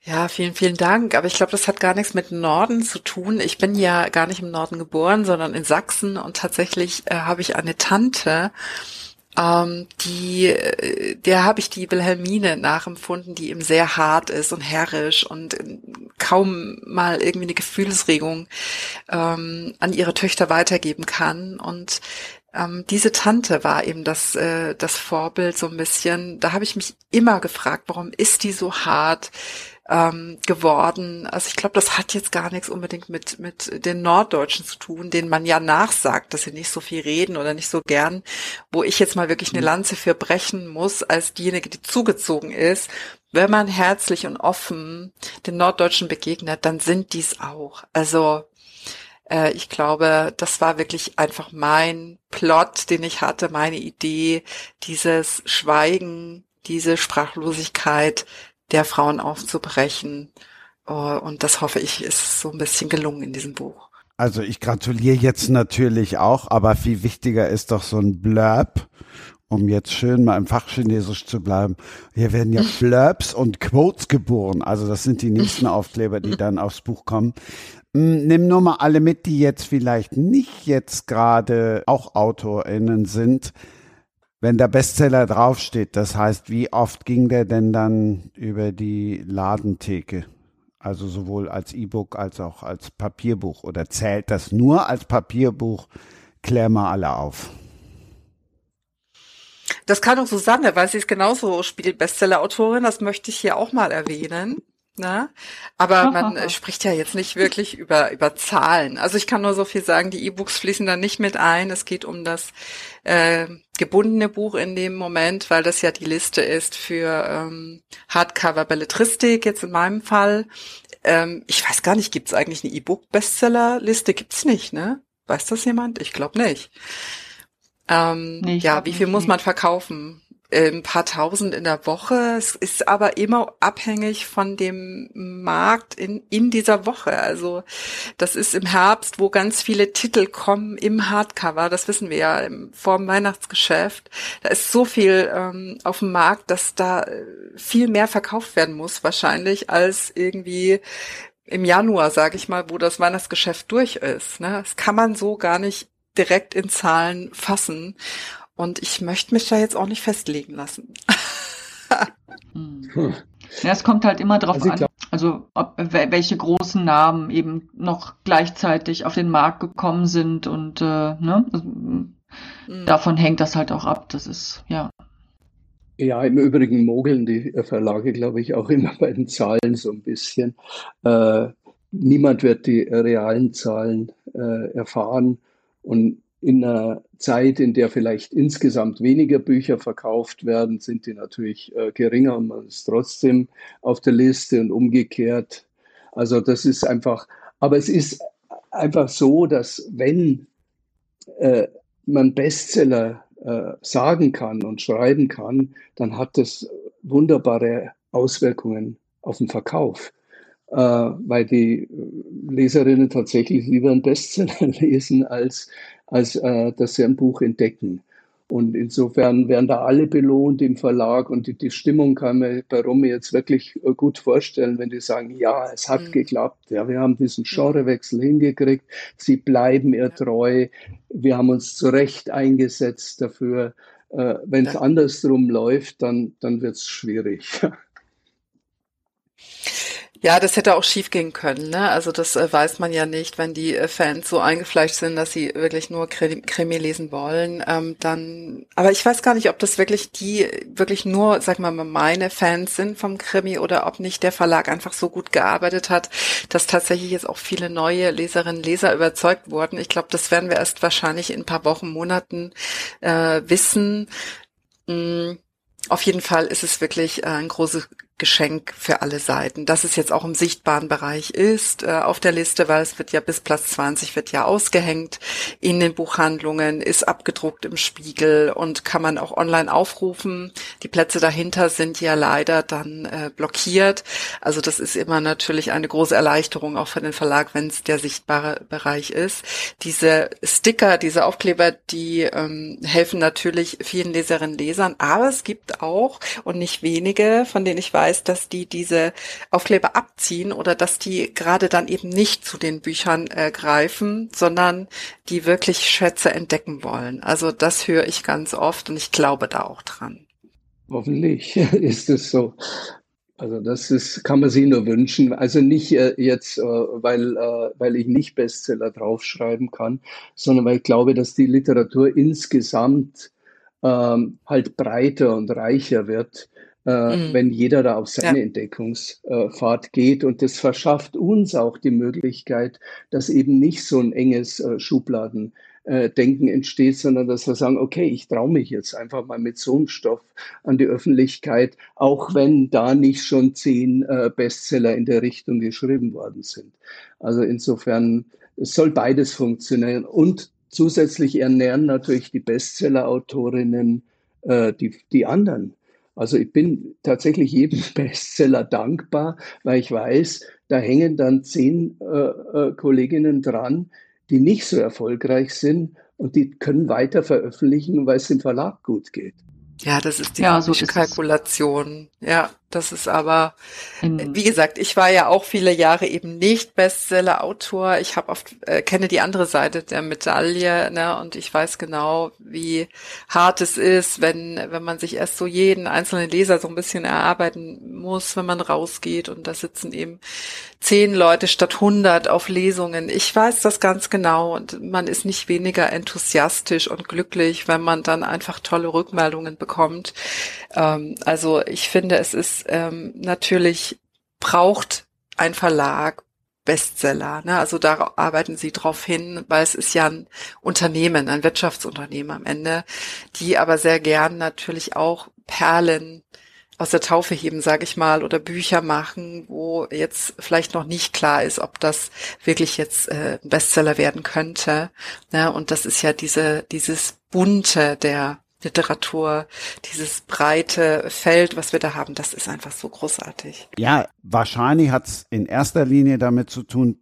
Ja, vielen, vielen Dank. Aber ich glaube, das hat gar nichts mit Norden zu tun. Ich bin ja gar nicht im Norden geboren, sondern in Sachsen und tatsächlich äh, habe ich eine Tante, ähm, die, äh, der habe ich die Wilhelmine nachempfunden, die eben sehr hart ist und herrisch und äh, kaum mal irgendwie eine Gefühlsregung ähm, an ihre Töchter weitergeben kann. Und ähm, diese Tante war eben das, äh, das Vorbild so ein bisschen. Da habe ich mich immer gefragt, warum ist die so hart? Ähm, geworden. Also ich glaube, das hat jetzt gar nichts unbedingt mit, mit den Norddeutschen zu tun, denen man ja nachsagt, dass sie nicht so viel reden oder nicht so gern, wo ich jetzt mal wirklich eine mhm. Lanze für brechen muss, als diejenige, die zugezogen ist. Wenn man herzlich und offen den Norddeutschen begegnet, dann sind dies auch. Also äh, ich glaube, das war wirklich einfach mein Plot, den ich hatte, meine Idee, dieses Schweigen, diese Sprachlosigkeit, der Frauen aufzubrechen. Oh, und das hoffe ich, ist so ein bisschen gelungen in diesem Buch. Also ich gratuliere jetzt natürlich auch, aber viel wichtiger ist doch so ein Blurb, um jetzt schön mal im Fachchinesisch zu bleiben. Hier werden ja Blurbs und Quotes geboren. Also das sind die nächsten Aufkleber, die dann aufs Buch kommen. Hm, nimm nur mal alle mit, die jetzt vielleicht nicht jetzt gerade auch AutorInnen sind wenn der Bestseller draufsteht, das heißt, wie oft ging der denn dann über die Ladentheke? Also sowohl als E-Book als auch als Papierbuch. Oder zählt das nur als Papierbuch? Klär mal alle auf. Das kann auch Susanne, weil sie ist genauso Spiegel-Bestseller-Autorin. Das möchte ich hier auch mal erwähnen. Ne? Aber man spricht ja jetzt nicht wirklich über, über Zahlen. Also ich kann nur so viel sagen, die E-Books fließen da nicht mit ein. Es geht um das äh, gebundene Buch in dem Moment, weil das ja die Liste ist für ähm, Hardcover-Belletristik, jetzt in meinem Fall. Ähm, ich weiß gar nicht, gibt es eigentlich eine E-Book-Bestseller-Liste? Gibt's nicht, ne? Weiß das jemand? Ich glaube nicht. Ähm, nee, ja, wie viel muss man verkaufen? Ein paar tausend in der Woche. Es ist aber immer abhängig von dem Markt in, in dieser Woche. Also das ist im Herbst, wo ganz viele Titel kommen im Hardcover. Das wissen wir ja im, vor dem Weihnachtsgeschäft. Da ist so viel ähm, auf dem Markt, dass da äh, viel mehr verkauft werden muss wahrscheinlich als irgendwie im Januar, sage ich mal, wo das Weihnachtsgeschäft durch ist. Ne? Das kann man so gar nicht direkt in Zahlen fassen. Und ich möchte mich da jetzt auch nicht festlegen lassen. hm. Ja, es kommt halt immer drauf also an, also ob, welche großen Namen eben noch gleichzeitig auf den Markt gekommen sind und äh, ne, also, mhm. davon hängt das halt auch ab. Das ist ja. Ja, im Übrigen mogeln die Verlage, glaube ich, auch immer bei den Zahlen so ein bisschen. Äh, niemand wird die realen Zahlen äh, erfahren und in einer Zeit, in der vielleicht insgesamt weniger Bücher verkauft werden, sind die natürlich äh, geringer und man ist trotzdem auf der Liste und umgekehrt. Also das ist einfach, aber es ist einfach so, dass wenn äh, man Bestseller äh, sagen kann und schreiben kann, dann hat das wunderbare Auswirkungen auf den Verkauf, weil die Leserinnen tatsächlich lieber einen Bestseller lesen als als äh, dass sie ein Buch entdecken. Und insofern werden da alle belohnt im Verlag und die, die Stimmung kann man bei Romy jetzt wirklich äh, gut vorstellen, wenn die sagen, ja, es hat mhm. geklappt, ja, wir haben diesen mhm. Genrewechsel hingekriegt, sie bleiben ihr treu, wir haben uns zu Recht eingesetzt dafür. Äh, wenn es andersrum läuft, dann, dann wird es schwierig. Ja, das hätte auch schief gehen können. Ne? Also das äh, weiß man ja nicht, wenn die äh, Fans so eingefleischt sind, dass sie wirklich nur Krimi lesen wollen. Ähm, dann, aber ich weiß gar nicht, ob das wirklich die wirklich nur, sag mal, meine Fans sind vom Krimi oder ob nicht der Verlag einfach so gut gearbeitet hat, dass tatsächlich jetzt auch viele neue Leserinnen Leser überzeugt wurden. Ich glaube, das werden wir erst wahrscheinlich in ein paar Wochen, Monaten äh, wissen. Mm. Auf jeden Fall ist es wirklich äh, ein großes Geschenk für alle Seiten. Dass es jetzt auch im sichtbaren Bereich ist äh, auf der Liste, weil es wird ja bis Platz 20 wird ja ausgehängt in den Buchhandlungen, ist abgedruckt im Spiegel und kann man auch online aufrufen. Die Plätze dahinter sind ja leider dann äh, blockiert. Also das ist immer natürlich eine große Erleichterung auch für den Verlag, wenn es der sichtbare Bereich ist. Diese Sticker, diese Aufkleber, die ähm, helfen natürlich vielen Leserinnen Lesern, aber es gibt auch und nicht wenige, von denen ich weiß, weiß, dass die diese Aufkleber abziehen oder dass die gerade dann eben nicht zu den Büchern äh, greifen, sondern die wirklich Schätze entdecken wollen. Also das höre ich ganz oft und ich glaube da auch dran. Hoffentlich ist es so. Also das ist, kann man sich nur wünschen. Also nicht äh, jetzt, äh, weil, äh, weil ich nicht Bestseller draufschreiben kann, sondern weil ich glaube, dass die Literatur insgesamt ähm, halt breiter und reicher wird äh, mhm. wenn jeder da auf seine ja. Entdeckungsfahrt geht. Und das verschafft uns auch die Möglichkeit, dass eben nicht so ein enges äh, Schubladendenken entsteht, sondern dass wir sagen, okay, ich traue mich jetzt einfach mal mit so einem Stoff an die Öffentlichkeit, auch wenn da nicht schon zehn äh, Bestseller in der Richtung geschrieben worden sind. Also insofern, es soll beides funktionieren und zusätzlich ernähren natürlich die Bestseller-Autorinnen äh, die, die anderen. Also ich bin tatsächlich jedem Bestseller dankbar, weil ich weiß, da hängen dann zehn äh, äh, Kolleginnen dran, die nicht so erfolgreich sind und die können weiter veröffentlichen, weil es im Verlag gut geht. Ja, das ist die ja, so Kalkulation. Ja, das ist aber, mhm. wie gesagt, ich war ja auch viele Jahre eben nicht Bestseller-Autor. Ich habe oft äh, kenne die andere Seite der Medaille, ne, und ich weiß genau, wie hart es ist, wenn wenn man sich erst so jeden einzelnen Leser so ein bisschen erarbeiten muss, wenn man rausgeht und da sitzen eben zehn Leute statt hundert auf Lesungen. Ich weiß das ganz genau und man ist nicht weniger enthusiastisch und glücklich, wenn man dann einfach tolle Rückmeldungen bekommt. Ähm, also ich finde, es ist ähm, natürlich braucht ein Verlag Bestseller. Ne? Also da arbeiten sie drauf hin, weil es ist ja ein Unternehmen, ein Wirtschaftsunternehmen am Ende, die aber sehr gern natürlich auch Perlen aus der Taufe heben, sage ich mal, oder Bücher machen, wo jetzt vielleicht noch nicht klar ist, ob das wirklich jetzt äh, ein Bestseller werden könnte. Ne? Und das ist ja diese dieses bunte der Literatur, dieses breite Feld, was wir da haben, das ist einfach so großartig. Ja, wahrscheinlich hat es in erster Linie damit zu tun,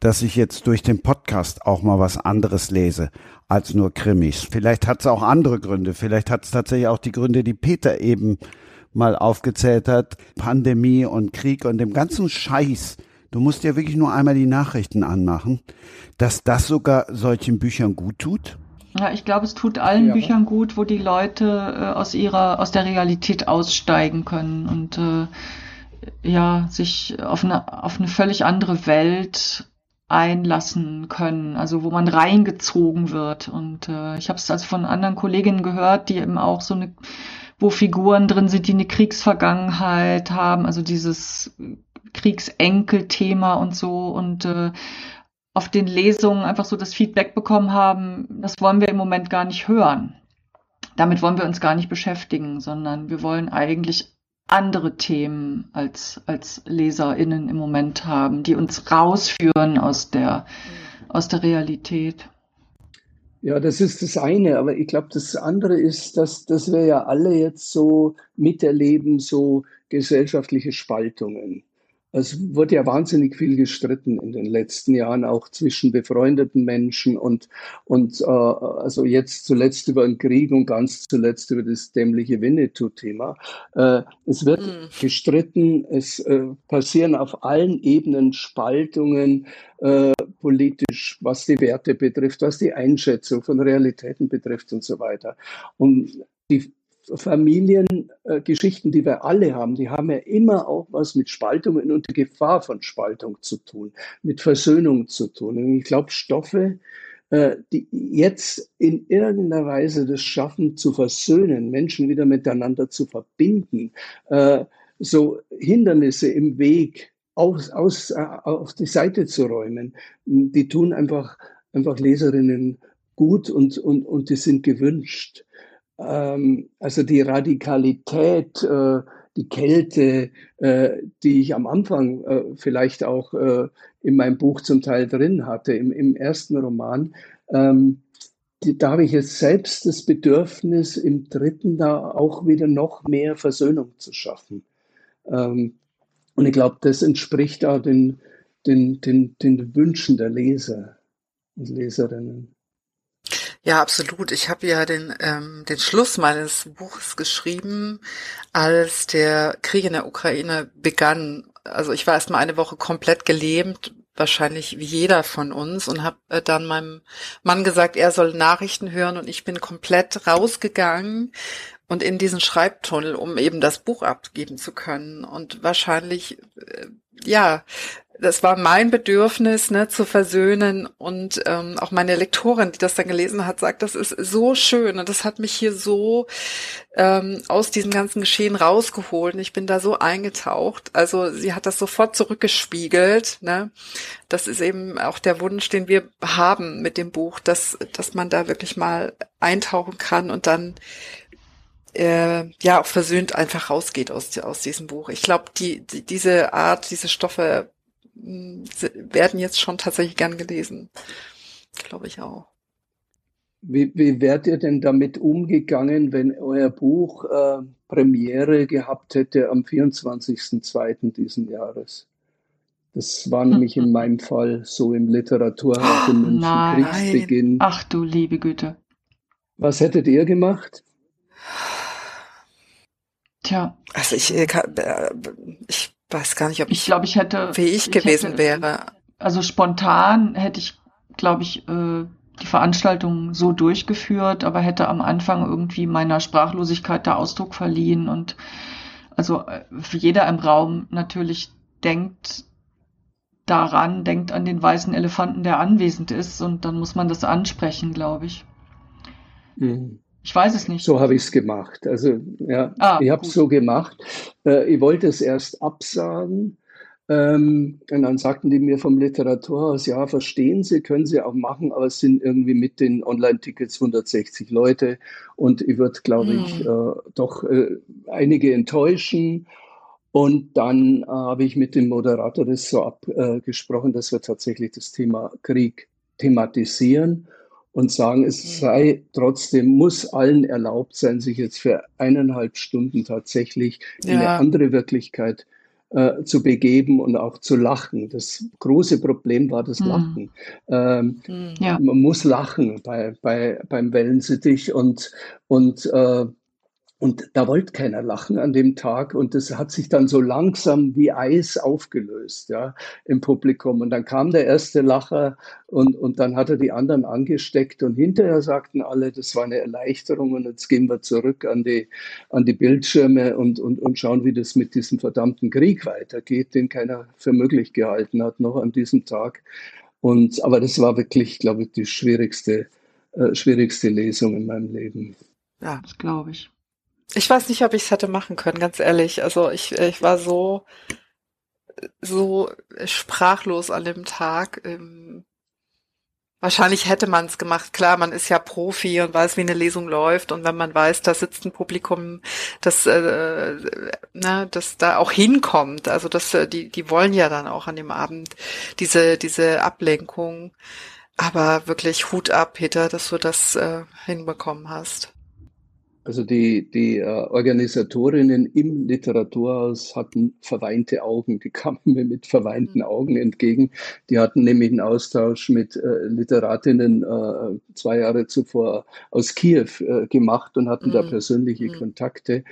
dass ich jetzt durch den Podcast auch mal was anderes lese als nur Krimis. Vielleicht hat es auch andere Gründe. Vielleicht hat es tatsächlich auch die Gründe, die Peter eben mal aufgezählt hat. Pandemie und Krieg und dem ganzen Scheiß. Du musst ja wirklich nur einmal die Nachrichten anmachen, dass das sogar solchen Büchern gut tut. Ja, ich glaube, es tut allen ja. Büchern gut, wo die Leute äh, aus ihrer, aus der Realität aussteigen können und äh, ja, sich auf eine, auf eine völlig andere Welt einlassen können, also wo man reingezogen wird. Und äh, ich habe es also von anderen Kolleginnen gehört, die eben auch so eine, wo Figuren drin sind, die eine Kriegsvergangenheit haben, also dieses Kriegsenkel-Thema und so und äh, auf den Lesungen einfach so das Feedback bekommen haben, das wollen wir im Moment gar nicht hören. Damit wollen wir uns gar nicht beschäftigen, sondern wir wollen eigentlich andere Themen als, als LeserInnen im Moment haben, die uns rausführen aus der, aus der Realität. Ja, das ist das eine, aber ich glaube, das andere ist, dass, dass wir ja alle jetzt so miterleben, so gesellschaftliche Spaltungen. Es wurde ja wahnsinnig viel gestritten in den letzten Jahren, auch zwischen befreundeten Menschen und, und äh, also jetzt zuletzt über den Krieg und ganz zuletzt über das dämliche Winnetou-Thema. Äh, es wird mhm. gestritten, es äh, passieren auf allen Ebenen Spaltungen äh, politisch, was die Werte betrifft, was die Einschätzung von Realitäten betrifft und so weiter. Und die Familiengeschichten, die wir alle haben, die haben ja immer auch was mit Spaltungen und der Gefahr von Spaltung zu tun, mit Versöhnung zu tun. Und ich glaube, Stoffe, äh, die jetzt in irgendeiner Weise das schaffen zu versöhnen, Menschen wieder miteinander zu verbinden, äh, so Hindernisse im Weg aus, aus, äh, auf die Seite zu räumen, die tun einfach, einfach Leserinnen gut und, und, und die sind gewünscht ähm, also die Radikalität, äh, die Kälte, äh, die ich am Anfang äh, vielleicht auch äh, in meinem Buch zum Teil drin hatte, im, im ersten Roman, ähm, die, da habe ich jetzt selbst das Bedürfnis, im dritten da auch wieder noch mehr Versöhnung zu schaffen. Ähm, und ich glaube, das entspricht auch den, den, den, den Wünschen der Leser und Leserinnen. Ja, absolut. Ich habe ja den, ähm, den Schluss meines Buches geschrieben, als der Krieg in der Ukraine begann. Also ich war erst mal eine Woche komplett gelähmt, wahrscheinlich wie jeder von uns, und habe äh, dann meinem Mann gesagt, er soll Nachrichten hören und ich bin komplett rausgegangen und in diesen Schreibtunnel, um eben das Buch abgeben zu können. Und wahrscheinlich, äh, ja, das war mein Bedürfnis, ne, zu versöhnen. Und ähm, auch meine Lektorin, die das dann gelesen hat, sagt, das ist so schön. Und das hat mich hier so ähm, aus diesem ganzen Geschehen rausgeholt. Und ich bin da so eingetaucht. Also sie hat das sofort zurückgespiegelt. Ne? Das ist eben auch der Wunsch, den wir haben mit dem Buch, dass, dass man da wirklich mal eintauchen kann und dann äh, ja auch versöhnt einfach rausgeht aus, aus diesem Buch. Ich glaube, die, die, diese Art, diese Stoffe werden jetzt schon tatsächlich gern gelesen. Glaube ich auch. Wie, wie wärt ihr denn damit umgegangen, wenn euer Buch äh, Premiere gehabt hätte am 24.02. diesen Jahres? Das war nämlich in meinem Fall so im Literaturhaus in München, Nein. Kriegsbeginn. Ach du liebe Güte. Was hättet ihr gemacht? Tja. Also ich, äh, äh, ich weiß gar nicht, ob ich, glaube, ich hätte fähig ich gewesen hätte, wäre. Also spontan hätte ich, glaube ich, äh, die Veranstaltung so durchgeführt, aber hätte am Anfang irgendwie meiner Sprachlosigkeit da Ausdruck verliehen und also äh, jeder im Raum natürlich denkt daran, denkt an den weißen Elefanten, der anwesend ist und dann muss man das ansprechen, glaube ich. Mhm. Ich weiß es nicht. So habe ich es gemacht. Also ja, ah, ich habe es so gemacht. Äh, ich wollte es erst absagen. Ähm, und dann sagten die mir vom Literaturhaus, ja, verstehen Sie, können Sie auch machen, aber es sind irgendwie mit den Online-Tickets 160 Leute und ich würde, glaube hm. ich, äh, doch äh, einige enttäuschen. Und dann äh, habe ich mit dem Moderator das so abgesprochen, dass wir tatsächlich das Thema Krieg thematisieren und sagen, es mhm. sei trotzdem, muss allen erlaubt sein, sich jetzt für eineinhalb Stunden tatsächlich ja. in eine andere Wirklichkeit äh, zu begeben und auch zu lachen. Das große Problem war das mhm. Lachen. Ähm, mhm. ja. Man muss lachen bei, bei, beim Wellensittich und, und äh, und da wollte keiner lachen an dem Tag und das hat sich dann so langsam wie Eis aufgelöst, ja, im Publikum. Und dann kam der erste Lacher und, und dann hat er die anderen angesteckt und hinterher sagten alle, das war eine Erleichterung und jetzt gehen wir zurück an die, an die Bildschirme und, und, und schauen, wie das mit diesem verdammten Krieg weitergeht, den keiner für möglich gehalten hat, noch an diesem Tag. Und, aber das war wirklich, glaube ich, die schwierigste, äh, schwierigste Lesung in meinem Leben. Ja, das glaube ich. Ich weiß nicht, ob ich es hätte machen können, ganz ehrlich. Also ich, ich war so, so sprachlos an dem Tag. Ähm, wahrscheinlich hätte man es gemacht. Klar, man ist ja Profi und weiß, wie eine Lesung läuft. Und wenn man weiß, da sitzt ein Publikum, das, äh, ne, das da auch hinkommt. Also das, äh, die, die wollen ja dann auch an dem Abend diese, diese Ablenkung. Aber wirklich Hut ab, Peter, dass du das äh, hinbekommen hast. Also die, die äh, Organisatorinnen im Literaturhaus hatten verweinte Augen. Die kamen mir mit verweinten mhm. Augen entgegen. Die hatten nämlich einen Austausch mit äh, Literatinnen äh, zwei Jahre zuvor aus Kiew äh, gemacht und hatten mhm. da persönliche mhm. Kontakte.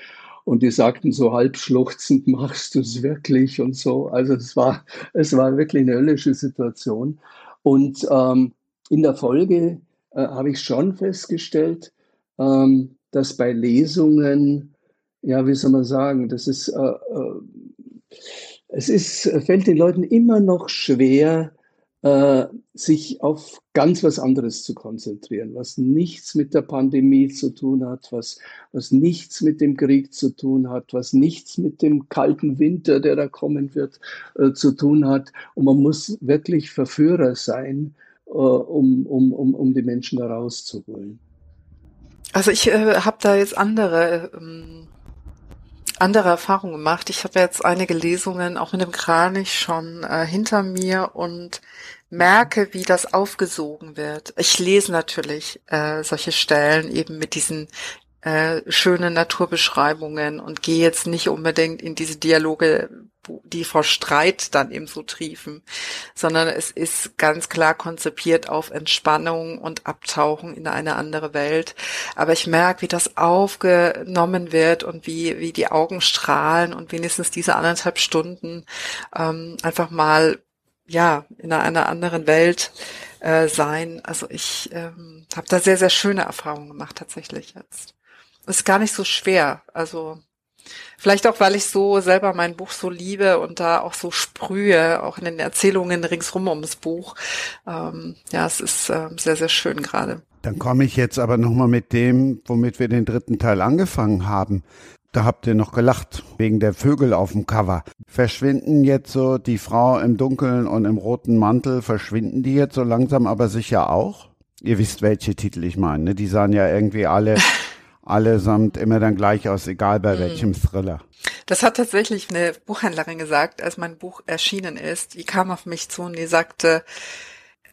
Und die sagten so halb schluchzend, machst du es wirklich und so. Also es war, es war wirklich eine höllische Situation. Und ähm, in der Folge äh, habe ich schon festgestellt, ähm, dass bei Lesungen, ja, wie soll man sagen, das ist, äh, äh, es ist, fällt den Leuten immer noch schwer, äh, sich auf ganz was anderes zu konzentrieren, was nichts mit der Pandemie zu tun hat, was, was nichts mit dem Krieg zu tun hat, was nichts mit dem kalten Winter, der da kommen wird, äh, zu tun hat. Und man muss wirklich Verführer sein, äh, um, um, um, um die Menschen da rauszuholen. Also ich äh, habe da jetzt andere ähm, andere Erfahrungen gemacht. Ich habe jetzt einige Lesungen auch mit dem Kranich schon äh, hinter mir und merke, wie das aufgesogen wird. Ich lese natürlich äh, solche Stellen eben mit diesen äh, schönen Naturbeschreibungen und gehe jetzt nicht unbedingt in diese Dialoge die vor Streit dann eben so triefen, sondern es ist ganz klar konzipiert auf Entspannung und Abtauchen in eine andere Welt. Aber ich merke, wie das aufgenommen wird und wie, wie die Augen strahlen und wenigstens diese anderthalb Stunden ähm, einfach mal ja in einer anderen Welt äh, sein. Also ich ähm, habe da sehr, sehr schöne Erfahrungen gemacht tatsächlich jetzt. Ist gar nicht so schwer. Also Vielleicht auch, weil ich so selber mein Buch so liebe und da auch so sprühe, auch in den Erzählungen ringsrum ums Buch. Ähm, ja, es ist äh, sehr, sehr schön gerade. Dann komme ich jetzt aber nochmal mit dem, womit wir den dritten Teil angefangen haben. Da habt ihr noch gelacht, wegen der Vögel auf dem Cover. Verschwinden jetzt so die Frau im Dunkeln und im roten Mantel, verschwinden die jetzt so langsam aber sicher auch? Ihr wisst, welche Titel ich meine. Ne? Die sahen ja irgendwie alle allesamt immer dann gleich aus, egal bei mhm. welchem Thriller. Das hat tatsächlich eine Buchhändlerin gesagt, als mein Buch erschienen ist. Die kam auf mich zu und die sagte,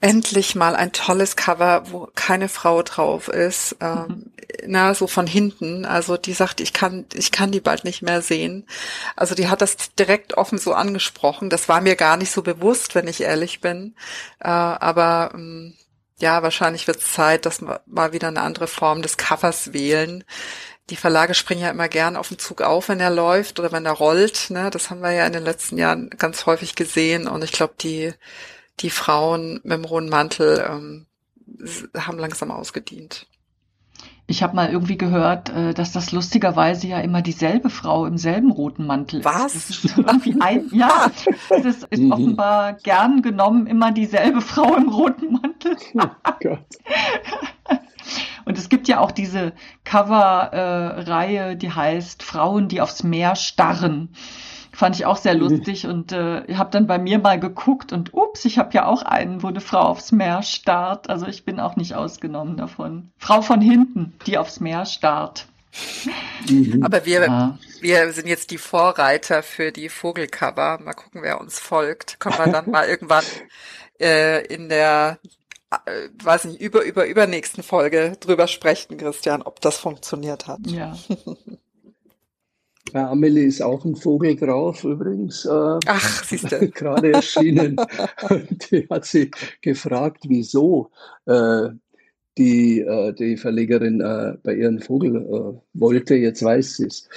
endlich mal ein tolles Cover, wo keine Frau drauf ist, ähm, mhm. na so von hinten. Also die sagt, ich kann, ich kann die bald nicht mehr sehen. Also die hat das direkt offen so angesprochen. Das war mir gar nicht so bewusst, wenn ich ehrlich bin. Äh, aber ähm, ja, wahrscheinlich wird es Zeit, dass wir mal wieder eine andere Form des Covers wählen. Die Verlage springen ja immer gern auf den Zug auf, wenn er läuft oder wenn er rollt. Ne? Das haben wir ja in den letzten Jahren ganz häufig gesehen. Und ich glaube, die, die Frauen mit dem roten Mantel ähm, haben langsam ausgedient. Ich habe mal irgendwie gehört, äh, dass das lustigerweise ja immer dieselbe Frau im selben roten Mantel ist. Was? Das ist irgendwie ein, ja, das ist mhm. offenbar gern genommen immer dieselbe Frau im roten Mantel. Oh Gott. Und es gibt ja auch diese Cover-Reihe, äh, die heißt Frauen, die aufs Meer starren. Fand ich auch sehr mhm. lustig und äh, habe dann bei mir mal geguckt und ups, ich habe ja auch einen, wo eine Frau aufs Meer starrt. Also ich bin auch nicht ausgenommen davon. Frau von hinten, die aufs Meer starrt. Mhm. Aber wir, ja. wir sind jetzt die Vorreiter für die Vogelcover. Mal gucken, wer uns folgt. Können wir dann mal irgendwann äh, in der äh, weiß nicht, über, über, übernächsten Folge drüber sprechen, Christian, ob das funktioniert hat. Ja. Bei Amelie ist auch ein Vogel drauf übrigens. Äh, Ach, siehst du. Gerade erschienen. die hat sie gefragt, wieso äh, die, äh, die Verlegerin äh, bei ihren Vogel äh, wollte. Jetzt weiß sie es.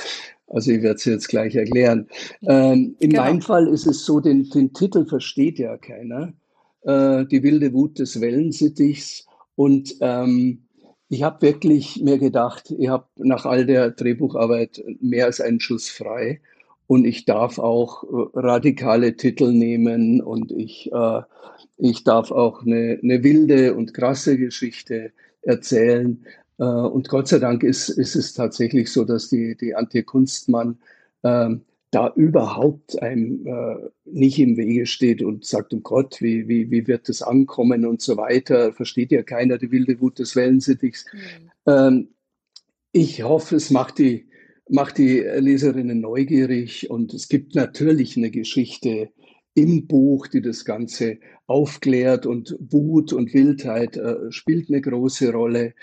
Also ich werde es jetzt gleich erklären. Ähm, in genau. meinem Fall ist es so, den, den Titel versteht ja keiner. Äh, die wilde Wut des Wellensittichs. Und ähm, ich habe wirklich mir gedacht, ich habe nach all der Drehbucharbeit mehr als einen Schuss frei und ich darf auch äh, radikale Titel nehmen und ich, äh, ich darf auch eine, eine wilde und krasse Geschichte erzählen. Äh, und Gott sei Dank ist, ist es tatsächlich so, dass die, die Antje Kunstmann ähm, da überhaupt einem äh, nicht im Wege steht und sagt, um Gott, wie, wie, wie wird das ankommen und so weiter, versteht ja keiner die wilde Wut des Wellensittichs. Mhm. Ähm, ich hoffe, es macht die, macht die Leserinnen neugierig und es gibt natürlich eine Geschichte im Buch, die das Ganze aufklärt und Wut und Wildheit äh, spielt eine große Rolle.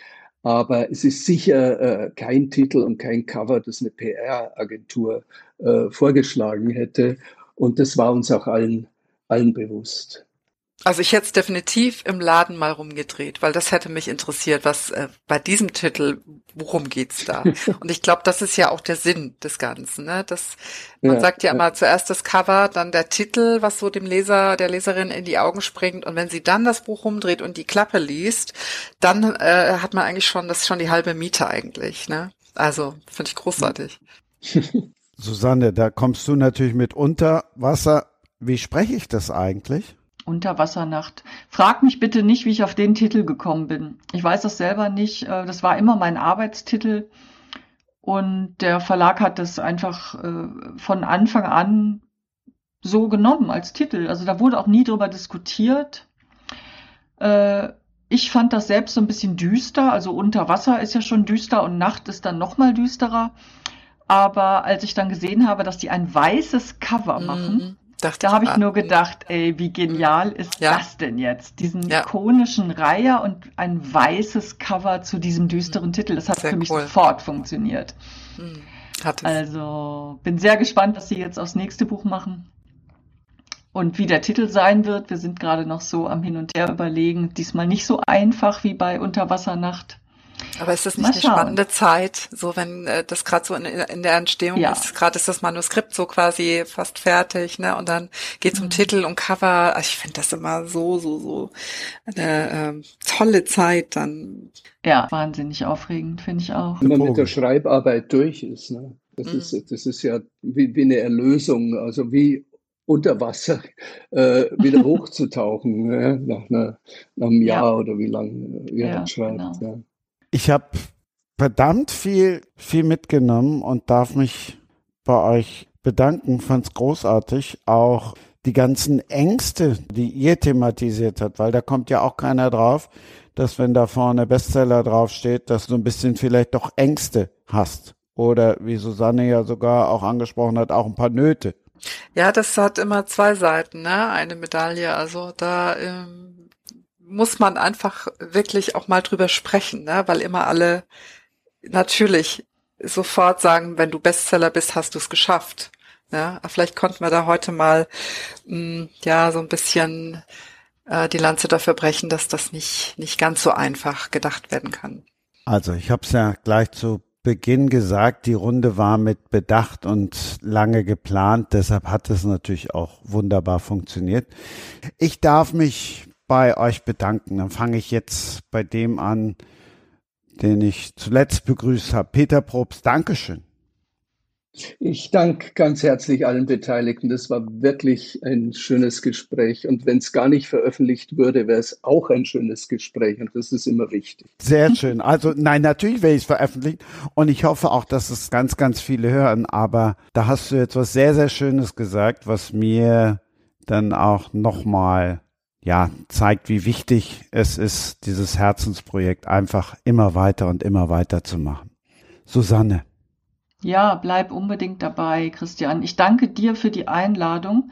Aber es ist sicher äh, kein Titel und kein Cover, das eine PR-Agentur äh, vorgeschlagen hätte. Und das war uns auch allen, allen bewusst. Also ich hätte es definitiv im Laden mal rumgedreht, weil das hätte mich interessiert, was äh, bei diesem Titel, worum geht's da? Und ich glaube, das ist ja auch der Sinn des Ganzen. Ne? Das, man ja, sagt ja, ja immer zuerst das Cover, dann der Titel, was so dem Leser, der Leserin in die Augen springt. Und wenn sie dann das Buch rumdreht und die Klappe liest, dann äh, hat man eigentlich schon, das ist schon die halbe Miete eigentlich. Ne? Also finde ich großartig. Susanne, da kommst du natürlich mit unter Wasser. Wie spreche ich das eigentlich? Unterwassernacht. Frag mich bitte nicht, wie ich auf den Titel gekommen bin. Ich weiß das selber nicht. Äh, das war immer mein Arbeitstitel. Und der Verlag hat das einfach äh, von Anfang an so genommen als Titel. Also da wurde auch nie drüber diskutiert. Äh, ich fand das selbst so ein bisschen düster. Also Unterwasser ist ja schon düster und Nacht ist dann noch mal düsterer. Aber als ich dann gesehen habe, dass die ein weißes Cover machen, mhm Dachte da habe ich nur gedacht, ey, wie genial ist ja. das denn jetzt? Diesen ja. ikonischen Reiher und ein weißes Cover zu diesem düsteren Titel. Das hat sehr für mich cool. sofort funktioniert. Mhm. Also bin sehr gespannt, was sie jetzt aufs nächste Buch machen. Und wie der Titel sein wird, wir sind gerade noch so am Hin und Her überlegen. Diesmal nicht so einfach wie bei Unterwassernacht. Aber ist das nicht eine spannende Zeit, so wenn äh, das gerade so in, in, der Entstehung ja. ist, gerade ist das Manuskript so quasi fast fertig, ne? Und dann geht zum mhm. Titel und Cover. Also ich finde das immer so, so, so eine ähm, tolle Zeit dann. Ja, wahnsinnig aufregend, finde ich auch. Wenn man mit der Schreibarbeit durch ist, ne? Das mhm. ist, das ist ja wie, wie eine Erlösung, also wie unter Wasser äh, wieder hochzutauchen, ne? nach, einer, nach einem Jahr ja. oder wie lange ihr ja, schreibt. Genau. Ja. Ich habe verdammt viel, viel mitgenommen und darf mich bei euch bedanken. Fand's großartig. Auch die ganzen Ängste, die ihr thematisiert habt, weil da kommt ja auch keiner drauf, dass wenn da vorne Bestseller draufsteht, dass du ein bisschen vielleicht doch Ängste hast. Oder wie Susanne ja sogar auch angesprochen hat, auch ein paar Nöte. Ja, das hat immer zwei Seiten, ne? Eine Medaille. Also da ähm, muss man einfach wirklich auch mal drüber sprechen, ne? weil immer alle natürlich sofort sagen, wenn du Bestseller bist, hast du es geschafft. Ja, vielleicht konnten wir da heute mal mh, mm, ja so ein bisschen äh, die Lanze dafür brechen, dass das nicht nicht ganz so einfach gedacht werden kann. Also ich habe es ja gleich zu Beginn gesagt, die Runde war mit Bedacht und lange geplant, deshalb hat es natürlich auch wunderbar funktioniert. Ich darf mich bei euch bedanken. Dann fange ich jetzt bei dem an, den ich zuletzt begrüßt habe. Peter Probst, Dankeschön. Ich danke ganz herzlich allen Beteiligten. Das war wirklich ein schönes Gespräch. Und wenn es gar nicht veröffentlicht würde, wäre es auch ein schönes Gespräch. Und das ist immer wichtig. Sehr schön. Also nein, natürlich wäre es veröffentlicht. Und ich hoffe auch, dass es ganz, ganz viele hören. Aber da hast du jetzt was sehr, sehr Schönes gesagt, was mir dann auch nochmal ja, zeigt, wie wichtig es ist, dieses Herzensprojekt einfach immer weiter und immer weiter zu machen. Susanne. Ja, bleib unbedingt dabei, Christian. Ich danke dir für die Einladung.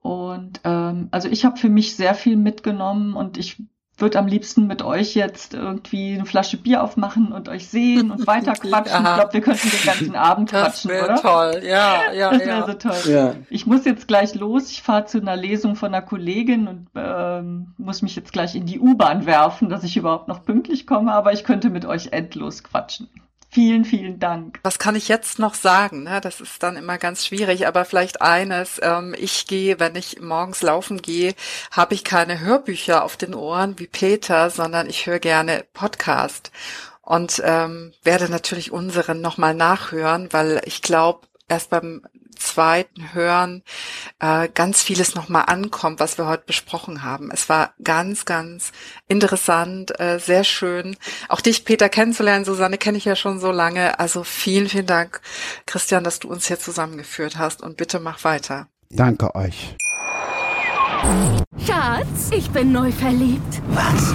Und ähm, also ich habe für mich sehr viel mitgenommen und ich würde am liebsten mit euch jetzt irgendwie eine Flasche Bier aufmachen und euch sehen und weiter quatschen. Ich glaube, wir könnten den ganzen Abend das quatschen, oder? toll, ja, ja, Das wäre ja. so toll. Ja. Ich muss jetzt gleich los. Ich fahre zu einer Lesung von einer Kollegin und ähm, muss mich jetzt gleich in die U-Bahn werfen, dass ich überhaupt noch pünktlich komme, aber ich könnte mit euch endlos quatschen. Vielen, vielen Dank. Was kann ich jetzt noch sagen? Das ist dann immer ganz schwierig, aber vielleicht eines. Ähm, ich gehe, wenn ich morgens laufen gehe, habe ich keine Hörbücher auf den Ohren wie Peter, sondern ich höre gerne Podcast und ähm, werde natürlich unseren nochmal nachhören, weil ich glaube, erst beim zweiten Hören äh, ganz vieles nochmal ankommt, was wir heute besprochen haben. Es war ganz, ganz interessant, äh, sehr schön. Auch dich, Peter, kennenzulernen. Susanne kenne ich ja schon so lange. Also vielen, vielen Dank, Christian, dass du uns hier zusammengeführt hast und bitte mach weiter. Danke euch. Schatz, ich bin neu verliebt. Was?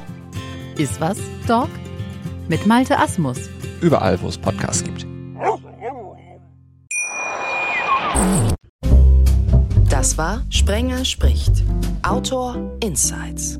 Iswas Dog mit Malte Asmus. Überall, wo es Podcasts gibt. Das war Sprenger spricht. Autor Insights.